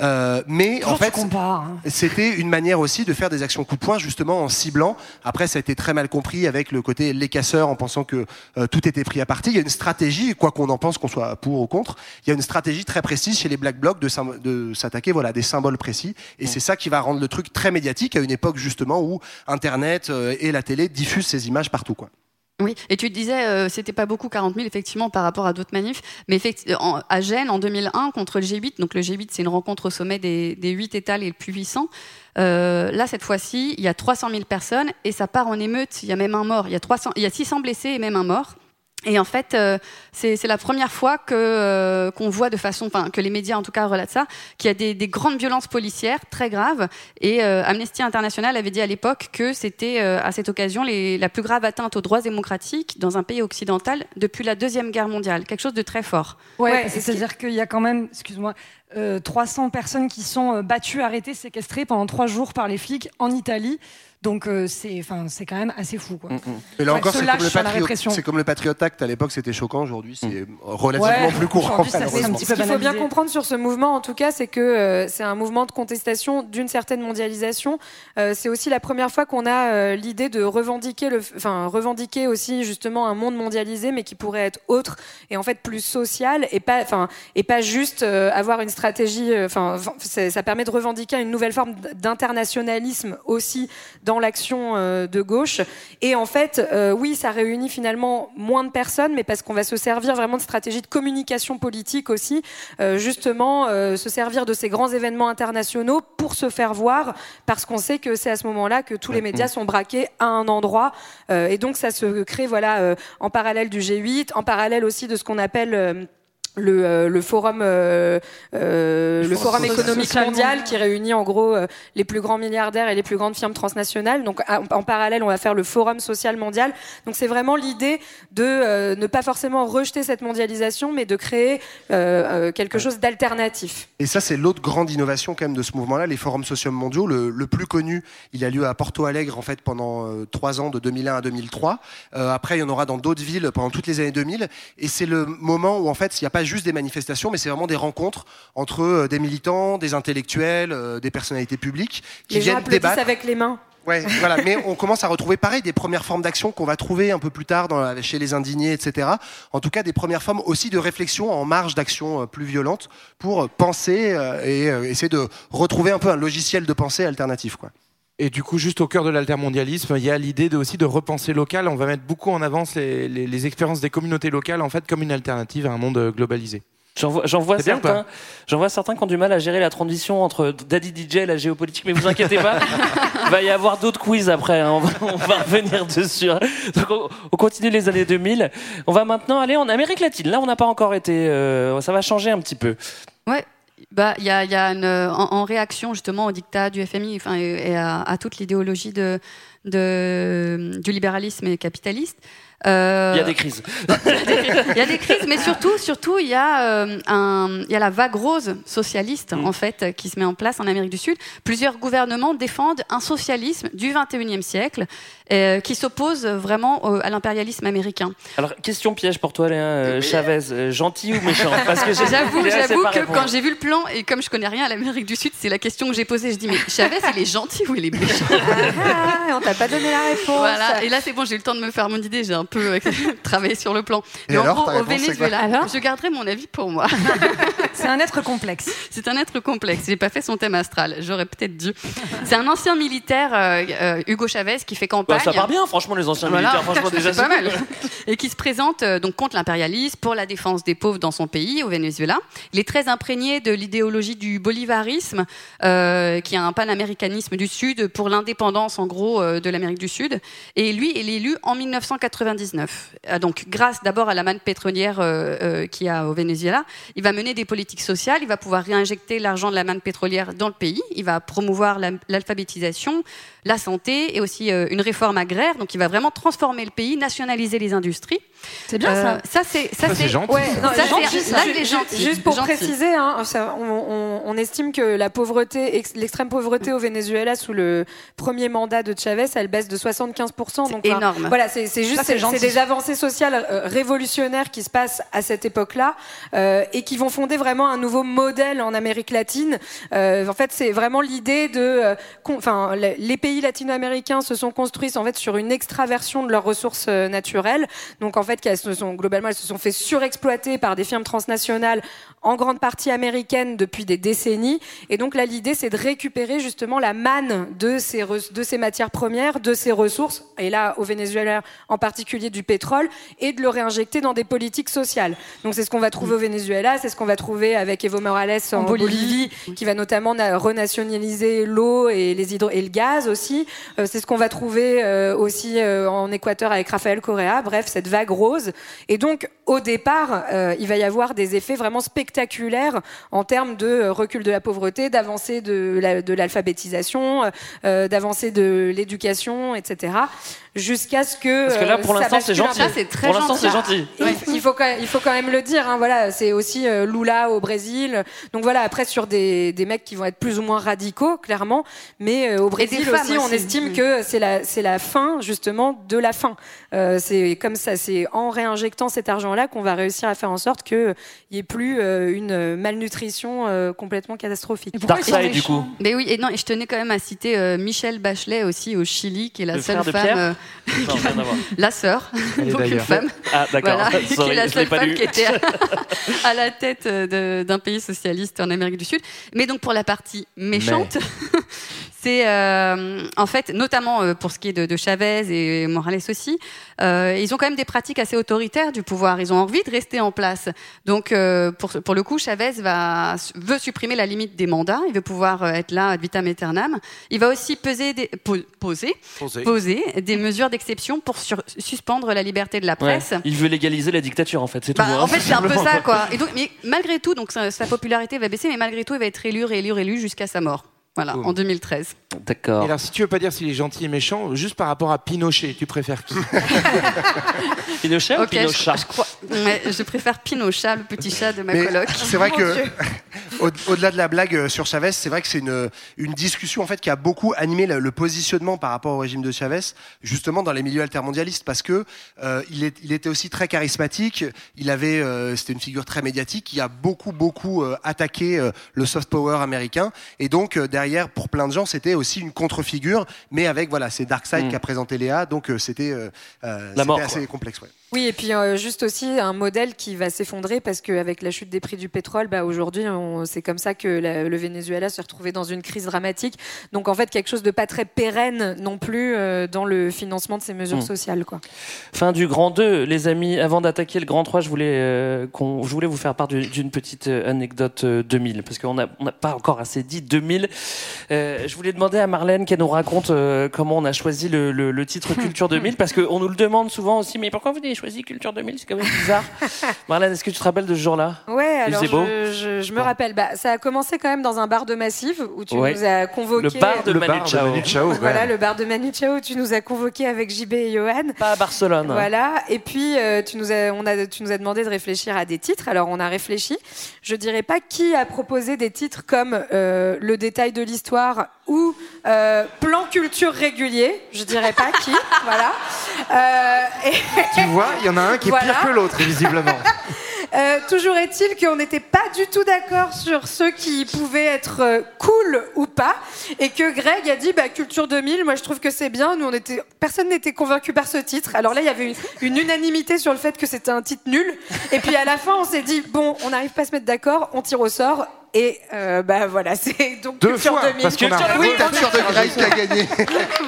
Speaker 8: Euh, mais en fait,
Speaker 9: hein.
Speaker 8: c'était une manière aussi de faire des actions coup de poing, justement en ciblant. Après, ça a été très mal compris avec le côté les casseurs, en pensant que euh, tout était pris à partie. Il y a une stratégie, quoi qu'on en pense, qu'on soit pour ou contre, il y a une stratégie très précise chez les Black Blocs de s'attaquer voilà, à des symboles précis. Et c'est ça qui va rendre le truc très médiatique à une époque justement où Internet euh, et la télé diffusent ces images partout. Quoi.
Speaker 16: Oui, et tu disais, euh, c'était pas beaucoup 40 000 effectivement par rapport à d'autres manifs, mais en- à Gênes en 2001 contre le G8, donc le G8 c'est une rencontre au sommet des, des 8 États les plus puissants. Euh, là cette fois-ci, il y a 300 000 personnes et ça part en émeute. Il y a même un mort. Il y a 300, il y a 600 blessés et même un mort. Et en fait, euh, c'est c'est la première fois que euh, qu'on voit de façon, enfin que les médias en tout cas relatent ça, qu'il y a des, des grandes violences policières très graves. Et euh, Amnesty International avait dit à l'époque que c'était euh, à cette occasion les, la plus grave atteinte aux droits démocratiques dans un pays occidental depuis la deuxième guerre mondiale. Quelque chose de très fort.
Speaker 9: Ouais, c'est-à-dire qu'il y a quand même, excuse-moi, euh, 300 personnes qui sont euh, battues, arrêtées, séquestrées pendant trois jours par les flics en Italie. Donc euh, c'est, enfin, c'est quand même assez fou, quoi.
Speaker 8: Et là encore, c'est comme, le Patriot-
Speaker 9: répression.
Speaker 8: c'est comme le Patriot Act. À l'époque, c'était choquant. Aujourd'hui, c'est relativement
Speaker 9: Ouais,
Speaker 8: plus courant.
Speaker 9: ça, un petit
Speaker 12: Ce qu'il faut bien comprendre sur ce mouvement, en tout cas, c'est que euh, c'est un mouvement de contestation d'une certaine mondialisation. Euh, c'est aussi la première fois qu'on a euh, l'idée de revendiquer, le, enfin revendiquer aussi justement un monde mondialisé, mais qui pourrait être autre et en fait plus social et pas, enfin et pas juste euh, avoir une stratégie. Enfin, ça permet de revendiquer une nouvelle forme d'internationalisme aussi dans l'action euh, de gauche. Et en fait, euh, oui, ça réunit finalement moins de personnes, mais parce qu'on va se servir vraiment de stratégies de communication politique aussi, euh, justement, se servir de ces grands événements internationaux pour se faire voir, parce qu'on sait que c'est à ce moment-là que tous les médias sont braqués à un endroit, et donc ça se crée, voilà, euh, en parallèle du G8, en parallèle aussi de ce qu'on appelle euh, le, euh, le forum euh, euh, le forum économique mondial qui réunit en gros euh, les plus grands milliardaires et les plus grandes firmes transnationales donc à- en parallèle on va faire le forum social mondial donc c'est vraiment l'idée de euh, ne pas forcément rejeter cette mondialisation mais de créer euh, euh, quelque chose d'alternatif
Speaker 8: Et ça, c'est l'autre grande innovation quand même de ce mouvement-là, les forums sociaux mondiaux. Le, le plus connu, il a lieu à Porto Alegre en fait pendant euh, trois ans, de 2001 à 2003. Euh, après, il y en aura dans d'autres villes pendant toutes les années 2000. Et c'est le moment où en fait, il n'y a pas juste des manifestations, mais c'est vraiment des rencontres entre euh, des militants, des intellectuels, euh, des personnalités publiques qui
Speaker 12: les
Speaker 8: viennent débattre.
Speaker 12: avec les mains
Speaker 8: Ouais, voilà. Mais on commence à retrouver pareil des premières formes d'action qu'on va trouver un peu plus tard dans chez les indignés, etc. En tout cas, des premières formes aussi de réflexion en marge d'action euh, plus violente pour penser et essayer de retrouver un peu un logiciel de pensée alternatif, quoi.
Speaker 11: Et du coup, juste au cœur de l'altermondialisme, il y a l'idée de, aussi de repenser local. On va mettre beaucoup en avance les, les- les expériences des communautés locales, en fait, comme une alternative à un monde euh, globalisé.
Speaker 7: J'en vois, certains, j'en vois certains qui ont du mal à gérer la transition entre Daddy DJ et la géopolitique, mais vous inquiétez pas, il va y avoir d'autres quiz après, hein, on, va, on va revenir dessus. Donc on, on continue les années 2000. On va maintenant aller en Amérique latine. Là, on n'a pas encore été, euh, ça va changer un petit peu.
Speaker 16: Ouais. Bah, y a, y a une, en, en réaction justement au dictat du FMI, enfin, et, à toute l'idéologie de, de, du libéralisme et capitaliste. euh,
Speaker 7: Il y a des crises.
Speaker 16: il y a des crises, mais surtout, surtout, il y a euh, un, il y a la vague rose socialiste
Speaker 7: Mm.
Speaker 16: en fait qui se met en place en Amérique du Sud. Plusieurs gouvernements défendent un socialisme du 21e siècle euh, qui s'oppose vraiment au- à l'impérialisme américain.
Speaker 7: Alors, question piège pour toi, Léa, euh, Chavez, euh, gentil ou méchant? Parce que j'ai-
Speaker 16: J'avoue, j'avoue que quand j'ai vu le plan et comme je connais rien à l'Amérique du Sud, c'est la question que j'ai posée. Je dis mais Chavez, il est gentil ou il est méchant?
Speaker 12: Ah, on t'a pas donné la réponse
Speaker 16: Voilà. Et là, c'est bon, j'ai eu le temps de me faire mon idée. J'ai un peu euh, travaillé sur le plan.
Speaker 9: Et
Speaker 16: Mais en gros, au Venezuela, je garderai mon avis pour moi.
Speaker 9: C'est un être complexe.
Speaker 16: C'est un être complexe. J'ai pas fait son thème astral. J'aurais peut-être dû. C'est un ancien militaire, euh, euh, Hugo Chavez, qui fait campagne.
Speaker 7: Bah, ça part bien, franchement, les anciens
Speaker 16: Voilà.
Speaker 7: militaires, franchement, déjà,
Speaker 16: c'est pas mal. Et qui se présente euh, donc contre l'impérialisme, pour la défense des pauvres dans son pays, au Venezuela. Il est très imprégné de l'idéologie du bolivarisme, euh, qui est un panaméricanisme du Sud pour l'indépendance, en gros, euh, de l'Amérique du Sud. Et lui, il est élu en 1999. Euh, donc, grâce d'abord à la manne pétrolière euh, euh, qu'il y a au Venezuela, il va mener des politiques sociales, il va pouvoir réinjecter l'argent de la manne pétrolière dans le pays, il va promouvoir la- l'alphabétisation, la santé et aussi une réforme agraire. Donc, il va vraiment transformer le pays, nationaliser les industries.
Speaker 9: C'est bien, ça.
Speaker 16: Ça, c'est ça,
Speaker 12: Ça,
Speaker 16: c'est
Speaker 12: gentil,
Speaker 16: Ouais,
Speaker 12: ça.
Speaker 16: ça,
Speaker 12: C'est
Speaker 16: c'est-
Speaker 12: gentil, ça.
Speaker 16: Là, gentil.
Speaker 12: Juste pour
Speaker 16: Gentil.
Speaker 12: préciser, hein, on, on- on estime que la pauvreté, ex- l'extrême pauvreté au Venezuela sous le premier mandat de Chavez, elle baisse de 75%. Donc,
Speaker 16: énorme.
Speaker 12: Voilà, c'est c'est juste
Speaker 9: Ça, c'est
Speaker 12: c'est- c'est
Speaker 9: gentil.
Speaker 12: des avancées sociales euh, révolutionnaires qui se passent à cette époque-là euh, et qui vont fonder vraiment un nouveau modèle en Amérique latine. Euh, en fait, c'est vraiment l'idée de, euh, enfin, les- les pays latino-américains se sont construits en fait sur une extraversion de leurs ressources euh, naturelles. Donc en fait, qu'elles se sont globalement, elles se sont fait surexploiter par des firmes transnationales, en grande partie américaines depuis des décennies. Et donc là, l'idée, c'est de récupérer justement la manne de ces de ces matières premières, de ces ressources, et là au Venezuela en particulier du pétrole, et de le réinjecter dans des politiques sociales. Donc c'est ce qu'on va trouver au Venezuela, c'est ce qu'on va trouver avec Evo Morales en,
Speaker 9: En
Speaker 12: Bolivie,
Speaker 9: Bolivie.
Speaker 12: qui va notamment na- renationaliser l'eau et les hydro et le gaz aussi. Euh, c'est ce qu'on va trouver euh, aussi euh, en Équateur avec Rafael Correa. Bref, cette vague rose. Et donc, au départ, euh, il va y avoir des effets vraiment spectaculaires en termes de euh, recul de la pauvreté, d'avancée de la- de l'alphabétisation, euh, d'avancée de l'éducation, etc. Jusqu'à ce que.
Speaker 7: Parce que là,
Speaker 12: euh,
Speaker 7: pour
Speaker 12: ça
Speaker 7: l'instant, c'est gentil. très Pour l'instant, c'est gentil.
Speaker 12: Il, il faut quand même, il faut quand même le dire. hein, voilà, c'est aussi euh, Lula au Brésil. Donc voilà, après sur des, des mecs qui vont être plus ou moins radicaux, clairement. Mais euh, au Brésil aussi, on estime
Speaker 16: Mm.
Speaker 12: que c'est la, c'est la fin justement de la fin. Euh, c'est comme ça, c'est en réinjectant cet argent-là qu'on va réussir à faire en sorte qu'il n'y ait plus euh, une malnutrition euh, complètement catastrophique.
Speaker 16: Mais oui, et non, et je tenais quand même à citer euh, Michelle Bachelet aussi au Chili, qui est la
Speaker 7: Le
Speaker 16: seule femme, La sœur, donc une femme,
Speaker 7: Ah, d'accord.
Speaker 16: Voilà, qui est la seule femme
Speaker 7: lu.
Speaker 16: qui était à, à la tête d'un pays socialiste en Amérique du Sud. Mais donc pour la partie méchante, c'est euh, en fait notamment euh, pour ce qui est de, de Chavez et Morales aussi, euh, ils ont quand même des pratiques assez autoritaires du pouvoir. Ils ont envie de rester en place. Donc euh, pour, pour le coup, Chavez va, veut supprimer la limite des mandats. Il veut pouvoir euh, être là ad vitam aeternam. Il va aussi peser des, po- poser,
Speaker 7: Poser.
Speaker 16: poser des mesures d'exception pour sur- suspendre la liberté de la
Speaker 7: Ouais.
Speaker 16: presse.
Speaker 7: Il veut légaliser la dictature en fait, c'est
Speaker 16: Bah,
Speaker 7: tout. hein,
Speaker 16: en fait, c'est un peu ça, quoi. Et donc, mais malgré tout, donc sa, sa popularité va baisser, mais malgré tout, il va être élu, réélu, réélu jusqu'à sa mort. Voilà, en 2013.
Speaker 7: D'accord.
Speaker 11: Et alors, si tu veux pas dire s'il est gentil et méchant, juste par rapport à Pinochet, tu préfères qui
Speaker 7: Pinochet ou
Speaker 16: Ok, je-
Speaker 7: Pinochat
Speaker 16: je, crois- ouais, je préfère Pinochat, le petit chat de ma
Speaker 8: Mais
Speaker 16: coloc.
Speaker 8: C'est vrai que, au-delà de la blague euh, sur Chavez, c'est vrai que c'est une, une discussion en fait qui a beaucoup animé le, le positionnement par rapport au régime de Chavez, justement dans les milieux altermondialistes, parce que euh, il, est- il était aussi très charismatique. Il avait, euh, c'était une figure très médiatique qui a beaucoup beaucoup euh, attaqué euh, le soft power américain, et donc euh, derrière, pour plein de gens, c'était aussi une contre-figure, mais avec voilà, c'est Darkseid
Speaker 7: Mm.
Speaker 8: qu'a présenté Léa, donc euh, c'était euh, euh, assez
Speaker 7: quoi.
Speaker 8: complexe. Ouais.
Speaker 12: Oui, et puis euh, juste aussi un modèle qui va s'effondrer parce qu'avec la chute des prix du pétrole, bah, aujourd'hui, c'est comme ça que la- le Venezuela s'est retrouvé dans une crise dramatique. Donc en fait, quelque chose de pas très pérenne non plus euh, dans le financement de ces mesures
Speaker 7: Mm.
Speaker 12: sociales. Quoi.
Speaker 7: Fin du grand 2, les amis. Avant d'attaquer le grand 3, je voulais, euh, qu'on- je voulais vous faire part du- d'une petite euh, anecdote euh, 2000, parce qu'on n'a on n'a pas encore assez dit 2000. Euh, je voulais demander à Marlène qu'elle nous raconte euh, comment on a choisi le, le- le titre Culture 2000, parce qu'on nous le demande souvent aussi, mais pourquoi vous avez choisi Culture 2000 C'est quand même bizarre. Marlène, est-ce que tu te rappelles de ce jour-là?
Speaker 12: Ouais,
Speaker 7: Il
Speaker 12: alors
Speaker 7: beau
Speaker 12: je, me rappelle. Bah, ça a commencé quand même dans un bar de Massive où tu
Speaker 7: Ouais.
Speaker 12: nous as convoqué.
Speaker 7: Le bar de
Speaker 11: Le
Speaker 7: Manu
Speaker 11: bar de
Speaker 7: Chao.
Speaker 11: Manu Chao, ouais.
Speaker 12: Voilà, le bar de Manu Chao, tu nous as convoqué avec JB et Johan.
Speaker 7: Pas à Barcelone.
Speaker 12: Voilà, et puis euh, tu, nous as, on a, tu nous as demandé de réfléchir à des titres. Alors on a réfléchi. Je dirais pas qui a proposé des titres comme euh, Le détail de l'histoire ou euh, Plan culture régulier. Je dirais pas qui. voilà. Euh, et-
Speaker 11: Tu vois, il y en a un qui est
Speaker 12: Voilà.
Speaker 11: pire que l'autre, visiblement.
Speaker 12: Euh, toujours est-il qu'on n'était pas du tout d'accord sur ceux qui pouvaient être euh, cool ou pas, et que Greg a dit bah, Culture 2000, moi je trouve que c'est bien. Nous, on était, personne n'était convaincu par ce titre. Alors là, il y avait une, une unanimité sur le fait que c'était un titre nul. Et puis à la fin, on s'est dit bon, on n'arrive pas à se mettre d'accord, on tire au sort. Et euh, bah voilà, c'est donc
Speaker 11: Deux
Speaker 12: Culture
Speaker 11: fois,
Speaker 12: 2000.
Speaker 11: parce qu'on a
Speaker 12: Culture 2000.
Speaker 8: Votation de Greg qui a gagné.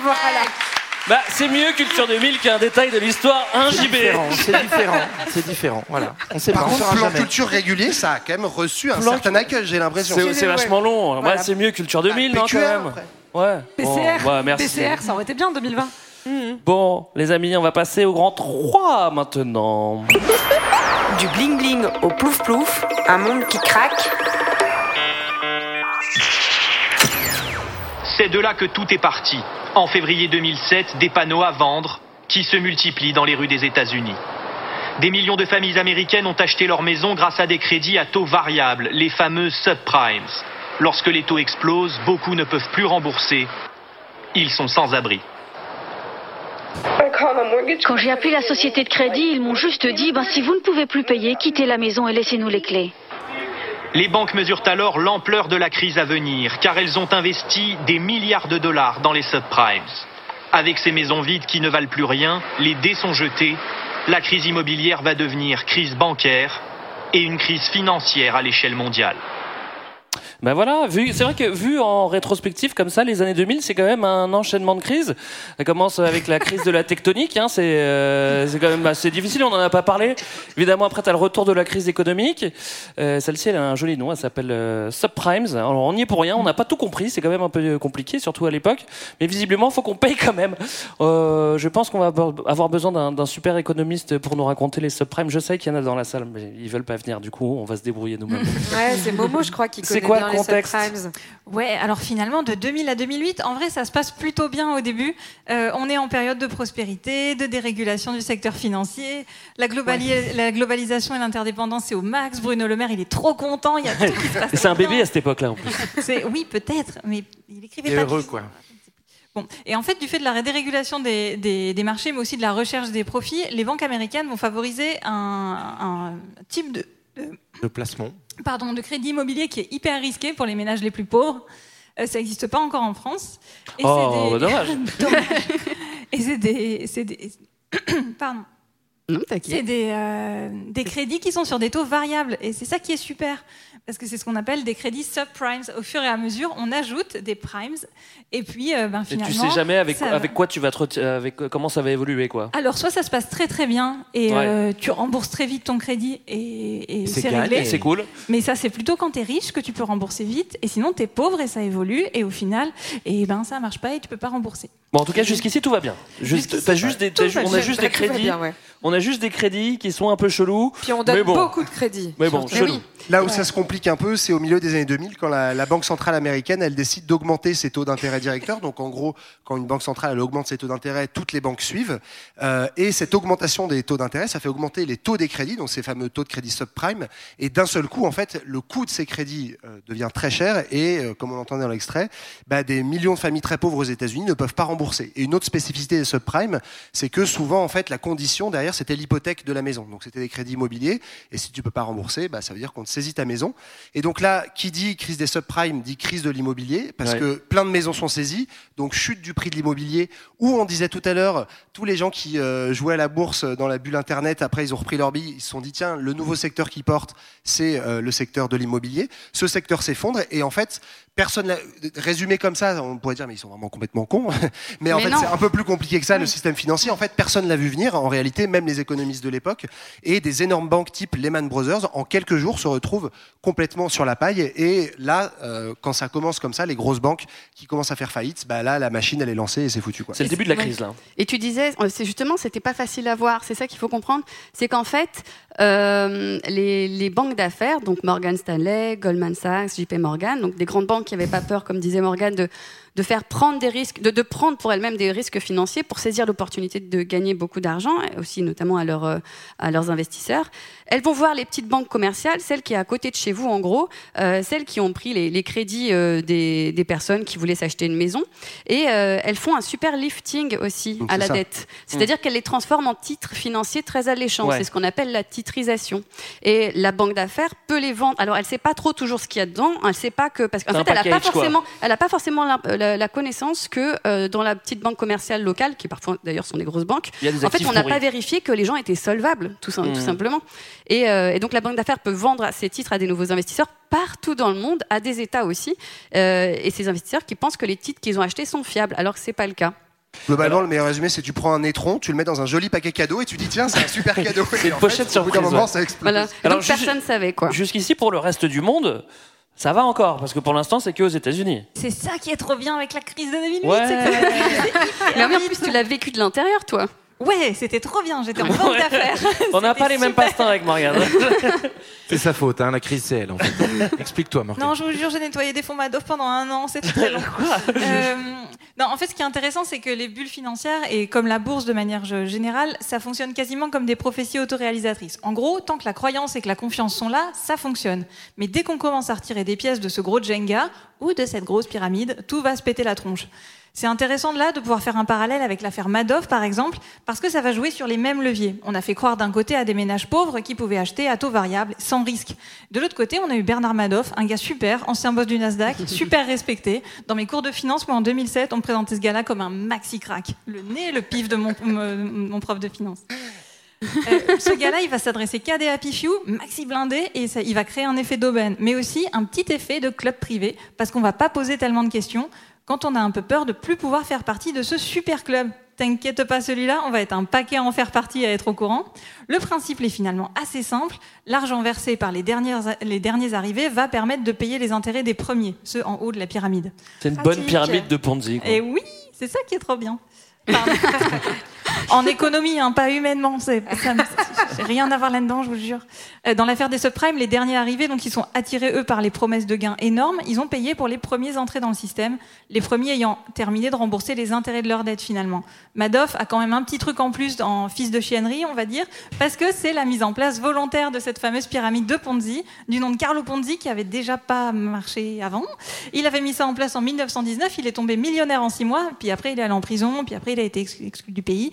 Speaker 12: voilà.
Speaker 7: Bah, c'est mieux Culture 2000 qu'un détail de l'histoire, un
Speaker 11: C'est
Speaker 7: JB.
Speaker 11: différent, c'est différent, c'est différent. Voilà, on sait
Speaker 8: Par
Speaker 11: pas, on
Speaker 8: contre, plan
Speaker 11: jamais.
Speaker 8: culture régulier, ça a quand même reçu un
Speaker 7: Plan-
Speaker 8: certain accueil, j'ai l'impression.
Speaker 7: C'est c'est vachement long.
Speaker 12: Voilà.
Speaker 7: Ouais, c'est mieux Culture 2000, non, quand même
Speaker 8: après.
Speaker 7: Ouais.
Speaker 9: PCR,
Speaker 7: Bon, ouais, merci.
Speaker 9: PCR, ça aurait été bien en 2020.
Speaker 7: Bon, les amis, on va passer au grand 3 maintenant.
Speaker 13: Du bling bling au plouf plouf, un monde qui craque.
Speaker 22: C'est de là que tout est parti. En février 2007, des panneaux à vendre qui se multiplient dans les rues des États-Unis. Des millions de familles américaines ont acheté leur maison grâce à des crédits à taux variables, les fameux subprimes. Lorsque les taux explosent, beaucoup ne peuvent plus rembourser. Ils sont sans abri.
Speaker 23: Quand j'ai appelé la société de crédit, ils m'ont juste dit ben, si vous ne pouvez plus payer, quittez la maison et laissez-nous les clés.
Speaker 22: Les banques mesurent alors l'ampleur de la crise à venir, car elles ont investi des milliards de dollars dans les subprimes. Avec ces maisons vides qui ne valent plus rien, les dés sont jetés, la crise immobilière va devenir crise bancaire et une crise financière à l'échelle mondiale.
Speaker 7: Ben voilà, c'est vrai que vu en rétrospective comme ça, les années 2000, c'est quand même un enchaînement de crises. Ça commence avec la crise de la tectonique, hein, c'est euh, c'est quand même assez difficile, on n'en a pas parlé. Évidemment, après, tu as le retour de la crise économique. Euh, Celle-ci, elle a un joli nom, elle s'appelle euh, Subprimes. Alors, on y est pour rien, on n'a pas tout compris, c'est quand même un peu compliqué, surtout à l'époque. Mais visiblement, il faut qu'on paye quand même. Je pense qu'on va avoir besoin d'un super économiste pour nous raconter les subprimes. Je sais qu'il y en a dans la salle, mais ils veulent pas venir, du coup, on va se débrouiller nous-mêmes.
Speaker 12: Ouais, c'est Momo, je crois, qui connaît
Speaker 7: quoi le contexte.
Speaker 10: Ouais, alors finalement, de 2000 à 2008, en vrai, ça se passe plutôt bien au début. Euh, on est en période de prospérité, de dérégulation du secteur financier. La, globali- la globalisation et l'interdépendance, c'est au max. Bruno Le Maire, il est trop content. Il y a tout qui se passe.
Speaker 7: C'est un bébé à cette époque-là, en plus.
Speaker 10: Oui, peut-être, mais il écrivait
Speaker 11: Il est
Speaker 10: pas.
Speaker 11: heureux, quoi.
Speaker 10: Bon. Et en fait, du fait de la dérégulation des, des- des marchés, mais aussi de la recherche des profits, les banques américaines vont favoriser un, un type de, de-
Speaker 11: placement.
Speaker 10: pardon, de crédit immobilier qui est hyper risqué pour les ménages les plus pauvres. Euh, ça n'existe pas encore en France. Et
Speaker 7: Oh,
Speaker 10: c'est
Speaker 7: bah, dommage.
Speaker 10: Dommage. Et c'est des, c'est des- pardon. C'est des, euh, des crédits qui sont sur des taux variables. Et c'est ça qui est super. Parce que c'est ce qu'on appelle des crédits subprimes. Au fur et à mesure, on ajoute des primes. Et puis, euh, ben,
Speaker 7: Et
Speaker 10: finalement.
Speaker 7: tu sais jamais avec,
Speaker 10: ça va.
Speaker 7: avec quoi tu vas te avec euh, comment ça va évoluer, quoi.
Speaker 10: Alors, soit ça se passe très très bien et
Speaker 7: Ouais.
Speaker 10: euh, tu rembourses très vite ton crédit et, et
Speaker 7: C'est
Speaker 10: réglé.
Speaker 7: c'est cool.
Speaker 10: Mais ça, c'est plutôt quand tu es riche que tu peux rembourser vite. Et sinon, tu es pauvre et ça évolue. Et au final, et ben, ça marche pas et tu peux pas rembourser.
Speaker 7: Bon, en tout cas, jusqu'ici, tout va bien. Juste, juste des, on a juste des crédits.
Speaker 10: bien, ouais.
Speaker 7: On a juste des crédits qui sont un peu chelous.
Speaker 12: Puis on donne
Speaker 7: mais bon.
Speaker 12: beaucoup de crédits.
Speaker 7: Mais bon, chelou.
Speaker 8: Là où ça se complique un peu, c'est au milieu des années 2000, quand la, Banque centrale américaine, elle décide d'augmenter ses taux d'intérêt directeurs. Donc en gros, quand une banque centrale elle augmente ses taux d'intérêt, toutes les banques suivent. Euh, et cette augmentation des taux d'intérêt, ça fait augmenter les taux des crédits, donc ces fameux taux de crédit subprime. Et d'un seul coup, en fait, le coût de ces crédits euh, devient très cher. Et euh, comme on entendait dans l'extrait, bah, des millions de familles très pauvres aux États-Unis ne peuvent pas rembourser. Et une autre spécificité des subprimes, c'est que souvent, en fait, la condition derrière, c'était l'hypothèque de la maison. Donc c'était des crédits immobiliers. Et si tu peux pas rembourser, bah, ça veut dire qu'on te saisit ta maison. Et donc là, qui dit crise des subprimes dit crise de l'immobilier, parce
Speaker 7: Ouais.
Speaker 8: que plein de maisons sont saisies, donc chute du prix de l'immobilier. Ou on disait tout à l'heure, tous les gens qui euh, jouaient à la bourse dans la bulle Internet, après ils ont repris leur bille, ils se sont dit, tiens, le nouveau secteur qui porte, c'est euh, le secteur de l'immobilier. Ce secteur s'effondre, et en fait, personne l'a résumé comme ça, on pourrait dire, mais ils sont vraiment complètement cons. mais en
Speaker 10: Mais
Speaker 8: fait,
Speaker 10: non.
Speaker 8: c'est un peu plus compliqué que ça, le système financier. En fait, personne l'a vu venir, en réalité, même les économistes de l'époque. Et des énormes banques type Lehman Brothers, en quelques jours, se retrouvent complètement sur la paille. Et là, euh, quand ça commence comme ça, les grosses banques qui commencent à faire faillite, bah là, la machine, elle est lancée et c'est foutu. quoi.
Speaker 7: C'est le début de la crise, là.
Speaker 16: Et tu disais, euh, c'est justement, c'était pas facile à voir. C'est ça qu'il faut comprendre. C'est qu'en fait, euh, les, les banques d'affaires, donc Morgan Stanley, Goldman Sachs, JP Morgan, donc des grandes banques qui n'avaient pas peur, comme disait Morgan, de, de faire prendre des risques, de, de prendre pour elles-mêmes des risques financiers pour saisir l'opportunité de gagner beaucoup d'argent, aussi notamment à, leurs, euh, à leurs investisseurs. Elles vont voir les petites banques commerciales, celles qui est à côté de chez vous en gros, euh, celles qui ont pris les, les crédits euh, des, des personnes qui voulaient s'acheter une maison, et euh, elles font un super lifting aussi
Speaker 7: Donc,
Speaker 16: à la
Speaker 7: ça.
Speaker 16: dette. C'est-à-dire qu'elles les transforment en titres financiers très alléchants.
Speaker 7: Ouais.
Speaker 16: C'est ce qu'on appelle la titrisation. Et la banque d'affaires peut les vendre. Alors elle sait pas trop toujours ce qu'il y a dedans. Elle sait pas que parce qu'en fait elle a pas
Speaker 7: quoi.
Speaker 16: forcément, elle a pas forcément la, connaissance que euh, dans la petite banque commerciale locale, qui parfois d'ailleurs sont des grosses banques,
Speaker 7: des
Speaker 16: en fait on n'a pas vérifié que les gens étaient solvables, tout,
Speaker 7: Mm.
Speaker 16: tout simplement. Et, euh, et donc la banque d'affaires peut vendre ses titres à des nouveaux investisseurs partout dans le monde, à des États aussi, euh, et ces investisseurs qui pensent que les titres qu'ils ont achetés sont fiables, alors que c'est pas le cas.
Speaker 8: Globalement, le meilleur résumé, c'est tu prends un étron, tu le mets dans un joli paquet cadeau et tu dis tiens, c'est un super cadeau.
Speaker 7: C'est
Speaker 8: Et
Speaker 7: une
Speaker 8: en
Speaker 7: pochette
Speaker 8: fait, au bout d'un moment,
Speaker 7: ouais.
Speaker 8: ça explose.
Speaker 16: Voilà.
Speaker 7: Alors,
Speaker 16: donc personne savait quoi.
Speaker 7: Jusqu'ici, pour le reste du monde, ça va encore, parce que pour l'instant, c'est que aux États-Unis.
Speaker 10: C'est ça qui est trop bien avec la crise de 2008.
Speaker 7: Ouais.
Speaker 10: que
Speaker 16: Mais en plus, tu l'as vécu de l'intérieur, toi.
Speaker 10: Ouais, c'était trop bien. J'étais en
Speaker 7: Ouais.
Speaker 10: d'affaires.
Speaker 7: On n'a pas les mêmes passe-temps avec Morgane.
Speaker 11: C'est sa faute, hein, la crise, c'est elle, en fait. Explique-toi, Morgane.
Speaker 10: Non, je vous jure, j'ai nettoyé des fonds Madoff pendant un an, c'était très long. Euh, non, en fait, ce qui est intéressant, c'est que les bulles financières, et comme la bourse de manière générale, ça fonctionne quasiment comme des prophéties autoréalisatrices. En gros, tant que la croyance et que la confiance sont là, ça fonctionne. Mais dès qu'on commence à retirer des pièces de ce gros Jenga ou de cette grosse pyramide, tout va se péter la tronche. C'est intéressant de là de pouvoir faire un parallèle avec l'affaire Madoff, par exemple, parce que ça va jouer sur les mêmes leviers. On a fait croire d'un côté à des ménages pauvres qui pouvaient acheter à taux variable, sans risque. De l'autre côté, on a eu Bernard Madoff, un gars super, ancien boss du Nasdaq, super respecté. Dans mes cours de finance, moi en 2007, on me présentait ce gars-là comme un maxi crack. Le nez, le pif de mon, mon- mon prof de finance. Euh, ce gars-là, il va s'adresser qu'à des happy few, maxi blindé, et ça- il va créer un effet d'aubaine, mais aussi un petit effet de club privé, parce qu'on va pas poser tellement de questions quand on a un peu peur de plus pouvoir faire partie de ce super club. T'inquiète pas, celui-là, on va être un paquet à en faire partie et à être au courant. Le principe est finalement assez simple. L'argent versé par les, dernières, les derniers arrivés va permettre de payer les intérêts des premiers, ceux en haut de la pyramide.
Speaker 7: C'est une bonne pyramide de Ponzi. quoi.
Speaker 10: Et oui, c'est ça qui est trop bien. En économie, hein, pas humainement. C'est, rien à voir là-dedans, je vous jure. Euh, Dans l'affaire des subprimes, les derniers arrivés, donc ils sont attirés eux par les promesses de gains énormes. Ils ont payé pour les premiers entrés dans le système, les premiers ayant terminé de rembourser les intérêts de leur dette finalement. Madoff a quand même un petit truc en plus en fils de chiennerie, on va dire, parce que c'est la mise en place volontaire de cette fameuse pyramide de Ponzi, du nom de Carlo Ponzi, qui avait déjà pas marché avant. Il avait mis ça en place en 1919, il est tombé millionnaire en six mois, puis après il est allé en prison, puis après il a été ex- exclu du pays.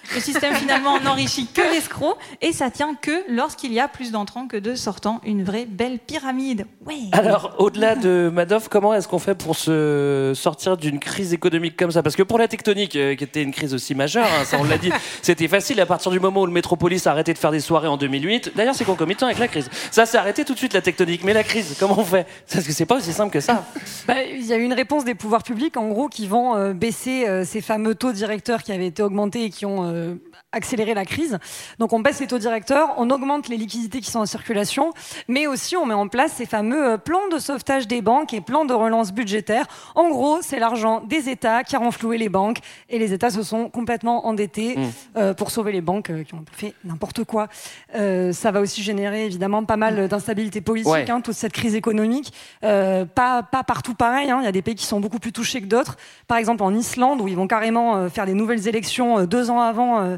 Speaker 10: Le système finalement n'enrichit que l'escroc, et ça tient que lorsqu'il y a plus d'entrants que de sortants, une vraie belle pyramide. Ouais.
Speaker 7: Alors, au-delà de Madoff, comment est-ce qu'on fait pour se sortir d'une crise économique comme ça? Parce que pour la tectonique, euh, qui était une crise aussi majeure, hein, ça on l'a dit, c'était facile à partir du moment où le Métropolis a arrêté de faire des soirées en 2008. D'ailleurs, c'est concomitant avec la crise. Ça s'est arrêté tout de suite la tectonique, mais la crise, comment on fait? Parce que c'est pas aussi simple que ça.
Speaker 9: Bah, Il y a eu une réponse des pouvoirs publics, en gros, qui vont euh, baisser euh, ces fameux taux directeurs qui avaient été augmentés et qui ont euh, accéléré la crise. Donc on baisse les taux directeurs, on augmente les liquidités qui sont en circulation, mais aussi on met en place ces fameux euh, plans de sauvetage des banques et plans de relance budgétaire. En gros, c'est l'argent des États qui a renfloué les banques et les États se sont complètement endettés
Speaker 24: Mm.
Speaker 9: euh, pour sauver les banques euh, qui ont fait n'importe quoi. Euh, ça va aussi générer évidemment pas mal d'instabilité politique,
Speaker 24: Ouais.
Speaker 9: hein, toute cette crise économique. Euh, pas, pas partout pareil, hein. il y a des pays qui sont beaucoup plus touchés que d'autres. Par exemple en Islande, où ils vont carrément faire des nouvelles élections deux ans avant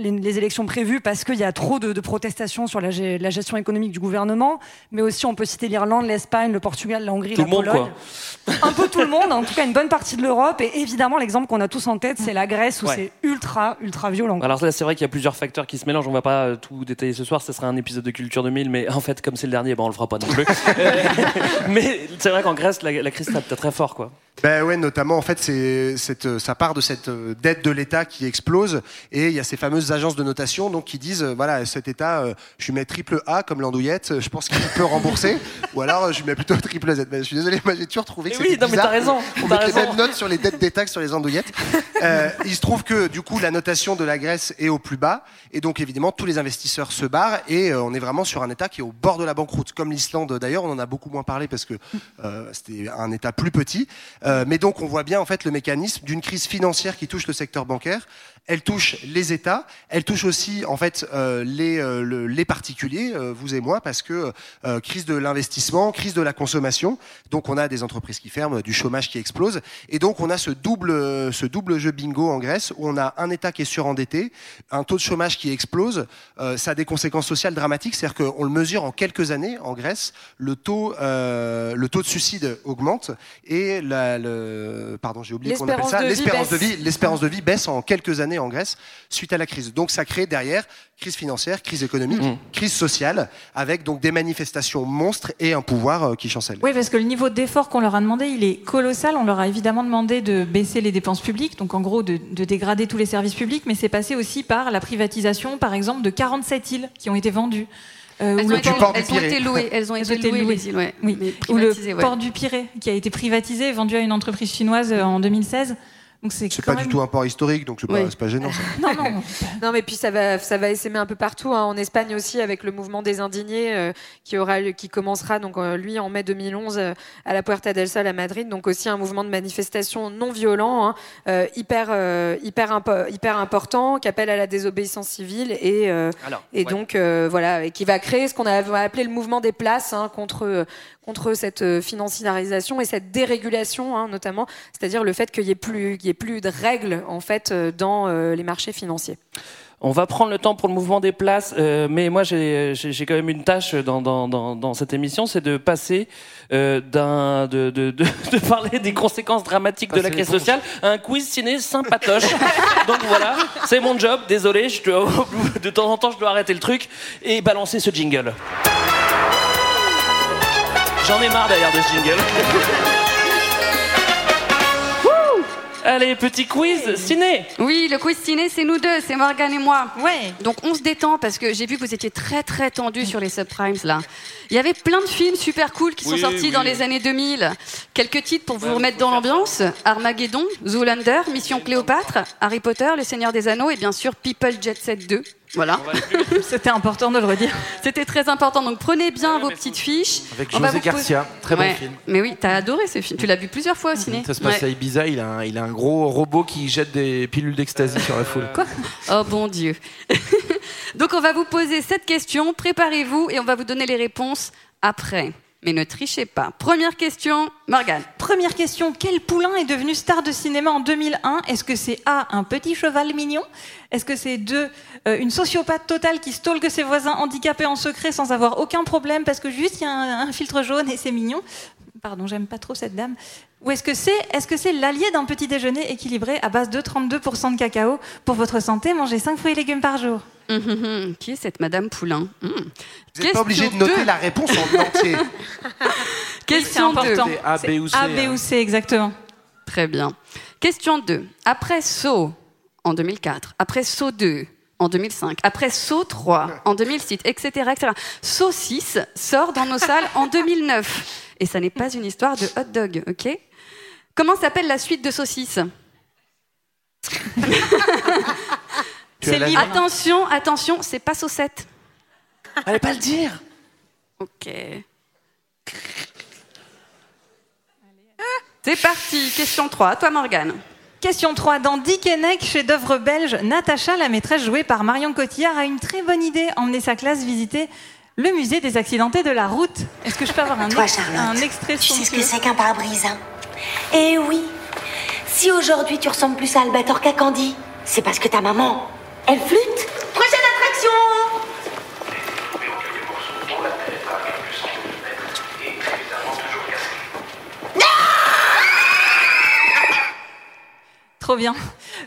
Speaker 9: les, les élections prévues parce qu'il y a trop de, de protestations sur la, gestion économique du gouvernement. Mais aussi on peut citer l'Irlande, l'Espagne, le Portugal, la Hongrie,
Speaker 7: Tout
Speaker 9: la
Speaker 7: le monde,
Speaker 9: Pologne.
Speaker 7: quoi.
Speaker 9: Un peu tout le monde, en tout cas une bonne partie de l'Europe. Et évidemment l'exemple qu'on a tous en tête, c'est la Grèce où
Speaker 7: Ouais.
Speaker 9: c'est ultra, ultra violent.
Speaker 7: Alors là, c'est vrai qu'il y a plusieurs facteurs qui se mélangent. On va pas euh, tout détailler ce soir. Ce sera un épisode de Culture 2000, mais en fait, comme c'est le dernier, ben on le fera pas non plus. Mais c'est vrai qu'en Grèce, la, la crise tape très fort, quoi.
Speaker 8: Ben ouais, notamment en fait, c'est cette, ça part de cette euh, dette de l'État qui explose et il y a ces fameuses agences de notation donc qui disent euh, voilà cet État, euh, je lui mets triple A comme l'andouillette, euh, je pense qu'il peut rembourser ou alors je lui mets plutôt triple Z. Je suis désolé, moi j'ai toujours trouvé que
Speaker 7: oui, non, mais t'as raison,
Speaker 8: On met les mêmes notes sur les dettes d'État que sur les andouillettes. Euh, il se trouve que du coup la notation de la Grèce est au plus bas et donc évidemment tous les investisseurs se barrent et on est vraiment sur un État qui est au bord de la banqueroute. Comme l'Islande d'ailleurs on en a beaucoup moins parlé parce que euh, c'était un État plus petit. Euh, mais donc on voit bien en fait le mécanisme d'une crise financière qui touche le secteur bancaire elle touche les États. Elle touche aussi en fait euh, les, euh, le- les particuliers euh, vous et moi parce que euh, crise de l'investissement crise de la consommation. Donc on a des entreprises qui ferment du chômage qui explose. Et donc on a ce double ce double jeu bingo en Grèce où on a un État qui est surendetté un taux de chômage qui explose. Euh, ça a des conséquences sociales dramatiques. C'est-à-dire qu'on le mesure en quelques années en Grèce le taux euh, le taux de suicide augmente et la, le pardon j'ai oublié qu'on appelle ça l'espérance de vie l'espérance de vie baisse en quelques années en Grèce suite à la crise donc ça crée derrière crise financière crise économique crise sociale avec donc des manifestations monstres et un pouvoir euh, qui chancelle
Speaker 10: Oui, parce que le niveau d'effort qu'on leur a demandé, il est colossal. On leur a évidemment demandé de baisser les dépenses publiques, donc en gros de, de dégrader tous les services publics, mais c'est passé aussi par la privatisation, par exemple, de 47 îles qui ont été vendues. Euh,
Speaker 16: Elles
Speaker 10: ou
Speaker 16: ont
Speaker 10: le
Speaker 16: été-
Speaker 10: port-
Speaker 16: elles ont été louées, elles ont été louées, les îles, ouais.
Speaker 10: Oui.
Speaker 16: Mais
Speaker 10: Ou le
Speaker 16: ouais.
Speaker 10: port du Pirée, qui a été privatisé, vendu à une entreprise chinoise euh, en 2016. Donc c'est
Speaker 8: pas
Speaker 10: même...
Speaker 8: du tout un port historique donc c'est pas,
Speaker 10: Oui.
Speaker 8: c'est pas gênant ça.
Speaker 10: Non, non.
Speaker 12: Non, mais puis ça va, ça va essaimer un peu partout. hein. En Espagne aussi, avec le mouvement des indignés euh, qui aura, lieu- qui commencera donc euh, lui en mai 2011 euh, à la Puerta del Sol à Madrid. Donc aussi un mouvement de manifestation non violent, hein, euh, hyper, euh, hyper, impo- hyper important, qui appelle à la désobéissance civile et euh,
Speaker 7: Alors,
Speaker 12: et
Speaker 7: ouais.
Speaker 12: donc euh, voilà, et qui va créer ce qu'on a va appeler le mouvement des places hein, contre euh, contre cette euh, financiarisation et cette dérégulation, hein, notamment, c'est-à-dire le fait qu'il y ait plus, qu'il y ait plus de règles en fait euh, dans euh, les marchés financiers.
Speaker 7: On va prendre le temps pour le mouvement des places, euh, mais moi j'ai quand même une tâche dans, dans, dans, dans cette émission, c'est de passer euh, d'un de, de, de, de parler des conséquences dramatiques de la crise sociale à un quiz ciné sympatoche. Donc voilà, c'est mon job. Désolé, je dois- de temps en temps je dois arrêter le truc et balancer ce jingle. J'en ai marre d'ailleurs de ce jingle. Allez, petit quiz ciné.
Speaker 16: Oui, le quiz ciné, c'est nous deux, c'est Morgane et moi.
Speaker 10: Ouais.
Speaker 16: Donc on se détend parce que j'ai vu que vous étiez très très tendus sur les subprimes là. Il y avait plein de films super cool qui sont
Speaker 7: Oui,
Speaker 16: sortis
Speaker 7: oui.
Speaker 16: dans les années 2000. Quelques titres pour vous remettre dans l'ambiance Armageddon, Zoolander, Mission Cléopâtre, Harry Potter, Le Seigneur des Anneaux et bien sûr People Jet Set 2. Voilà.
Speaker 10: C'était important de le redire.
Speaker 16: C'était très important. Donc prenez bien vos petites fiches.
Speaker 11: Avec
Speaker 16: On va
Speaker 11: José
Speaker 16: poser-
Speaker 11: Garcia, très bon
Speaker 16: Ouais.
Speaker 11: film.
Speaker 16: Mais oui, t'as adoré ce film. Tu l'as vu plusieurs fois au ciné.
Speaker 11: Ça se passe
Speaker 16: Ouais.
Speaker 11: à Ibiza, il a, un, il a un gros robot qui jette des pilules d'ecstasy sur la foule.
Speaker 16: Quoi Oh bon Dieu. Donc on va vous poser cette question, préparez-vous et on va vous donner les réponses après. Mais ne trichez pas. Première question, Morgane.
Speaker 10: Première question, quel poulain est devenu star de cinéma en 2001 Est-ce que c'est A, un petit cheval mignon? Est-ce que c'est 2, une sociopathe totale qui stalke ses voisins handicapés en secret sans avoir aucun problème parce que juste il y a un filtre jaune et c'est mignon? Pardon, j'aime pas trop cette dame. Ou est-ce que c'est est -ce c'est l'allié d'un petit déjeuner équilibré à base de 32% de cacao Pour votre santé, mangez 5 fruits et légumes par jour.
Speaker 16: Hum, hum, hum. Qui est cette Madame Poulain.
Speaker 8: Vous n'êtes pas obligé de noter la réponse en entier.
Speaker 16: Question
Speaker 10: Oui, c'est
Speaker 16: 2.
Speaker 10: important.
Speaker 11: C'est A, B ou C,
Speaker 10: A, B
Speaker 11: hein.
Speaker 10: ou C, exactement.
Speaker 16: Très bien. Question 2. Après Saut en 2004, après Saut 2 en 2005, après Saut 3 en 2006, etc., etc. Saut 6 sort dans nos salles en 2009. Et ça n'est pas une histoire de hot dog, ok? Comment s'appelle la suite de Saucisse
Speaker 11: Tu as la-
Speaker 16: libre. Attention, attention, c'est pas Saucette.
Speaker 11: Allez pas le dire.
Speaker 16: Ok. C'est parti, question 3. À toi, Morgane.
Speaker 10: Question 3. Dans Dick et Neck, chef-d'œuvre belge, Natacha, la maîtresse jouée par Marion Cotillard, a une très bonne idée emmener sa classe visiter le musée des accidentés de la route. Est-ce que je peux avoir un,
Speaker 24: Toi,
Speaker 10: ex-
Speaker 24: Charlotte,
Speaker 10: un extrait
Speaker 24: Tu sais ce que c'est qu'un pare-brise hein? Eh oui. Si aujourd'hui tu ressembles plus à Albator qu'à Candy, c'est parce que ta maman, elle flûte. Prochaine attraction
Speaker 10: Trop bien.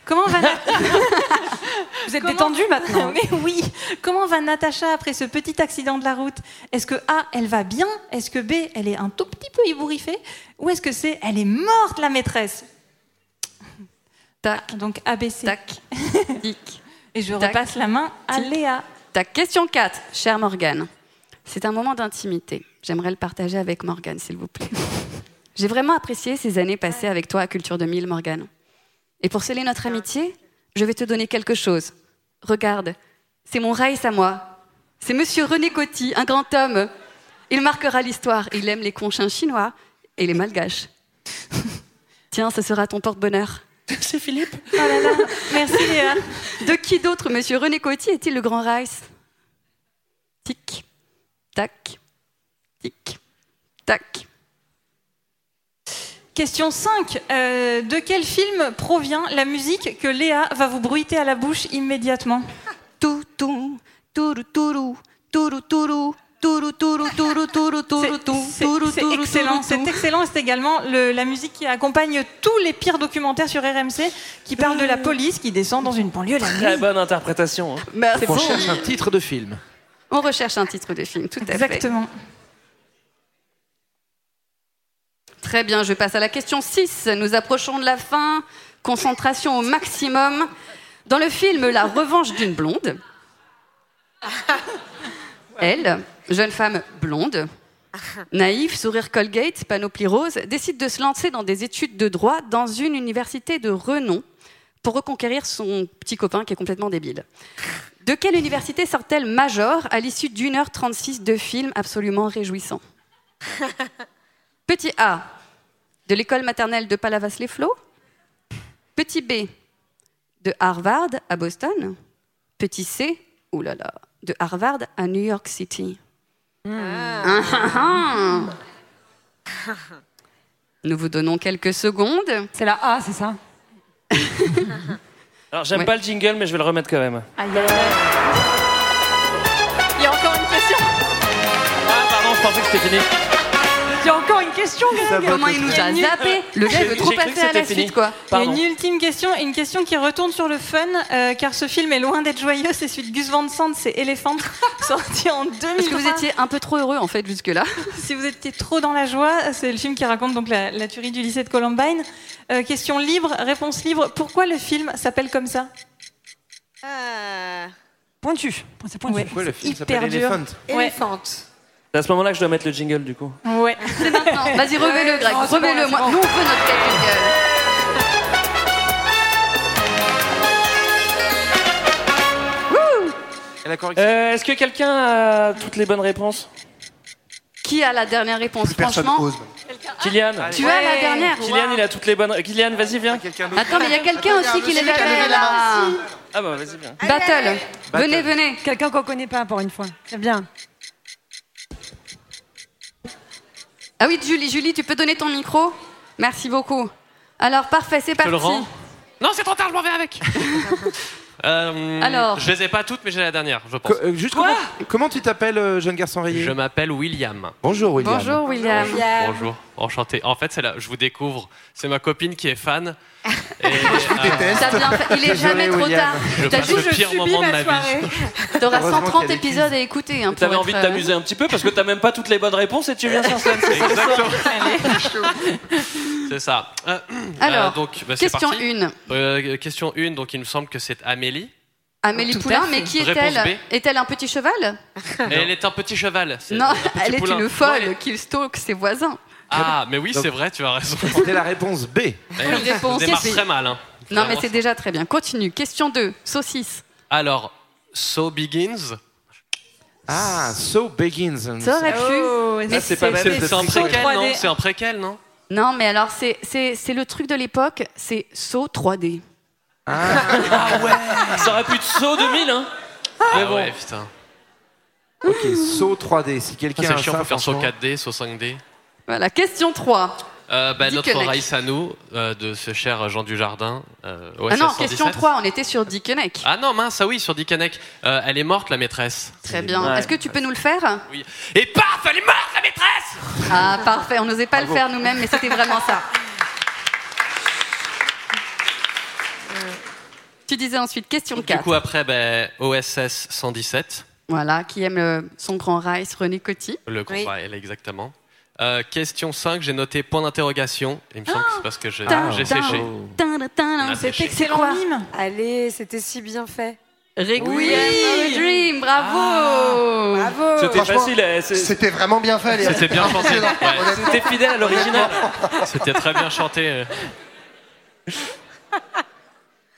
Speaker 10: Comment va Vous êtes détendu maintenant Mais oui. Comment va Natacha après ce petit accident de la route? Est-ce que A, elle va bien? Est-ce que B, elle est un tout petit peu ébouriffée? Ou est-ce que C, elle est morte la maîtresse?
Speaker 16: Tac.
Speaker 10: Donc ABC.
Speaker 16: Tac. Tic.
Speaker 10: Et je
Speaker 16: Tac.
Speaker 10: repasse la main à
Speaker 16: Tic.
Speaker 10: Léa.
Speaker 16: Ta question 4, chère Morgane. C'est un moment d'intimité. J'aimerais le partager avec Morgane, s'il vous plaît. J'ai vraiment apprécié ces années passées avec toi à Culture 2000, Morgane. Et pour sceller notre amitié, je vais te donner quelque chose. Regarde, c'est mon Raïs à moi. C'est monsieur René Coty, un grand homme. Il marquera l'histoire. Il aime les conchins chinois et les malgaches. Tiens, ce sera ton porte-bonheur.
Speaker 7: C'est Philippe
Speaker 10: Oh là là. Merci Léa.
Speaker 16: De qui d'autre, monsieur René Coty, est-il le grand Rice Tic, tac, tic, tac.
Speaker 10: Question 5. Euh, de quel film provient la musique que Léa va vous bruiter à la bouche immédiatement C'est excellent, c'est excellent. C'est également le, la musique qui accompagne tous les pires documentaires sur RMC qui parlent de la euh. police qui descend dans une banlieue la
Speaker 7: bonne interprétation. Hein.
Speaker 11: On cherche un titre de film.
Speaker 16: On recherche un titre de film, tout à fait.
Speaker 10: Exactement.
Speaker 16: Très bien, je passe à la question 6. Nous approchons de la fin. Concentration au maximum. Dans le film La revanche d'une blonde, elle, jeune femme blonde, naïve, sourire Colgate, panoplie rose, décide de se lancer dans des études de droit dans une université de renom pour reconquérir son petit copain qui est complètement débile. De quelle université sort-elle major à l'issue d'une heure 36 de film absolument réjouissant? Petit A, de l'école maternelle de Palavas-les-Flots. Petit B, de Harvard à Boston. Petit C, oulala, de Harvard à New York City. Ah, ah, ah. Nous vous donnons quelques secondes.
Speaker 9: C'est la A, c'est ça
Speaker 7: Alors j'aime
Speaker 16: Ouais.
Speaker 7: pas le jingle, mais je vais le remettre quand même.
Speaker 10: Aïe, aïe, aïe. Il y a encore une question.
Speaker 7: Ah pardon, je pensais que c'était fini.
Speaker 9: Une question, Greg.
Speaker 16: Comment il nous a zappé Le gars veut trop passer à la suite, quoi.
Speaker 10: Il y a une ultime question, une question qui retourne sur le fun, euh, car ce film est loin d'être joyeux. C'est celui de Gus Van Sant, c'est Elephant, sorti en 2000.
Speaker 16: Parce que vous étiez un peu trop heureux en fait jusque-là?
Speaker 10: si vous étiez trop dans la joie, c'est le film qui raconte donc la, la tuerie du lycée de Columbine. Euh, question libre, réponse libre. Pourquoi le film s'appelle comme ça?
Speaker 9: Pointu. C'est pointu.
Speaker 11: Pourquoi le film s'appelle
Speaker 10: dur.
Speaker 11: Elephant?
Speaker 10: Ouais.
Speaker 7: C'est à ce moment-là que je dois mettre le jingle du coup.
Speaker 10: Ouais.
Speaker 16: C'est maintenant. Vas-y, remets-le, Greg.
Speaker 10: Non, c'est bon,
Speaker 16: Remets-le.
Speaker 10: c'est
Speaker 16: Moi,
Speaker 10: bon.
Speaker 16: nous, on veut notre tête jingle.
Speaker 7: Euh, Est-ce que quelqu'un a toutes les bonnes réponses?
Speaker 16: Qui a la dernière réponse Franchement?
Speaker 7: Kylian.
Speaker 16: Tu as la dernière.
Speaker 7: Kylian, il a toutes les bonnes. Kylian, vas-y, viens.
Speaker 16: Attends, mais il y a quelqu'un aussi qui les a là.
Speaker 7: Ah bah vas-y, viens.
Speaker 16: Battle. Venez, venez.
Speaker 9: Quelqu'un qu'on connaît pas pour une fois. C'est bien.
Speaker 16: Ah oui, Julie, Julie, tu peux donner ton micro Merci beaucoup. Alors, parfait, c'est
Speaker 25: Je le
Speaker 16: parti.
Speaker 25: rends Non, c'est trop tard, je m'en vais avec. Euh,
Speaker 16: Alors.
Speaker 25: Je les ai pas toutes, mais j'ai la dernière, je pense.
Speaker 11: Co- euh, juste comment, comment tu t'appelles, euh, jeune garçon rayé?
Speaker 25: Je m'appelle William.
Speaker 11: Bonjour, William.
Speaker 16: Bonjour, William.
Speaker 25: Bonjour, enchanté. En fait, c'est là, je vous découvre. C'est ma copine qui est fan. Et,
Speaker 11: déteste.
Speaker 16: T'as bien fait. Il est jamais trop tard.
Speaker 25: Je
Speaker 16: T'as
Speaker 25: passe le pire moment de ma vie.
Speaker 16: T'auras
Speaker 11: Heureusement
Speaker 16: 130
Speaker 11: qu'il y a des
Speaker 16: épisodes à écouter. Hein, pour
Speaker 7: T'avais
Speaker 16: être,
Speaker 7: envie de
Speaker 16: euh,
Speaker 7: t'amuser un petit peu parce que t'as même pas toutes les bonnes réponses et tu viens sur scène. c'est ça
Speaker 25: Exactement. C'est ça. Euh,
Speaker 16: Alors,
Speaker 25: euh, donc, bah, c'est
Speaker 16: question
Speaker 25: parti.
Speaker 16: 1.
Speaker 25: Euh, question 1, donc il me semble que c'est Amélie.
Speaker 16: Amélie
Speaker 25: Tout à
Speaker 16: Poulain,
Speaker 25: fait.
Speaker 16: mais qui
Speaker 25: Réponse
Speaker 16: est-elle
Speaker 25: B.
Speaker 16: Est-elle un petit cheval?
Speaker 25: Elle est un petit cheval. c'est
Speaker 16: Non,
Speaker 25: un petit
Speaker 16: elle est
Speaker 25: poulain.
Speaker 16: une
Speaker 25: Non,
Speaker 16: folle
Speaker 25: elle est-
Speaker 16: qui stalk ses voisins.
Speaker 25: Ah, mais oui, c'est vrai, tu as raison.
Speaker 11: C'était la réponse B.
Speaker 25: Elle
Speaker 16: réponse
Speaker 25: démarre très mal. hein.
Speaker 16: Non, mais c'est déjà très bien. Continue. Question 2. Saucisse.
Speaker 25: Alors, So Begins.
Speaker 11: Ah, So Begins.
Speaker 16: Ça aurait pu. Mais
Speaker 11: c'est pas
Speaker 25: un préquel, non
Speaker 10: 3D.
Speaker 25: C'est un préquel, non
Speaker 16: Non, mais alors, c'est- c'est c'est le truc de l'époque. C'est saut 3D.
Speaker 7: Ah ouais Ça aurait pu être saut 2000, hein Mais
Speaker 25: Ah
Speaker 7: bon.
Speaker 25: ouais, putain.
Speaker 11: Ok, So 3D. Si quelqu'un
Speaker 25: Ah,
Speaker 11: a
Speaker 25: C'est chiant,
Speaker 11: ça,
Speaker 25: faut faire So
Speaker 11: franchement.
Speaker 25: 4D, So 5D.
Speaker 16: Voilà. Question 3.
Speaker 25: Euh, bah, notre
Speaker 16: Dickeneck.
Speaker 25: Raïs à nous, euh, de ce cher Jean Dujardin. Euh,
Speaker 16: ah non,
Speaker 25: 117.
Speaker 16: question 3. On était sur Dickeneck.
Speaker 25: Ah non, mince, ah oui, sur Dickeneck. Euh, elle est morte, la maîtresse.
Speaker 16: Très bien.
Speaker 7: Ouais.
Speaker 16: Est-ce que tu peux nous le faire?
Speaker 25: Oui. Et paf, elle est morte, la maîtresse
Speaker 16: Ah, parfait. On n'osait pas le faire nous-mêmes, mais c'était vraiment ça. Tu disais ensuite question
Speaker 25: Du
Speaker 16: 4.
Speaker 25: coup, après, ben, OSS 117.
Speaker 16: Voilà, qui aime le- son grand Rice, René Coty.
Speaker 25: Le
Speaker 12: Oui.
Speaker 25: combat, elle, exactement. Euh, question 5, j'ai noté point d'interrogation. Il me semble que c'est parce que j'ai séché. Ah,
Speaker 16: C'était
Speaker 25: séché.
Speaker 16: c'est
Speaker 10: mime.
Speaker 12: Allez, c'était si bien fait.
Speaker 16: Requiem
Speaker 12: Oui.
Speaker 16: for a Dream, bravo
Speaker 12: Bravo.
Speaker 7: C'était
Speaker 8: Franchement,
Speaker 7: facile. c'est-
Speaker 8: C'était vraiment bien fait, les
Speaker 25: C'était bien chanté. Ouais.
Speaker 7: C'était fidèle à l'original.
Speaker 25: C'était très bien chanté.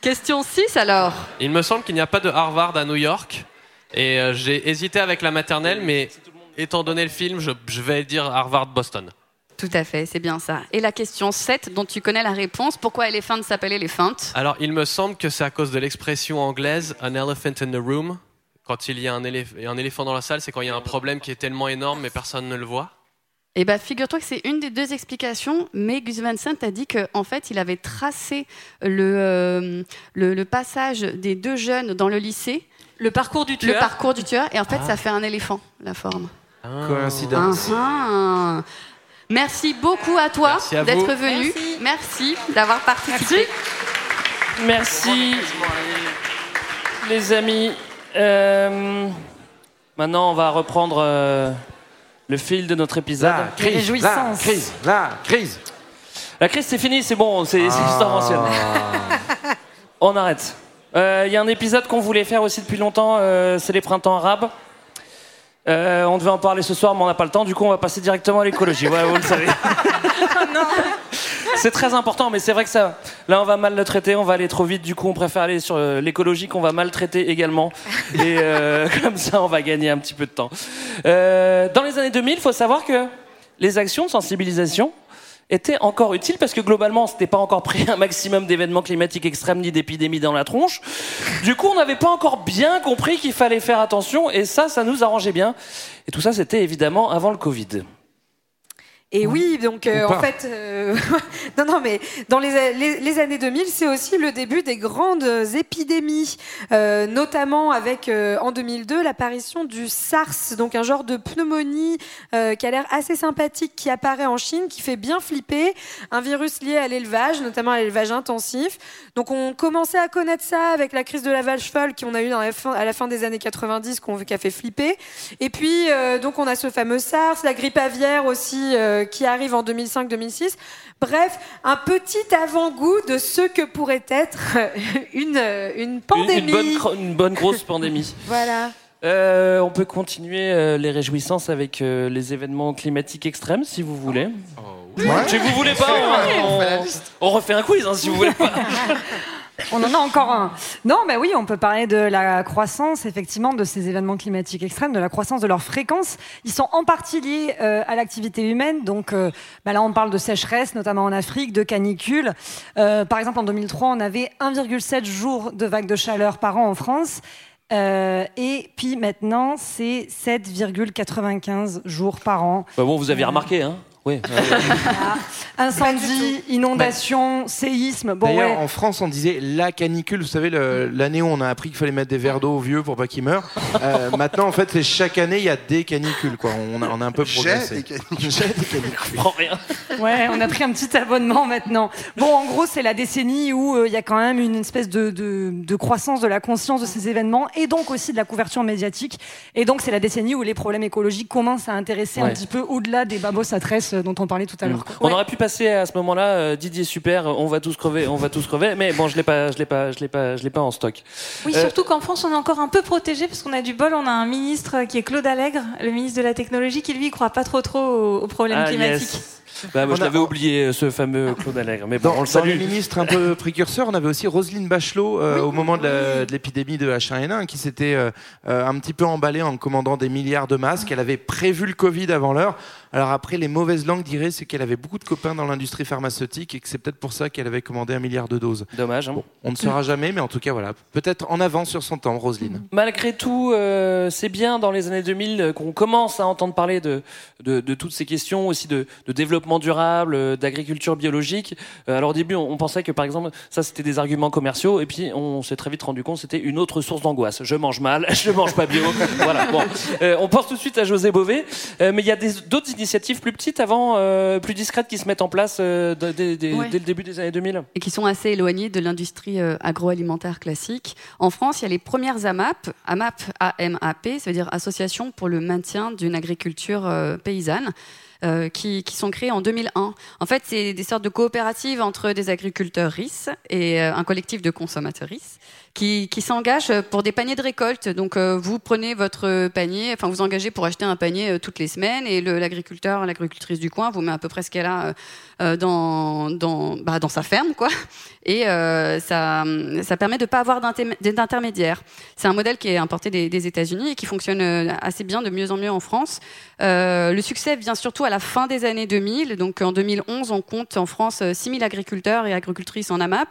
Speaker 16: Question 6 alors.
Speaker 25: Il me semble qu'il n'y a pas de Harvard à New York. Et euh, j'ai hésité avec la maternelle, mais étant donné le film, je, je vais dire Harvard Boston.
Speaker 16: Tout à fait, c'est bien ça. Et la question 7, dont tu connais la réponse, pourquoi Elephant s'appelle Elephant?
Speaker 25: Alors, il me semble que c'est à cause de l'expression anglaise an elephant in the room. Quand il y a un, éléph- un éléphant dans la salle, c'est quand il y a un problème qui est tellement énorme, mais personne ne le voit.
Speaker 16: Eh bien, figure-toi que c'est une des deux explications, mais Gus Van Sant a dit qu'en fait, il avait tracé le, euh, le, le passage des deux jeunes dans le lycée,
Speaker 10: Le parcours du
Speaker 16: le
Speaker 10: tueur.
Speaker 16: parcours du tueur, et en fait, ça fait un éléphant, la forme.
Speaker 11: Coïncidence.
Speaker 16: Ah, ah. Merci beaucoup à toi
Speaker 25: Merci
Speaker 16: d'être venu. Merci, d'avoir participé.
Speaker 7: Merci, les amis. Euh, maintenant, on va reprendre euh, le fil de notre épisode.
Speaker 11: La crise, la crise, la crise.
Speaker 7: La crise, c'est fini, c'est bon, c'est ancienne. On arrête. Il y a un épisode qu'on voulait faire aussi depuis longtemps, euh, c'est les printemps arabes. Euh, on devait en parler ce soir, mais on n'a pas le temps. Du coup, on va passer directement à l'écologie. Ouais, vous le savez. C'est très important, mais c'est vrai que ça. Là, on va mal le traiter, on va aller trop vite. Du coup, on préfère aller sur euh, l'écologie qu'on va mal traiter également. Et euh, comme ça, on va gagner un petit peu de temps. Euh, dans les années 2000, il faut savoir que les actions de sensibilisation étaient encore utiles parce que globalement, on s'était pas encore pris un maximum d'événements climatiques extrêmes ni d'épidémies dans la tronche. Du coup, on n'avait pas encore bien compris qu'il fallait faire attention et ça, ça nous arrangeait bien. Et tout ça, c'était évidemment avant le Covid.
Speaker 12: Et oui, donc euh, en fait, euh, non, non, mais dans les, les- les années 2000, c'est aussi le début des grandes épidémies, euh, notamment avec en 2002 l'apparition du SARS, donc un genre de pneumonie qui a l'air assez sympathique, qui apparaît en Chine, qui fait bien flipper, un virus lié à l'élevage, notamment à l'élevage intensif. Donc on commençait à connaître ça avec la crise de la vache folle qu'on a eu dans la fin- à la fin des années 90, qu'on, qui a fait flipper. Et puis donc on a ce fameux SARS, la grippe aviaire aussi euh, qui arrive en 2005-2006. Bref, un petit avant-goût de ce que pourrait être une, une pandémie.
Speaker 7: une bonne, cro- une bonne grosse pandémie.
Speaker 12: Voilà.
Speaker 7: Euh, on peut continuer euh, les réjouissances avec euh, les événements climatiques extrêmes, si vous voulez. Si vous voulez pas, on, on- on refait un quiz, hein, si vous voulez pas.
Speaker 9: On en a encore un. Non, mais oui, on peut parler de la croissance, effectivement, de ces événements climatiques extrêmes, de la croissance de leur fréquence. Ils sont en partie liés euh, à l'activité humaine. Donc euh, bah là, on parle de sécheresse, notamment en Afrique, de canicules. Euh, par exemple, en 2003, on avait 1,7 jours de vagues de chaleur par an en France. Euh, et puis maintenant, c'est 7,95 jours par an.
Speaker 7: Bah bon, vous aviez remarqué, hein Oui.
Speaker 9: Incendie, inondation, séisme. Bon,
Speaker 11: D'ailleurs,
Speaker 9: ouais.
Speaker 11: en France, on disait la canicule. Vous savez, l'année où on a appris qu'il fallait mettre des verres d'eau aux vieux pour pas qu'ils meurent. Euh, maintenant, en fait, c'est chaque année, il y a des canicules. Quoi. On, a, on a un peu progressé.
Speaker 8: des canicules.
Speaker 11: J'ai des canicules.
Speaker 7: prends rien.
Speaker 9: Ouais, on a pris un petit abonnement maintenant. Bon, en gros, c'est la décennie où euh, il y a quand même une espèce de, de, de croissance de la conscience de ces événements et donc aussi de la couverture médiatique. Et donc, c'est la décennie où les problèmes écologiques commencent à intéresser un petit peu au-delà des babos à tresse dont on parlait tout à l'heure.
Speaker 7: On aurait pu passer à ce moment-là, euh, Didier super, on va tous crever, on va tous crever, mais bon, je l'ai pas, je l'ai pas, je l'ai pas, je l'ai pas en stock.
Speaker 10: Oui,
Speaker 7: Euh,
Speaker 10: surtout qu'en France, on est encore un peu protégé parce qu'on a du bol. On a un ministre qui est Claude Allègre, le ministre de la technologie, qui lui croit pas trop trop aux, aux problèmes
Speaker 7: ah,
Speaker 10: climatiques.
Speaker 7: yes. Bah, moi,
Speaker 11: On
Speaker 7: je
Speaker 11: a-
Speaker 7: l'avais oublié, euh, ce fameux Claude Allègre. Mais bon,
Speaker 11: Dans,
Speaker 7: on le
Speaker 11: dans les
Speaker 7: salue.
Speaker 11: ministres un peu précurseurs, on avait aussi Roselyne Bachelot euh, au moment de la- de l'épidémie de H1N1 qui s'était euh, euh, un petit peu emballée en commandant des milliards de masques. Elle avait prévu le Covid avant l'heure. Alors après, les mauvaises langues diraient c'est qu'elle avait beaucoup de copains dans l'industrie pharmaceutique et que c'est peut-être pour ça qu'elle avait commandé un milliard de doses.
Speaker 7: Dommage. hein.
Speaker 11: On ne saura jamais, mais en tout cas voilà, peut-être en avance sur son temps, Roselyne.
Speaker 7: Malgré tout, euh, c'est bien dans les années 2000 euh, qu'on commence à entendre parler de, de, de toutes ces questions, aussi de, de développement durable, euh, d'agriculture biologique. Euh, alors au début, on, on pensait que par exemple, ça c'était des arguments commerciaux, et puis on s'est très vite rendu compte que c'était une autre source d'angoisse. Je mange mal, je mange pas bio. voilà. Bon, Euh, on pense tout de suite à José Bové, Euh, mais il y a d'autres initiatives plus petites avant, euh, plus discrètes, qui se mettent en place euh, dès-
Speaker 16: Ouais.
Speaker 7: le début des années 2000.
Speaker 16: et qui sont assez éloignés de l'industrie euh, agroalimentaire classique. En France, il y a les premières AMAP, AMAP, A-M-A-P, ça veut dire Association pour le maintien d'une agriculture paysanne. euh, qui, qui sont créées en 2001. En fait, c'est des sortes de coopératives entre des agriculteurs RIS et euh, un collectif de consommateurs RIS qui, qui s'engagent pour des paniers de récolte. Donc, euh, vous prenez votre panier, enfin, vous engagez pour acheter un panier euh, toutes les semaines et l'agriculteur, l'agricultrice du coin vous met à peu près ce qu'elle a euh, dans, dans, bah, dans sa ferme, quoi. Et euh, ça, ça permet de ne pas avoir d'inter- d'intermédiaire. C'est un modèle qui est importé des, des États-Unis et qui fonctionne euh, assez bien, de mieux en mieux en France. Euh, le succès vient surtout à la fin des années 2000. Donc en 2011, on compte en France euh, 6000 agriculteurs et agricultrices en AMAP.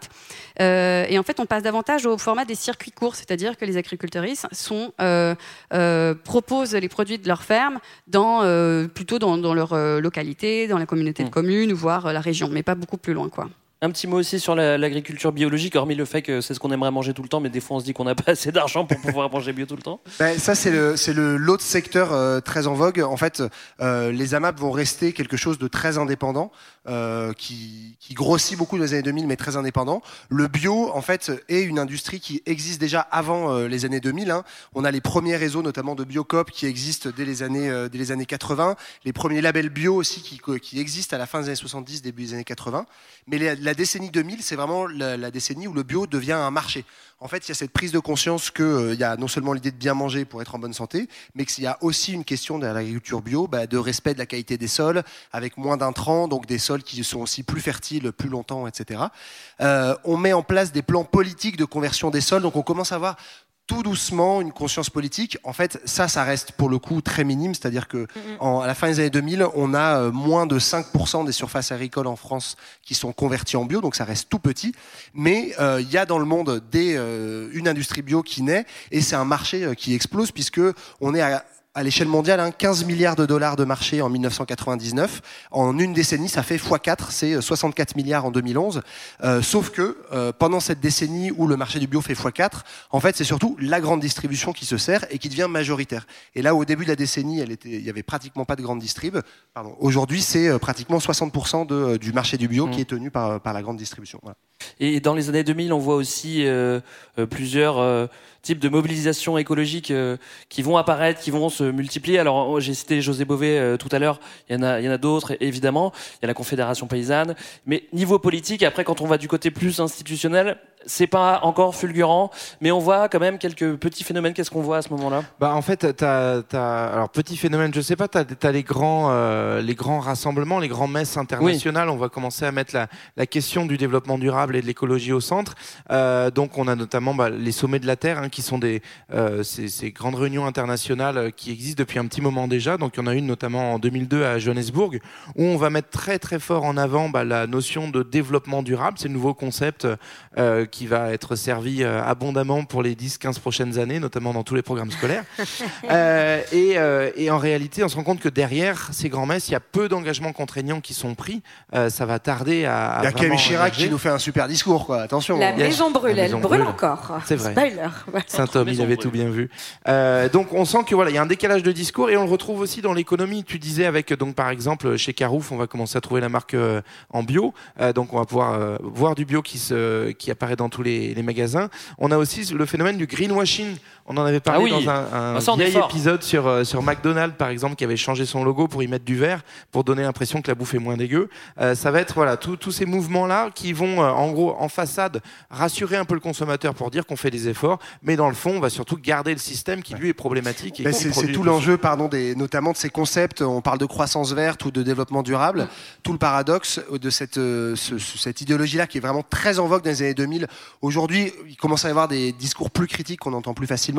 Speaker 16: Euh, et en fait, on passe davantage au format des circuits courts, c'est-à-dire que les agricultrices sont, euh, euh, proposent les produits de leur ferme dans, euh, plutôt dans, dans leur euh, localité, dans la communauté de communes, voire euh, la région, mais pas beaucoup plus loin. quoi.
Speaker 7: Un petit mot aussi sur la- l'agriculture biologique, hormis le fait que c'est ce qu'on aimerait manger tout le temps, mais des fois on se dit qu'on n'a pas assez d'argent pour pouvoir manger bio tout le temps.
Speaker 8: Ben, ça, c'est le, c'est le, l'autre secteur euh, très en vogue. En fait, euh, les AMAP vont rester quelque chose de très indépendant, euh, qui, grossit beaucoup dans les années 2000, mais très indépendant. Le bio, en fait, est une industrie qui existe déjà avant euh, les années 2000. hein. On a les premiers réseaux, notamment de Biocop, qui existent dès les années, euh, les années 80. Les premiers labels bio aussi qui, existent à la fin des années 70, début des années 80. Mais la, décennie 2000, c'est vraiment la décennie où le bio devient un marché. En fait, il y a cette prise de conscience qu'il y a non seulement l'idée de bien manger pour être en bonne santé, mais qu'il y a aussi une question de l'agriculture bio, bah, de respect de la qualité des sols, avec moins d'intrants, donc des sols qui sont aussi plus fertiles plus longtemps, etc. Euh, on met en place des plans politiques de conversion des sols, donc on commence à avoir tout doucement une conscience politique. En fait, ça, ça reste pour le coup très minime, c'est-à-dire que en- à la fin des années 2000, on a euh, moins de 5% des surfaces agricoles en France qui sont converties en bio, donc ça reste tout petit. Mais euh, il y a dans le monde des, euh, une industrie bio qui naît et c'est un marché qui explose puisque on est à à l'échelle mondiale, hein, 15 milliards de dollars de marché en 1999. En une décennie, ça fait x4, c'est 64 milliards en 2011. Euh, sauf que euh, pendant cette décennie où le marché du bio fait x4, en fait, c'est surtout la grande distribution qui se sert et qui devient majoritaire. Et là, au début de la décennie, elle était, il y avait pratiquement pas de grande distrib. Aujourd'hui, c'est euh, pratiquement 60% de, euh, du marché du bio qui est tenu par, par la grande distribution. Voilà.
Speaker 7: Et dans les années 2000, on voit aussi euh, euh, plusieurs euh, types de mobilisations écologiques euh, qui vont apparaître, qui vont se multiplier. Alors, oh, j'ai cité José Bové euh, tout à l'heure. Il y en a, il y en a d'autres, évidemment. Il y a la Confédération paysanne. Mais niveau politique, après, quand on va du côté plus institutionnel, c'est pas encore fulgurant, mais on voit quand même quelques petits phénomènes. Qu'est-ce qu'on voit à ce moment-là?
Speaker 11: Bah en fait, t'as, t'as, alors petit phénomène, je sais pas, t'as, t'as les grands, euh, les grands rassemblements, les grands messes internationales. On va commencer à mettre la, la question du développement durable et de l'écologie au centre. Euh, donc on a notamment bah, les sommets de la Terre, hein, qui sont des, euh, ces, ces grandes réunions internationales euh, qui existent depuis un petit moment déjà. Donc il y en a une notamment en 2002 à Johannesburg, où on va mettre très très fort en avant bah, la notion de développement durable. C'est le nouveau concept euh, qui va être servi euh, abondamment pour les 10-15 prochaines années, notamment dans tous les programmes scolaires. Euh, et, euh, et en réalité, on se rend compte que derrière ces grands messes, il y a peu d'engagements contraignants qui sont pris. Euh, ça va tarder à.
Speaker 8: Il y a Camille Chirac qui nous fait un super discours, quoi. Attention.
Speaker 12: La
Speaker 8: hein.
Speaker 12: maison brûle, elle brûle
Speaker 11: brûle.
Speaker 12: encore.
Speaker 11: C'est vrai.
Speaker 12: Spoiler.
Speaker 11: Saint-Homme, il avait tout bien vu. Euh, donc on sent que voilà, il y a un décalage de discours et on le retrouve aussi dans l'économie. Tu disais avec donc par exemple chez Carouf, on va commencer à trouver la marque euh, en bio, Euh, donc on va pouvoir euh, voir du bio qui se qui apparaît dans tous les, les magasins. On a aussi le phénomène du greenwashing. On en avait parlé
Speaker 7: Ah oui.
Speaker 11: dans un, un
Speaker 7: Ah, ça, on est
Speaker 11: vieil épisode sur euh, sur McDonald's par exemple qui avait changé son logo pour y mettre du vert pour donner l'impression que la bouffe est moins dégueu. Euh, ça va être voilà tous tous ces mouvements là qui vont euh, en gros en façade rassurer un peu le consommateur pour dire qu'on fait des efforts, mais dans le fond on va surtout garder le système qui lui est problématique. Et
Speaker 8: Ben, c'est tout l'enjeu, pardon, des, notamment de ces concepts. On parle de croissance verte ou de développement durable. Tout le paradoxe de cette, euh, ce- ce- cette idéologie-là qui est vraiment très en vogue dans les années 2000. Aujourd'hui, il commence à y avoir des discours plus critiques qu'on entend plus facilement,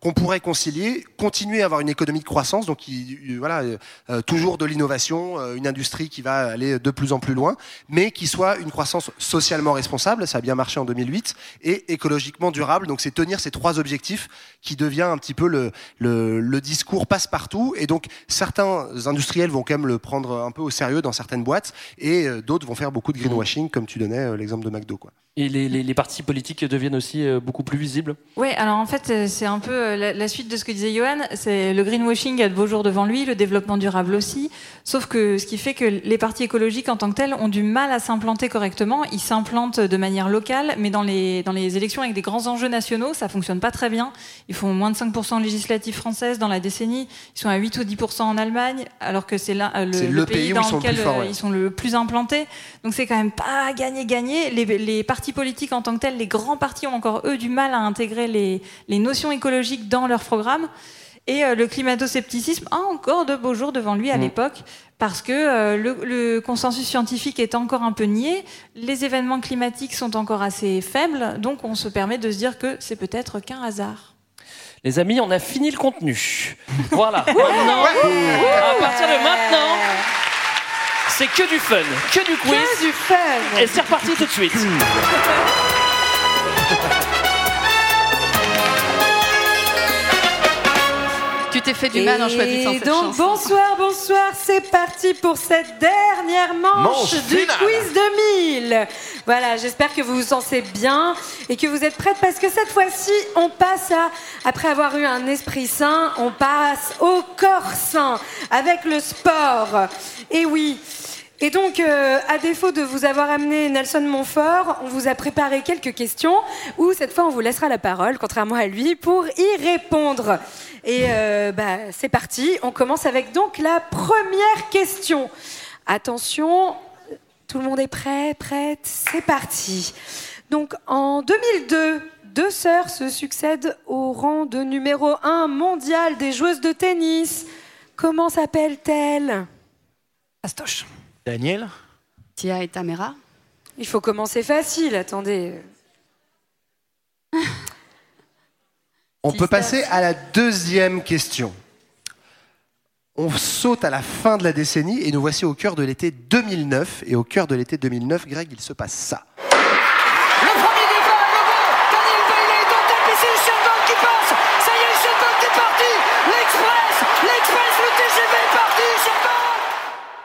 Speaker 8: qu'on pourrait concilier, continuer à avoir une économie de croissance, donc il- il- voilà, euh, euh, toujours de l'innovation, euh, une industrie qui va aller de plus en plus loin, mais qui soit une croissance socialement responsable. Ça a bien marché en 2008 et écologiquement durable. Donc c'est tenir ces trois objectifs qui devient un petit peu le, le, le discours passe-partout. Et donc certains industriels vont quand même le prendre un peu au sérieux dans certaines boîtes et d'autres vont faire beaucoup de greenwashing, comme tu donnais l'exemple de McDo. Quoi.
Speaker 7: Et les, les- les partis politiques deviennent aussi euh, beaucoup plus visibles.
Speaker 10: Oui, alors en fait, euh, c'est un peu euh, la, la suite de ce que disait Johan. C'est le greenwashing a de beaux jours devant lui, le développement durable aussi. Sauf que ce qui fait que les partis écologiques en tant que tels ont du mal à s'implanter correctement. Ils s'implantent de manière locale, mais dans les, dans les élections avec des grands enjeux nationaux, ça fonctionne pas très bien. Ils font moins de 5% législatives françaises dans la décennie. Ils sont à 8 ou 10% en Allemagne, alors que c'est là le,
Speaker 8: le pays
Speaker 10: dans
Speaker 8: ils sont le
Speaker 10: lequel
Speaker 8: plus forts, ouais.
Speaker 10: ils sont le plus implantés. Donc c'est quand même pas gagné-gagné. Les, les partis politiques en tant que tels, les grands partis ont encore eux du mal à intégrer les, les notions écologiques dans leur programme. Et euh, le climato-scepticisme a encore de beaux jours devant lui à
Speaker 7: Mm.
Speaker 10: l'époque, parce que euh, le, le consensus scientifique est encore un peu nié, les événements climatiques sont encore assez faibles, donc on se permet de se dire que c'est peut-être qu'un hasard.
Speaker 7: Les amis, on a fini le contenu. Voilà. Maintenant, à partir de maintenant, c'est que du fun, que du quiz.
Speaker 12: Que du fun.
Speaker 7: Et c'est reparti tout de suite.
Speaker 16: Tu t'es fait du mal en choisissant
Speaker 12: Et
Speaker 16: cette
Speaker 12: donc
Speaker 16: chanson.
Speaker 12: bonsoir, bonsoir, c'est parti pour cette dernière manche,
Speaker 16: Manche
Speaker 12: du
Speaker 16: finale.
Speaker 12: quiz 2000. Voilà, j'espère que vous vous sentez bien et que vous êtes prêtes parce que cette fois-ci, on passe à, après avoir eu un esprit sain, on passe au corps sain avec le sport. Et oui. Et donc, euh, à défaut de vous avoir amené Nelson Montfort, on vous a préparé quelques questions où cette fois on vous laissera la parole, contrairement à lui, pour y répondre. Et euh, bah, c'est parti. On commence avec donc la première question. Attention, tout le monde est prêt, prête C'est parti. Donc, en 2002, deux sœurs se succèdent au rang de numéro 1 mondial des joueuses de tennis. Comment s'appellent-elles
Speaker 10: Astoche.
Speaker 11: Daniel
Speaker 16: Tia et Tamara
Speaker 12: Il faut commencer facile, attendez.
Speaker 8: On peut passer à la deuxième question. On saute à la fin de la décennie et nous voici au cœur de l'été 2009. Et au cœur de l'été 2009, Greg, il se passe ça.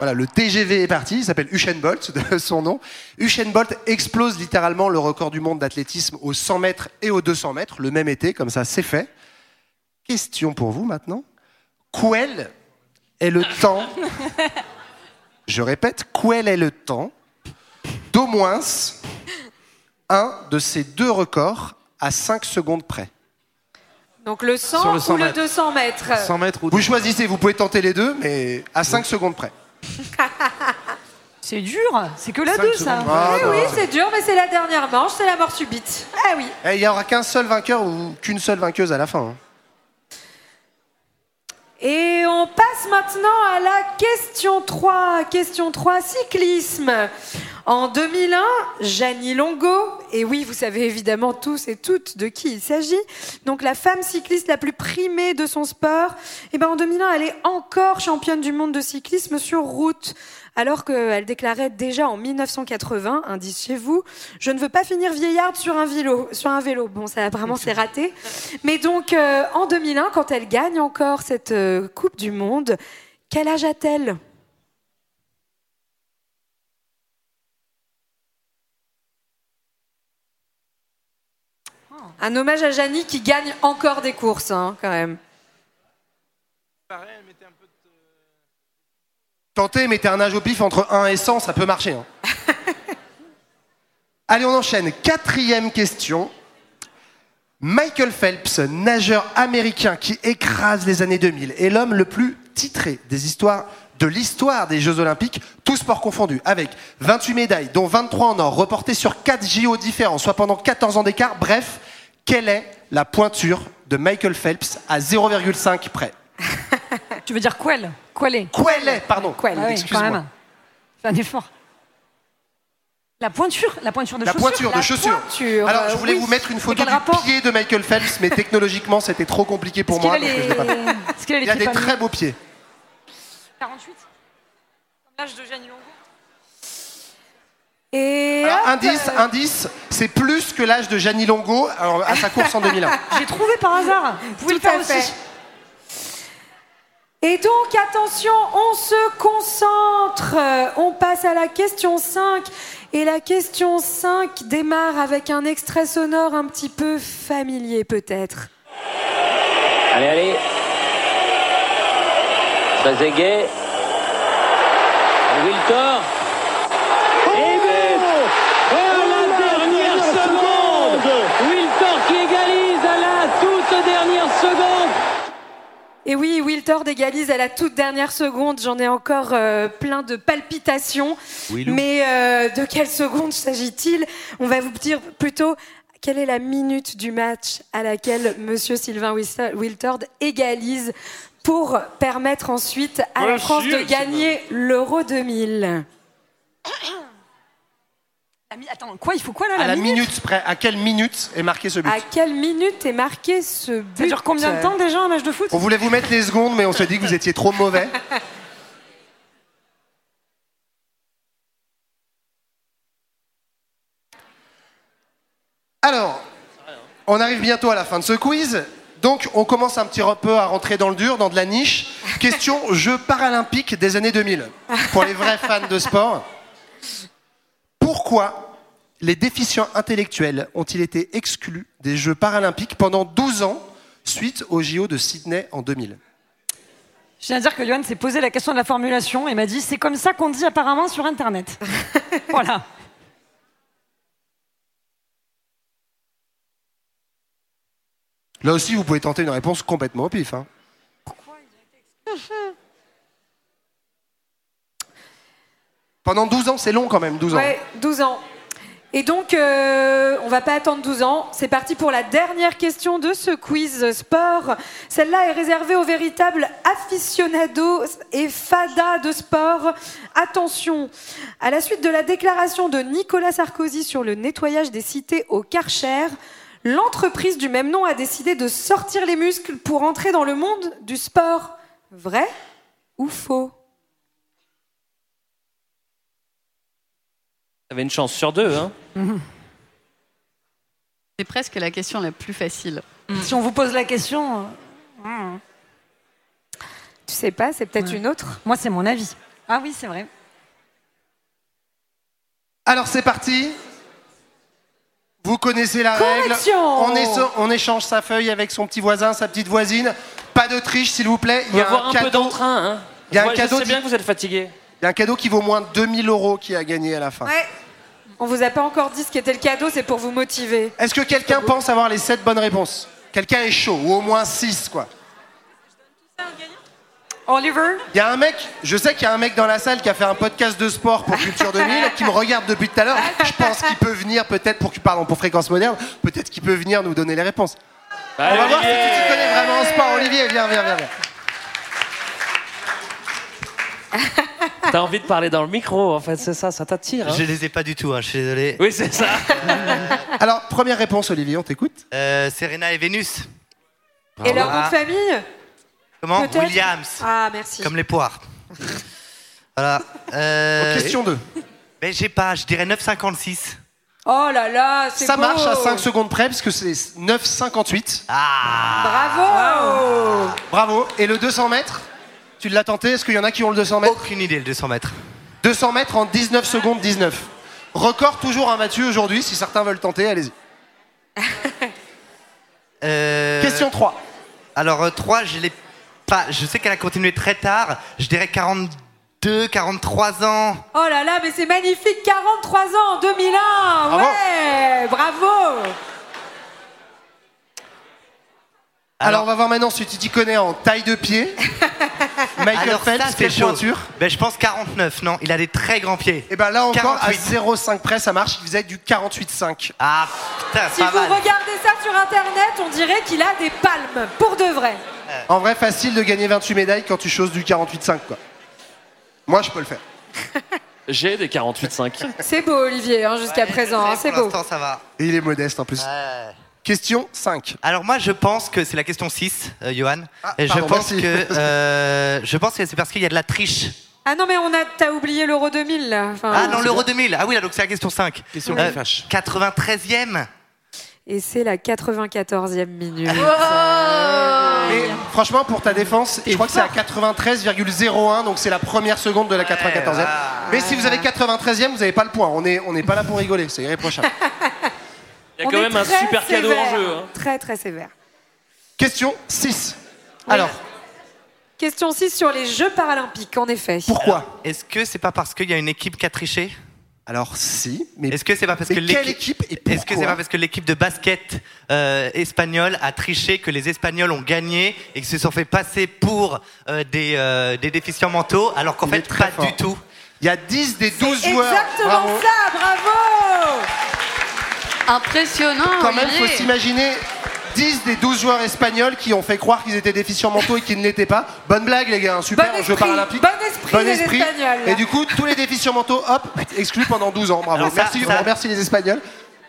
Speaker 8: Voilà, le TGV est parti, il s'appelle Usain Bolt, de son nom. Usain Bolt explose littéralement le record du monde d'athlétisme aux 100 mètres et aux 200 mètres le même été, comme ça c'est fait. Question pour vous maintenant. Quel est le temps, je répète, quel est le temps d'au moins un de ces deux records à 5 secondes près?
Speaker 12: Donc le 100,
Speaker 8: Sur le 100
Speaker 12: ou le
Speaker 8: mètres.
Speaker 12: 200 mètres
Speaker 8: Vous choisissez, vous pouvez tenter les deux, mais à 5 secondes près.
Speaker 9: C'est dur, c'est que la
Speaker 8: Cinq
Speaker 9: 2 ça.
Speaker 8: secondes. Ah,
Speaker 12: Eh
Speaker 8: non.
Speaker 12: oui, c'est dur, mais c'est la dernière manche, c'est la mort subite. Ah oui.
Speaker 8: Eh, Il n'y aura qu'un seul vainqueur ou qu'une seule vainqueuse à la fin. hein.
Speaker 12: Et on passe maintenant à la question 3. Question 3, cyclisme. En 2001, Janie Longo, et oui, vous savez évidemment tous et toutes de qui il s'agit, donc la femme cycliste la plus primée de son sport, et ben en 2001, elle est encore championne du monde de cyclisme sur route. Alors qu'elle déclarait déjà en 1980, indice chez vous, je ne veux pas finir vieillarde sur un vélo. Bon, ça apparemment c'est raté. Mais donc euh, en 2001, quand elle gagne encore cette euh, Coupe du Monde, quel âge a-t-elle? Un hommage à Janie qui gagne encore des courses, hein, quand même.
Speaker 8: Tentez, mettez un âge au pif entre 1 et 100, ça peut marcher. hein. Allez, on enchaîne. Quatrième question. Michael Phelps, nageur américain qui écrase les années 2000, est l'homme le plus titré des histoires de l'histoire des Jeux Olympiques, tous sports confondus, avec 28 médailles, dont 23 en or, reportées sur 4 JO différents, soit pendant 14 ans d'écart. Bref, quelle est la pointure de Michael Phelps à 0,5 près?
Speaker 9: Tu veux dire quel Quel est?
Speaker 8: Quel est Pardon,
Speaker 9: Quel, ah oui,
Speaker 8: excuse-moi.
Speaker 9: quand même. C'est un effort. La pointure, la pointure de
Speaker 8: La
Speaker 9: chaussure.
Speaker 8: pointure de chaussure. Alors, je voulais
Speaker 9: oui.
Speaker 8: vous mettre une photo du
Speaker 9: rapport
Speaker 8: pied de Michael Phelps, mais technologiquement, c'était trop compliqué pour moi.
Speaker 9: a
Speaker 8: donc je
Speaker 9: a
Speaker 8: Il a
Speaker 9: pieds
Speaker 8: des très beaux pieds.
Speaker 9: 48 Comme l'âge de Jeannie Longo.
Speaker 12: Et
Speaker 8: Alors,
Speaker 12: hop,
Speaker 8: indice,
Speaker 12: euh,
Speaker 8: indice, c'est plus que l'âge de Gianni Longo à sa course en 2001.
Speaker 9: J'ai trouvé par hasard. Vous pouvez
Speaker 12: Tout
Speaker 9: le faire
Speaker 12: à
Speaker 9: aussi.
Speaker 12: fait. Et donc, attention, on se concentre. On passe à la question 5. Et la question 5 démarre avec un extrait sonore un petit peu familier, peut-être.
Speaker 26: Allez, allez. Très. Wiltor. Et but Oh, la dernière seconde Wiltor qui égalise à la toute dernière seconde
Speaker 12: Et oui, Wiltord égalise à la toute dernière seconde. J'en ai encore euh, plein de palpitations.
Speaker 26: Willou.
Speaker 12: Mais euh, de quelle seconde s'agit-il? On va vous dire plutôt quelle est la minute du match à laquelle Monsieur Sylvain Wiltord égalise pour permettre ensuite à la France de gagner l'Euro 2000.
Speaker 9: Attends, quoi Il faut quoi là
Speaker 8: À la
Speaker 9: minute
Speaker 8: minute près, à quelle minute est marqué ce but
Speaker 12: À quelle minute est marqué ce but
Speaker 9: Ça dure combien de temps déjà un match de foot
Speaker 8: On voulait vous mettre les secondes, mais on s'est dit que vous étiez trop mauvais. Alors, on arrive bientôt à la fin de ce quiz. Donc, on commence un petit peu à rentrer dans le dur, dans de la niche. Question Jeux paralympiques des années 2000. Pour les vrais fans de sport. Pourquoi les déficients intellectuels ont-ils été exclus des Jeux paralympiques pendant 12 ans suite aux JO de Sydney en 2000
Speaker 9: Je viens de dire que Johan s'est posé la question de la formulation et m'a dit c'est comme ça qu'on dit apparemment sur Internet. voilà.
Speaker 8: Là aussi, vous pouvez tenter une réponse complètement au pif. hein. Pendant 12 ans, c'est long quand même, 12 ans.
Speaker 12: Ouais, 12 ans. Et donc, euh, on va pas attendre 12 ans. C'est parti pour la dernière question de ce quiz sport. Celle-là est réservée aux véritables aficionados et fadas de sport. Attention, à la suite de la déclaration de Nicolas Sarkozy sur le nettoyage des cités au Karcher, l'entreprise du même nom a décidé de sortir les muscles pour entrer dans le monde du sport. Vrai ou faux?
Speaker 7: T'avais une chance sur deux, hein
Speaker 16: C'est presque la question la plus facile.
Speaker 9: Si on vous pose la question. euh,
Speaker 12: Tu sais pas, c'est peut-être une autre?
Speaker 9: Moi, c'est mon avis. Ah oui, c'est vrai.
Speaker 8: Alors c'est parti. Vous connaissez la règle.
Speaker 9: Correction.
Speaker 8: On, est- on échange sa feuille avec son petit voisin, sa petite voisine. Pas de triche, s'il vous plaît.
Speaker 7: On va voir un peu d'entrain. Hein.
Speaker 8: Il y a un cadeau
Speaker 7: Je sais bien que vous êtes fatigué.
Speaker 8: Il y a un cadeau qui vaut moins de 2000 euros qui a gagné à la fin.
Speaker 12: Ouais. On vous a pas encore dit ce qu'était le cadeau, c'est pour vous motiver.
Speaker 8: Est-ce que quelqu'un pense avoir les 7 bonnes réponses? Quelqu'un est chaud, ou au moins 6 quoi.
Speaker 9: Oliver?
Speaker 8: Il y a un mec, je sais qu'il y a un mec dans la salle qui a fait un podcast de sport pour Culture 2000, qui me regarde depuis tout à l'heure. Je pense qu'il peut venir peut-être pour, pardon, pour Fréquence Moderne, peut-être qu'il peut venir nous donner les réponses.
Speaker 7: Bah,
Speaker 8: On va voir si tu t'y connais vraiment en sport. Olivier, viens, viens, viens. viens.
Speaker 7: T'as envie de parler dans le micro, en fait, c'est ça, ça t'attire. hein.
Speaker 27: Je les ai pas du tout, hein, je suis désolé.
Speaker 7: Oui, c'est ça.
Speaker 8: Alors, première réponse, Olivier, on t'écoute.
Speaker 27: Euh, Serena et Vénus.
Speaker 12: Et leur nom de famille
Speaker 27: Comment Williams.
Speaker 12: Ah, merci.
Speaker 27: Comme les poires. voilà. Euh,
Speaker 8: Question 2.
Speaker 27: Ben, j'ai pas, je dirais 9,56.
Speaker 12: Oh là là, c'est
Speaker 8: Ça
Speaker 12: beau.
Speaker 8: marche à 5 secondes près, puisque c'est 9,58.
Speaker 12: Bravo
Speaker 8: Bravo. Et le 200 mètres Tu l'as tenté Est-ce qu'il y en a qui ont le 200 mètres
Speaker 27: Aucune idée, le 200 mètres.
Speaker 8: 200 mètres en 19 secondes 19. Record toujours imbattu aujourd'hui, si certains veulent tenter, allez-y.
Speaker 27: Euh,
Speaker 8: Question 3.
Speaker 27: Alors, euh, 3, je l'ai pas. Je sais qu'elle a continué très tard. Je dirais 42, 43 ans.
Speaker 12: Oh là là, mais c'est magnifique 43 ans en 2001
Speaker 8: Bravo.
Speaker 12: Ouais Bravo
Speaker 8: Alors, on va voir maintenant si tu t'y connais en taille de pied. Michael
Speaker 27: Alors, ça,
Speaker 8: Phelps,
Speaker 27: c'est
Speaker 8: quelle
Speaker 27: chaud.
Speaker 8: pointure
Speaker 27: Ben, je pense 49, non Il a des très grands pieds.
Speaker 8: Et ben là encore,
Speaker 27: 48.
Speaker 8: à 0,5 près, ça marche. Il faisait du 48,5.
Speaker 27: Ah, putain,
Speaker 12: Si
Speaker 27: pas
Speaker 12: vous
Speaker 27: mal.
Speaker 12: regardez ça sur internet, on dirait qu'il a des palmes, pour de vrai.
Speaker 8: En vrai, facile de gagner 28 médailles quand tu choses du 48,5, quoi. Moi, je peux le faire.
Speaker 7: J'ai des 48,5.
Speaker 12: C'est beau Olivier, hein, jusqu'à présent, hein, c'est
Speaker 27: Pour
Speaker 12: beau.
Speaker 27: l'instant, ça va.
Speaker 8: Et il est modeste en plus. Question 5.
Speaker 27: Alors moi je pense que c'est la question 6, euh, Johan. Et je pense
Speaker 8: merci.
Speaker 27: que euh, je pense que c'est parce qu'il y a de la triche.
Speaker 12: Ah non mais on a, t'as oublié l'Euro 2000 là. Enfin,
Speaker 27: ah non, l'Euro 2000. Ah oui, là donc c'est la question 5.
Speaker 8: Question
Speaker 27: Euh,
Speaker 8: qui fâche.
Speaker 27: 93e.
Speaker 12: Et c'est la 94e minute.
Speaker 8: Mais franchement, pour ta défense, je crois que c'est à 93,01, donc c'est la première seconde de la 94e. Mais si vous avez 93e, vous n'avez pas le point. On n'est on n'est pas là pour rigoler, c'est irréprochable.
Speaker 7: Il y a quand même un super cadeau en jeu. hein.
Speaker 12: Très très sévère.
Speaker 8: Question 6. Alors,
Speaker 12: Question 6 sur les Jeux paralympiques, en effet.
Speaker 8: pourquoi
Speaker 27: Est-ce que c'est pas parce qu'il y a une équipe qui a triché?
Speaker 8: Alors si, mais
Speaker 27: Est-ce que c'est pas parce que
Speaker 8: quelle
Speaker 27: l'équipe Est-ce que c'est pas parce que l'équipe de basket euh, espagnole a triché que les Espagnols ont gagné et qu'ils se sont fait passer pour euh, des, euh, des déficients mentaux alors qu'en fait
Speaker 8: très
Speaker 27: pas
Speaker 8: fort.
Speaker 27: du tout?
Speaker 8: il y a 10 des 12 joueurs.
Speaker 12: Exactement
Speaker 8: Bravo.
Speaker 12: ça, bravo
Speaker 16: Impressionnant.
Speaker 8: Quand même, faut
Speaker 16: Olivier.
Speaker 8: s'imaginer 10 des 12 joueurs espagnols qui ont fait croire qu'ils étaient déficients mentaux et qu'ils ne l'étaient pas. Bonne blague, les gars, un super
Speaker 12: Bon
Speaker 8: jeu
Speaker 12: esprit,
Speaker 8: paralympique.
Speaker 12: bon esprit des Espagnols.
Speaker 8: Et du coup, tous les déficients mentaux, hop, exclus pendant 12 ans. Bravo.
Speaker 27: Ça-
Speaker 8: merci,
Speaker 27: ça-
Speaker 8: on remercie les Espagnols.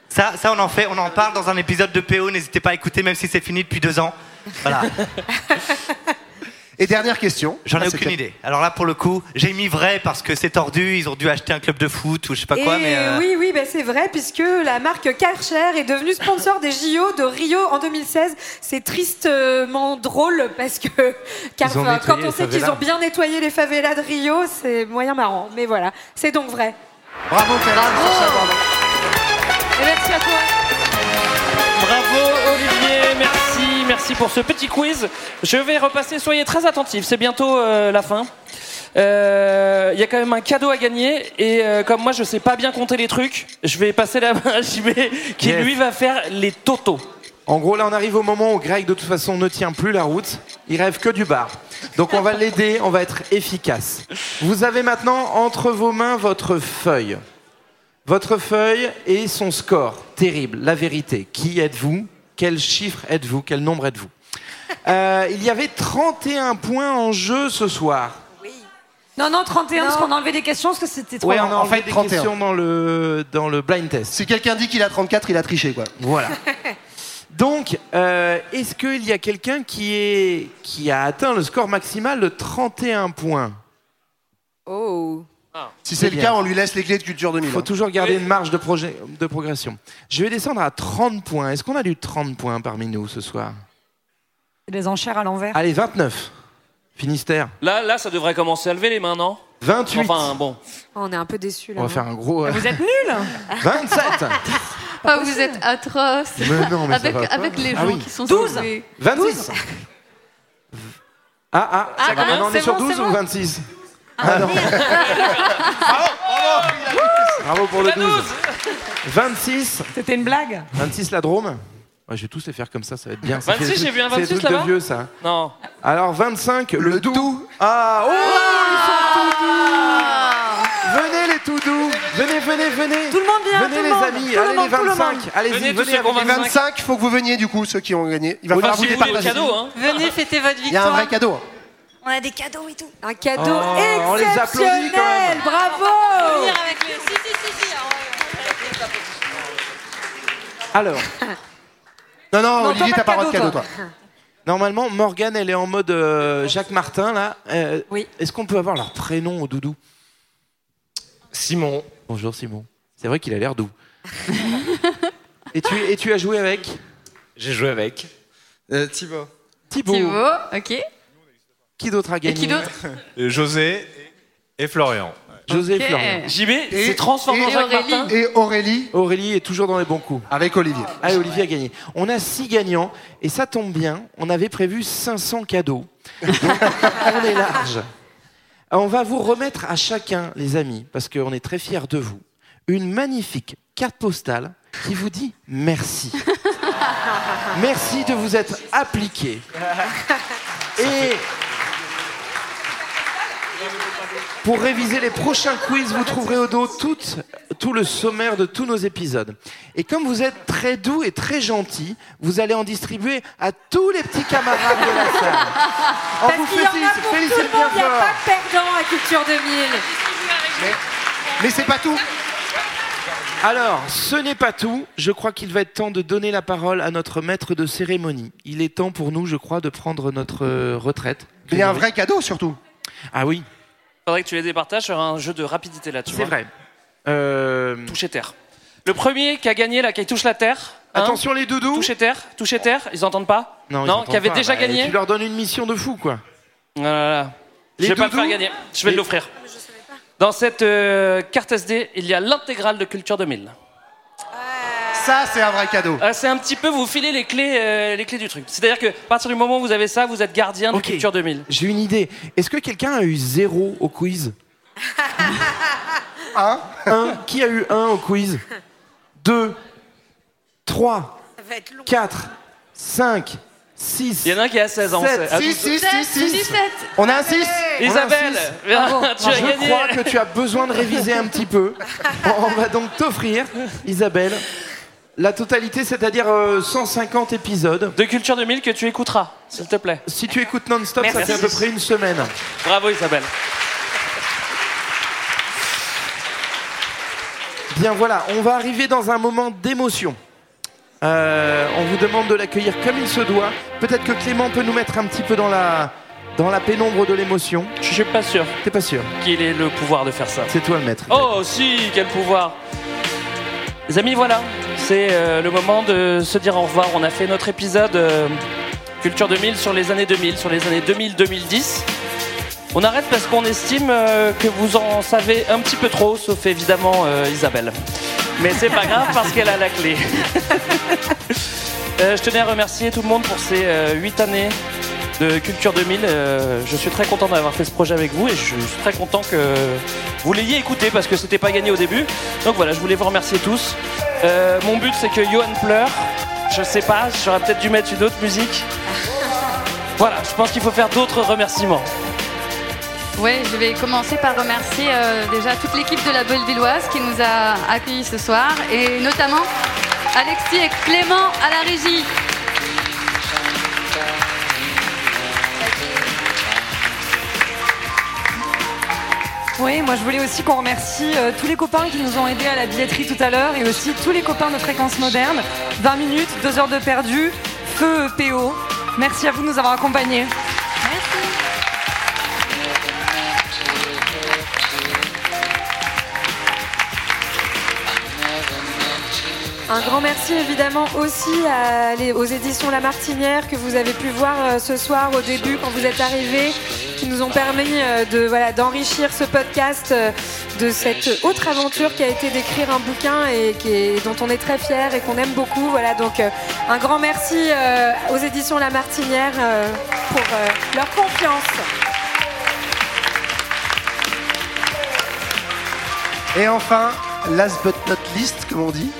Speaker 27: Ça, ça, on en fait, on en parle dans un épisode de PO. N'hésitez pas à écouter, même si c'est fini depuis deux ans. Voilà.
Speaker 8: Et dernière question.
Speaker 27: J'en ai
Speaker 8: Ah,
Speaker 27: aucune idée. Alors là, pour le coup, j'ai mis vrai parce que c'est tordu. Ils ont dû acheter un club de foot ou je sais pas quoi.
Speaker 12: Et
Speaker 27: Mais euh,
Speaker 12: oui, oui, bah, c'est vrai, puisque la marque Karcher est devenue sponsor des JO de Rio en 2016. C'est tristement drôle parce que car,
Speaker 11: nettoyé
Speaker 12: quand on sait qu'ils
Speaker 11: favelas.
Speaker 12: ont bien nettoyé les favelas de Rio, c'est moyen marrant. Mais voilà, c'est donc vrai.
Speaker 8: Bravo, ça, bravo.
Speaker 12: Et merci à toi.
Speaker 7: Bravo Olivier, merci, merci pour ce petit quiz. Je vais repasser, soyez très attentifs, c'est bientôt euh, la fin. Euh, Il y a quand même un cadeau à gagner et euh, comme moi je sais pas bien compter les trucs, je vais passer la main à JB qui
Speaker 11: Yes.
Speaker 7: lui va faire les totos.
Speaker 11: En gros, là, on arrive au moment où Greg, de toute façon, ne tient plus la route. Il rêve que du bar. Donc, on va l'aider, on va être efficace. Vous avez maintenant entre vos mains votre feuille. Votre feuille et son score. Terrible, la vérité. Qui êtes-vous? Quel chiffre êtes-vous Quel nombre êtes-vous Euh, Il y avait 31 points en jeu ce soir.
Speaker 9: Non, non, 31, parce qu'on a enlevé des questions parce que c'était trop long.
Speaker 11: on a enlevé des questions dans le, dans le blind test.
Speaker 8: Si quelqu'un dit qu'il a 34, il a triché, quoi.
Speaker 11: Voilà. Donc, euh, est-ce qu'il y a quelqu'un qui, est, qui a atteint le score maximal de 31 points?
Speaker 12: Oh.
Speaker 8: Si c'est le
Speaker 11: bien.
Speaker 8: cas, on lui laisse les clés de Culture 2000.
Speaker 11: Il faut toujours garder une marge de, projet- de progression. Je vais descendre à 30 points. Est-ce qu'on a du 30 points parmi nous ce soir?
Speaker 9: Les enchères à l'envers.
Speaker 11: Allez, 29. Finistère.
Speaker 7: Là, là ça devrait commencer à lever les mains, non?
Speaker 11: 28.
Speaker 7: Enfin, bon.
Speaker 12: Oh, on est un peu déçus là.
Speaker 11: On va faire un gros. euh,
Speaker 9: Vous êtes nuls?
Speaker 11: 27
Speaker 16: Ah, vous êtes atroces.
Speaker 11: Mais non, mais ça
Speaker 16: avec,
Speaker 11: va pas.
Speaker 16: avec les
Speaker 11: Ah
Speaker 16: gens
Speaker 11: oui.
Speaker 16: qui sont
Speaker 9: 12.
Speaker 16: sauvés.
Speaker 11: 26 Ah, ah,
Speaker 16: Ah,
Speaker 11: ça
Speaker 16: ah,
Speaker 11: on est sur
Speaker 16: bon,
Speaker 11: 12
Speaker 16: c'est
Speaker 11: ou
Speaker 16: bon
Speaker 11: 26 Ah non. Bravo pour le 12. 26.
Speaker 9: C'était une blague
Speaker 11: 26 la Drôme. Ouais, je vais tous les faire comme ça, ça va être bien. Ça fait
Speaker 7: 26,
Speaker 11: des
Speaker 7: j'ai vu un
Speaker 11: c'est des
Speaker 7: 26
Speaker 11: trucs de
Speaker 7: là-bas
Speaker 11: vieux ça.
Speaker 7: Non.
Speaker 11: Alors 25 le, doux. Ah oh ils sont tout doux. Venez les tout doux. Venez venez venez.
Speaker 9: Tout le monde vient,
Speaker 11: Venez
Speaker 9: tout le
Speaker 11: les
Speaker 9: monde,
Speaker 11: amis,
Speaker 9: tout le
Speaker 11: allez
Speaker 9: monde,
Speaker 11: les
Speaker 9: tout le
Speaker 11: 25.
Speaker 9: monde.
Speaker 11: Allez-y,
Speaker 7: Venez
Speaker 11: venez avec
Speaker 8: Les
Speaker 7: 25.
Speaker 8: 25, il faut que vous veniez du coup, ceux qui ont gagné. Il va falloir vous
Speaker 7: le
Speaker 8: départager.
Speaker 7: cadeau, hein.
Speaker 10: Venez fêter votre
Speaker 8: Il y a un
Speaker 10: victoire.
Speaker 8: vrai cadeau.
Speaker 10: On a des cadeaux et tout.
Speaker 12: Un cadeau
Speaker 11: Oh, on les applaudit quand même.
Speaker 12: exceptionnel Bravo.
Speaker 11: Alors,
Speaker 8: Non, non,
Speaker 9: Non,
Speaker 8: Olivier, t'as pas le droit de
Speaker 9: de
Speaker 8: cadeau,
Speaker 9: cadeau,
Speaker 8: toi.
Speaker 11: normalement Morgane elle est en mode euh, Jacques Martin là. Euh,
Speaker 9: Oui.
Speaker 11: Est-ce qu'on peut avoir leur prénom au doudou?
Speaker 28: Simon.
Speaker 11: Bonjour Simon. C'est vrai qu'il a l'air doux. et, tu, et tu as joué avec?
Speaker 28: J'ai joué avec. Euh, Thibaut.
Speaker 11: Thibaut.
Speaker 16: Thibaut, ok.
Speaker 11: Qui d'autre a
Speaker 16: Et
Speaker 11: gagné
Speaker 16: qui d'autre
Speaker 28: José et Florian.
Speaker 11: José et Florian.
Speaker 7: JB,
Speaker 8: Et-
Speaker 7: c'est transformé en
Speaker 8: et
Speaker 7: Jacques
Speaker 16: Aurélie.
Speaker 7: Martin.
Speaker 8: Et Aurélie
Speaker 11: Aurélie est toujours dans les bons coups.
Speaker 8: avec Olivier.
Speaker 11: Allez, Olivier a gagné. On a six gagnants et ça tombe bien. On avait prévu 500 cadeaux. Donc, on est large. On va vous remettre à chacun, les amis, parce qu'on est très fiers de vous, une magnifique carte postale qui vous dit merci. merci de vous être appliqué. Et pour réviser les prochains quiz, vous trouverez au dos tout, tout le sommaire de tous nos épisodes. Et comme vous êtes très doux et très gentil, vous allez en distribuer à tous les petits camarades de la salle. On
Speaker 12: Parce
Speaker 11: vous
Speaker 12: qu'il y en a
Speaker 11: félicite,
Speaker 12: pour tout le monde, il n'y a pas de perdant à Culture 2000
Speaker 8: Mais c'est pas tout.
Speaker 11: Alors, ce n'est pas tout. Je crois qu'il va être temps de donner la parole à notre maître de cérémonie. Il est temps pour nous, je crois, de prendre notre euh, retraite.
Speaker 8: Il y a un vrai cadeau surtout.
Speaker 11: Ah oui,
Speaker 7: Faudrait que tu les départages sur un jeu de rapidité là, tu
Speaker 11: c'est
Speaker 7: vois.
Speaker 11: vrai. Euh,
Speaker 7: Toucher terre. Le premier qui a gagné là, qui touche la terre. hein,
Speaker 11: Attention les doudous.
Speaker 7: Toucher terre, toucher terre, ils entendent pas
Speaker 11: ils
Speaker 7: Non,
Speaker 11: entendent
Speaker 7: qui avait
Speaker 11: pas.
Speaker 7: déjà
Speaker 11: Bah,
Speaker 7: gagné
Speaker 11: Tu leur donnes une mission de fou, quoi.
Speaker 7: Voilà.
Speaker 11: Les
Speaker 7: Je vais pas le
Speaker 11: doudous
Speaker 7: faire gagner, je vais
Speaker 11: Les-
Speaker 7: l'offrir. Dans cette euh, carte SD, il y a l'intégrale de Culture 2000.
Speaker 8: Ça, c'est un vrai cadeau.
Speaker 7: Ah, c'est un petit peu vous filer les clés, euh, les clés du truc. C'est-à-dire que à partir du moment où vous avez ça, vous êtes gardien de
Speaker 11: Ok.
Speaker 7: Culture 2000.
Speaker 11: J'ai une idée. Est-ce que quelqu'un a eu zéro au quiz
Speaker 8: Un.
Speaker 11: Un. Qui a eu un au quiz Deux. Trois. Quatre. Cinq. Six.
Speaker 7: Il y en a un qui à 16 ans.
Speaker 11: Sept.
Speaker 7: c'est- à
Speaker 8: Six,
Speaker 7: 12.
Speaker 8: six, six, six.
Speaker 16: 17.
Speaker 8: On a un 6
Speaker 7: Isabelle,
Speaker 11: six.
Speaker 7: viens, tu as
Speaker 11: Je
Speaker 7: gagné.
Speaker 11: crois que tu as besoin de réviser un petit peu. On va donc t'offrir, Isabelle, la totalité, c'est-à-dire euh, 150 épisodes.
Speaker 7: De Culture 2000 que tu écouteras, s'il te plaît.
Speaker 11: Si tu écoutes non-stop, ça fait à peu près une semaine.
Speaker 7: Bravo Isabelle.
Speaker 11: Bien voilà, on va arriver dans un moment d'émotion. Euh, on vous demande de l'accueillir comme il se doit. Peut-être que Clément peut nous mettre un petit peu dans la, dans la pénombre de l'émotion.
Speaker 7: Je suis pas sûr
Speaker 11: T'es pas sûr
Speaker 7: qu'il ait le pouvoir de faire ça.
Speaker 11: C'est toi le maître.
Speaker 7: Oh si, quel pouvoir Les amis, voilà, c'est euh, le moment de se dire au revoir. On a fait notre épisode euh, Culture 2000 sur les années 2000, sur les années 2000-2010. On arrête parce qu'on estime euh, que vous en savez un petit peu trop, sauf évidemment Isabelle. Mais c'est pas grave parce qu'elle a la clé. Je tenais à remercier tout le monde pour ces euh, 8 années de Culture 2000. Euh, je suis très content d'avoir fait ce projet avec vous et je suis très content que vous l'ayez écouté parce que c'était pas gagné au début. Donc voilà, je voulais vous remercier tous. Euh, mon but c'est que Johan pleure. Je sais pas, j'aurais peut-être dû mettre une autre musique. Voilà, je pense qu'il faut faire d'autres remerciements.
Speaker 16: Ouais, je vais commencer par remercier euh, déjà toute l'équipe de la Bellevilloise qui nous a accueillis ce soir et notamment Alexis et Clément à la régie.
Speaker 9: Oui, moi je voulais aussi qu'on remercie euh, tous les copains qui nous ont aidés à la billetterie tout à l'heure et aussi tous les copains de Fréquence Moderne. 20 minutes, 2 heures de perdu, feu PO. Merci à vous de nous avoir accompagnés.
Speaker 12: Un grand merci évidemment aussi aux éditions La Martinière que vous avez pu voir euh, ce soir au début quand vous êtes arrivés, nous ont permis euh, de voilà d'enrichir ce podcast euh, de cette autre aventure qui a été d'écrire un bouquin et qui est- dont on est très fier et qu'on aime beaucoup. Voilà donc euh, un grand merci aux éditions La Martinière pour leur confiance.
Speaker 8: Et enfin, last but not least, comme on dit.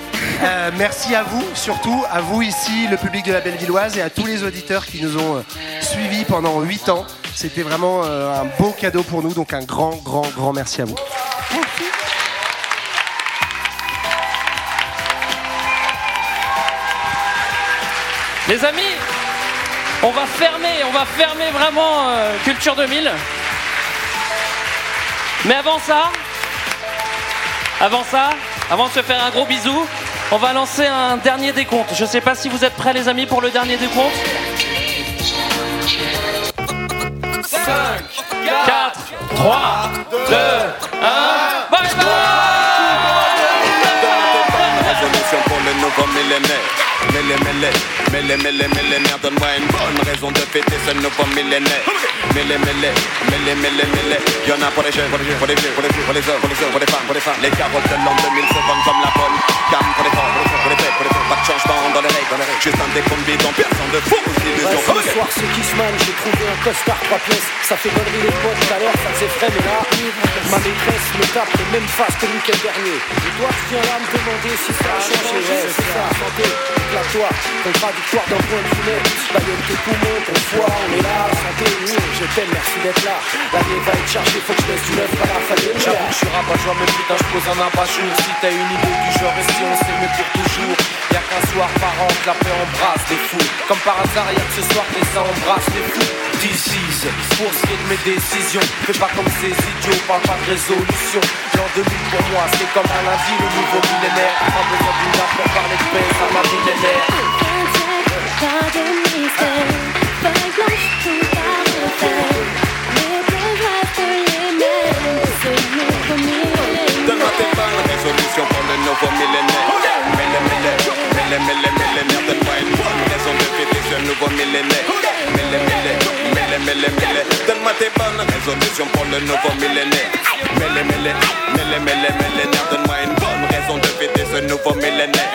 Speaker 8: merci à vous, surtout à vous ici, le public de la Bellevilloise, et à tous les auditeurs qui nous ont suivis pendant 8 ans. C'était vraiment euh, un beau cadeau pour nous, donc un grand, grand, grand merci à vous.
Speaker 7: Les amis, on va fermer, on va fermer vraiment euh, Culture 2000. Mais avant ça, avant ça, avant de se faire un gros bisou, on va lancer un dernier décompte. Je sais pas si vous êtes prêts les amis pour le dernier décompte. 5, 4, 3, 2, 1, bye
Speaker 29: Résolution pour le nouveau millénaire. Mêlé, mêlé, mêlé, mêlé, millénaire. Donne-moi une bonne raison de fêter ce nouveau millénaire. Mêlé, mêlé, mêlé, mêlé, mêlé. Y'en a pour les jeunes, pour les jeunes, pour les vieux, pour les vieux, pour les hommes, pour les hommes, pour les femmes, pour les femmes. Les carottes de l'an 2000 se vendent comme la. Gamme pour les les les les faibles. Pas de dans les règles, dans les règles. Juste un décompte bidon, personne de fou. Illusion
Speaker 30: Ouais, ce soir c'est Kissman, j'ai trouvé un costard 3 pièces. Ça fait bonnerie les potes, tout à l'heure ça faisait frais mais là Ma maîtresse me tape les mêmes faces que le week-end dernier. Et toi tu viens là me demander si ça a changé. Ouais c'est ça, santé, éclate-toi Contradictoire d'un point de vue net. Baillonne tes poumons, ton foie, on est là Santé, oui, je t'aime, merci d'être là. L'année va être chargée, faut que je laisse du neuf à la famille.
Speaker 18: J'avoue que je suis rabat-joie, mais putain, je pose un abat-jour. Si t'as une idée du genre, et si on s'aimait pour toujours, y'a qu'un soir par an la paix embrasse des fous. Comme par hasard, que ce soir que ça embrasse les fous. Is, pour ce qui est de mes décisions, fais pas comme ces idiots, parle pas de résolution. L'an 2000 pour moi, c'est comme un lundi, le nouveau millénaire. Pas besoin d'une pour parler de paix, ça m'a millénaire.
Speaker 29: Donne-moi tes bonnes résolutions pour le nouveau millénaire. Mêlé, mêlé, mêlé, mêlé, millénaire. Donne-moi une bonne raison de fêter ce nouveau millénaire. Mêlé, mêlé, mêlé, mêlé, mêlé. Donne-moi tes bonnes résolutions pour le nouveau millénaire. Mêlé, mêlé, mêlé, mêlé, millénaire. Donne-moi une bonne raison de fêter ce nouveau millénaire.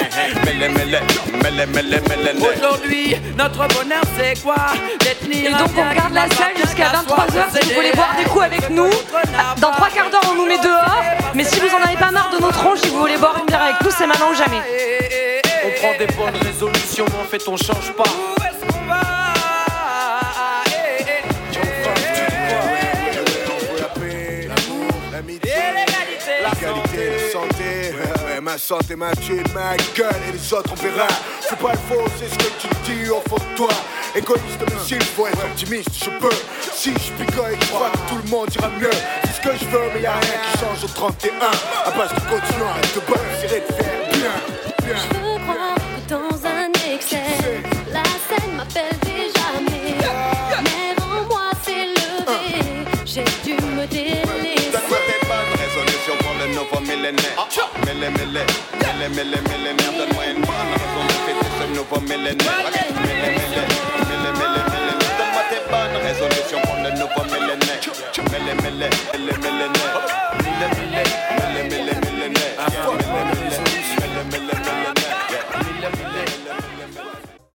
Speaker 29: Mêlé, mêlé, mêlé, mêlé, millénaire.
Speaker 31: Aujourd'hui, notre bonheur c'est quoi
Speaker 9: Et donc on regarde la salle jusqu'à 23h si vous voulez boire des coups avec nous. Dans trois quarts d'heure on nous met dehors. Mais si vous en avez pas marre de notre tronche et que vous voulez boire une bière avec nous, c'est maintenant ou jamais.
Speaker 18: On prend des bonnes résolutions, mais en fait on change pas.
Speaker 3: La qualité, la santé, ouais, ma santé, ma thune, ma gueule et les autres on verra. C'est pas le faux, c'est ce que tu dis au fond de toi. Égoïste mais s'il faut être optimiste, je peux. Si je picole et que je crois que tout le monde ira mieux. C'est ce que je veux, mais y'a rien qui change au 31. À base de continuer, arrête de balancer de faire bien, bien.
Speaker 29: Mêlé, mêlé, mêlé, mêlé, millénaire. Donne-moi une bonne raison de fêter ce nouveau millénaire. Mêlé, mêlé, mêlé, mêlé, mêlé. Donne-moi tes bonnes résolutions pour le nouveau millénaire. Mêlé, mêlé, mêlé,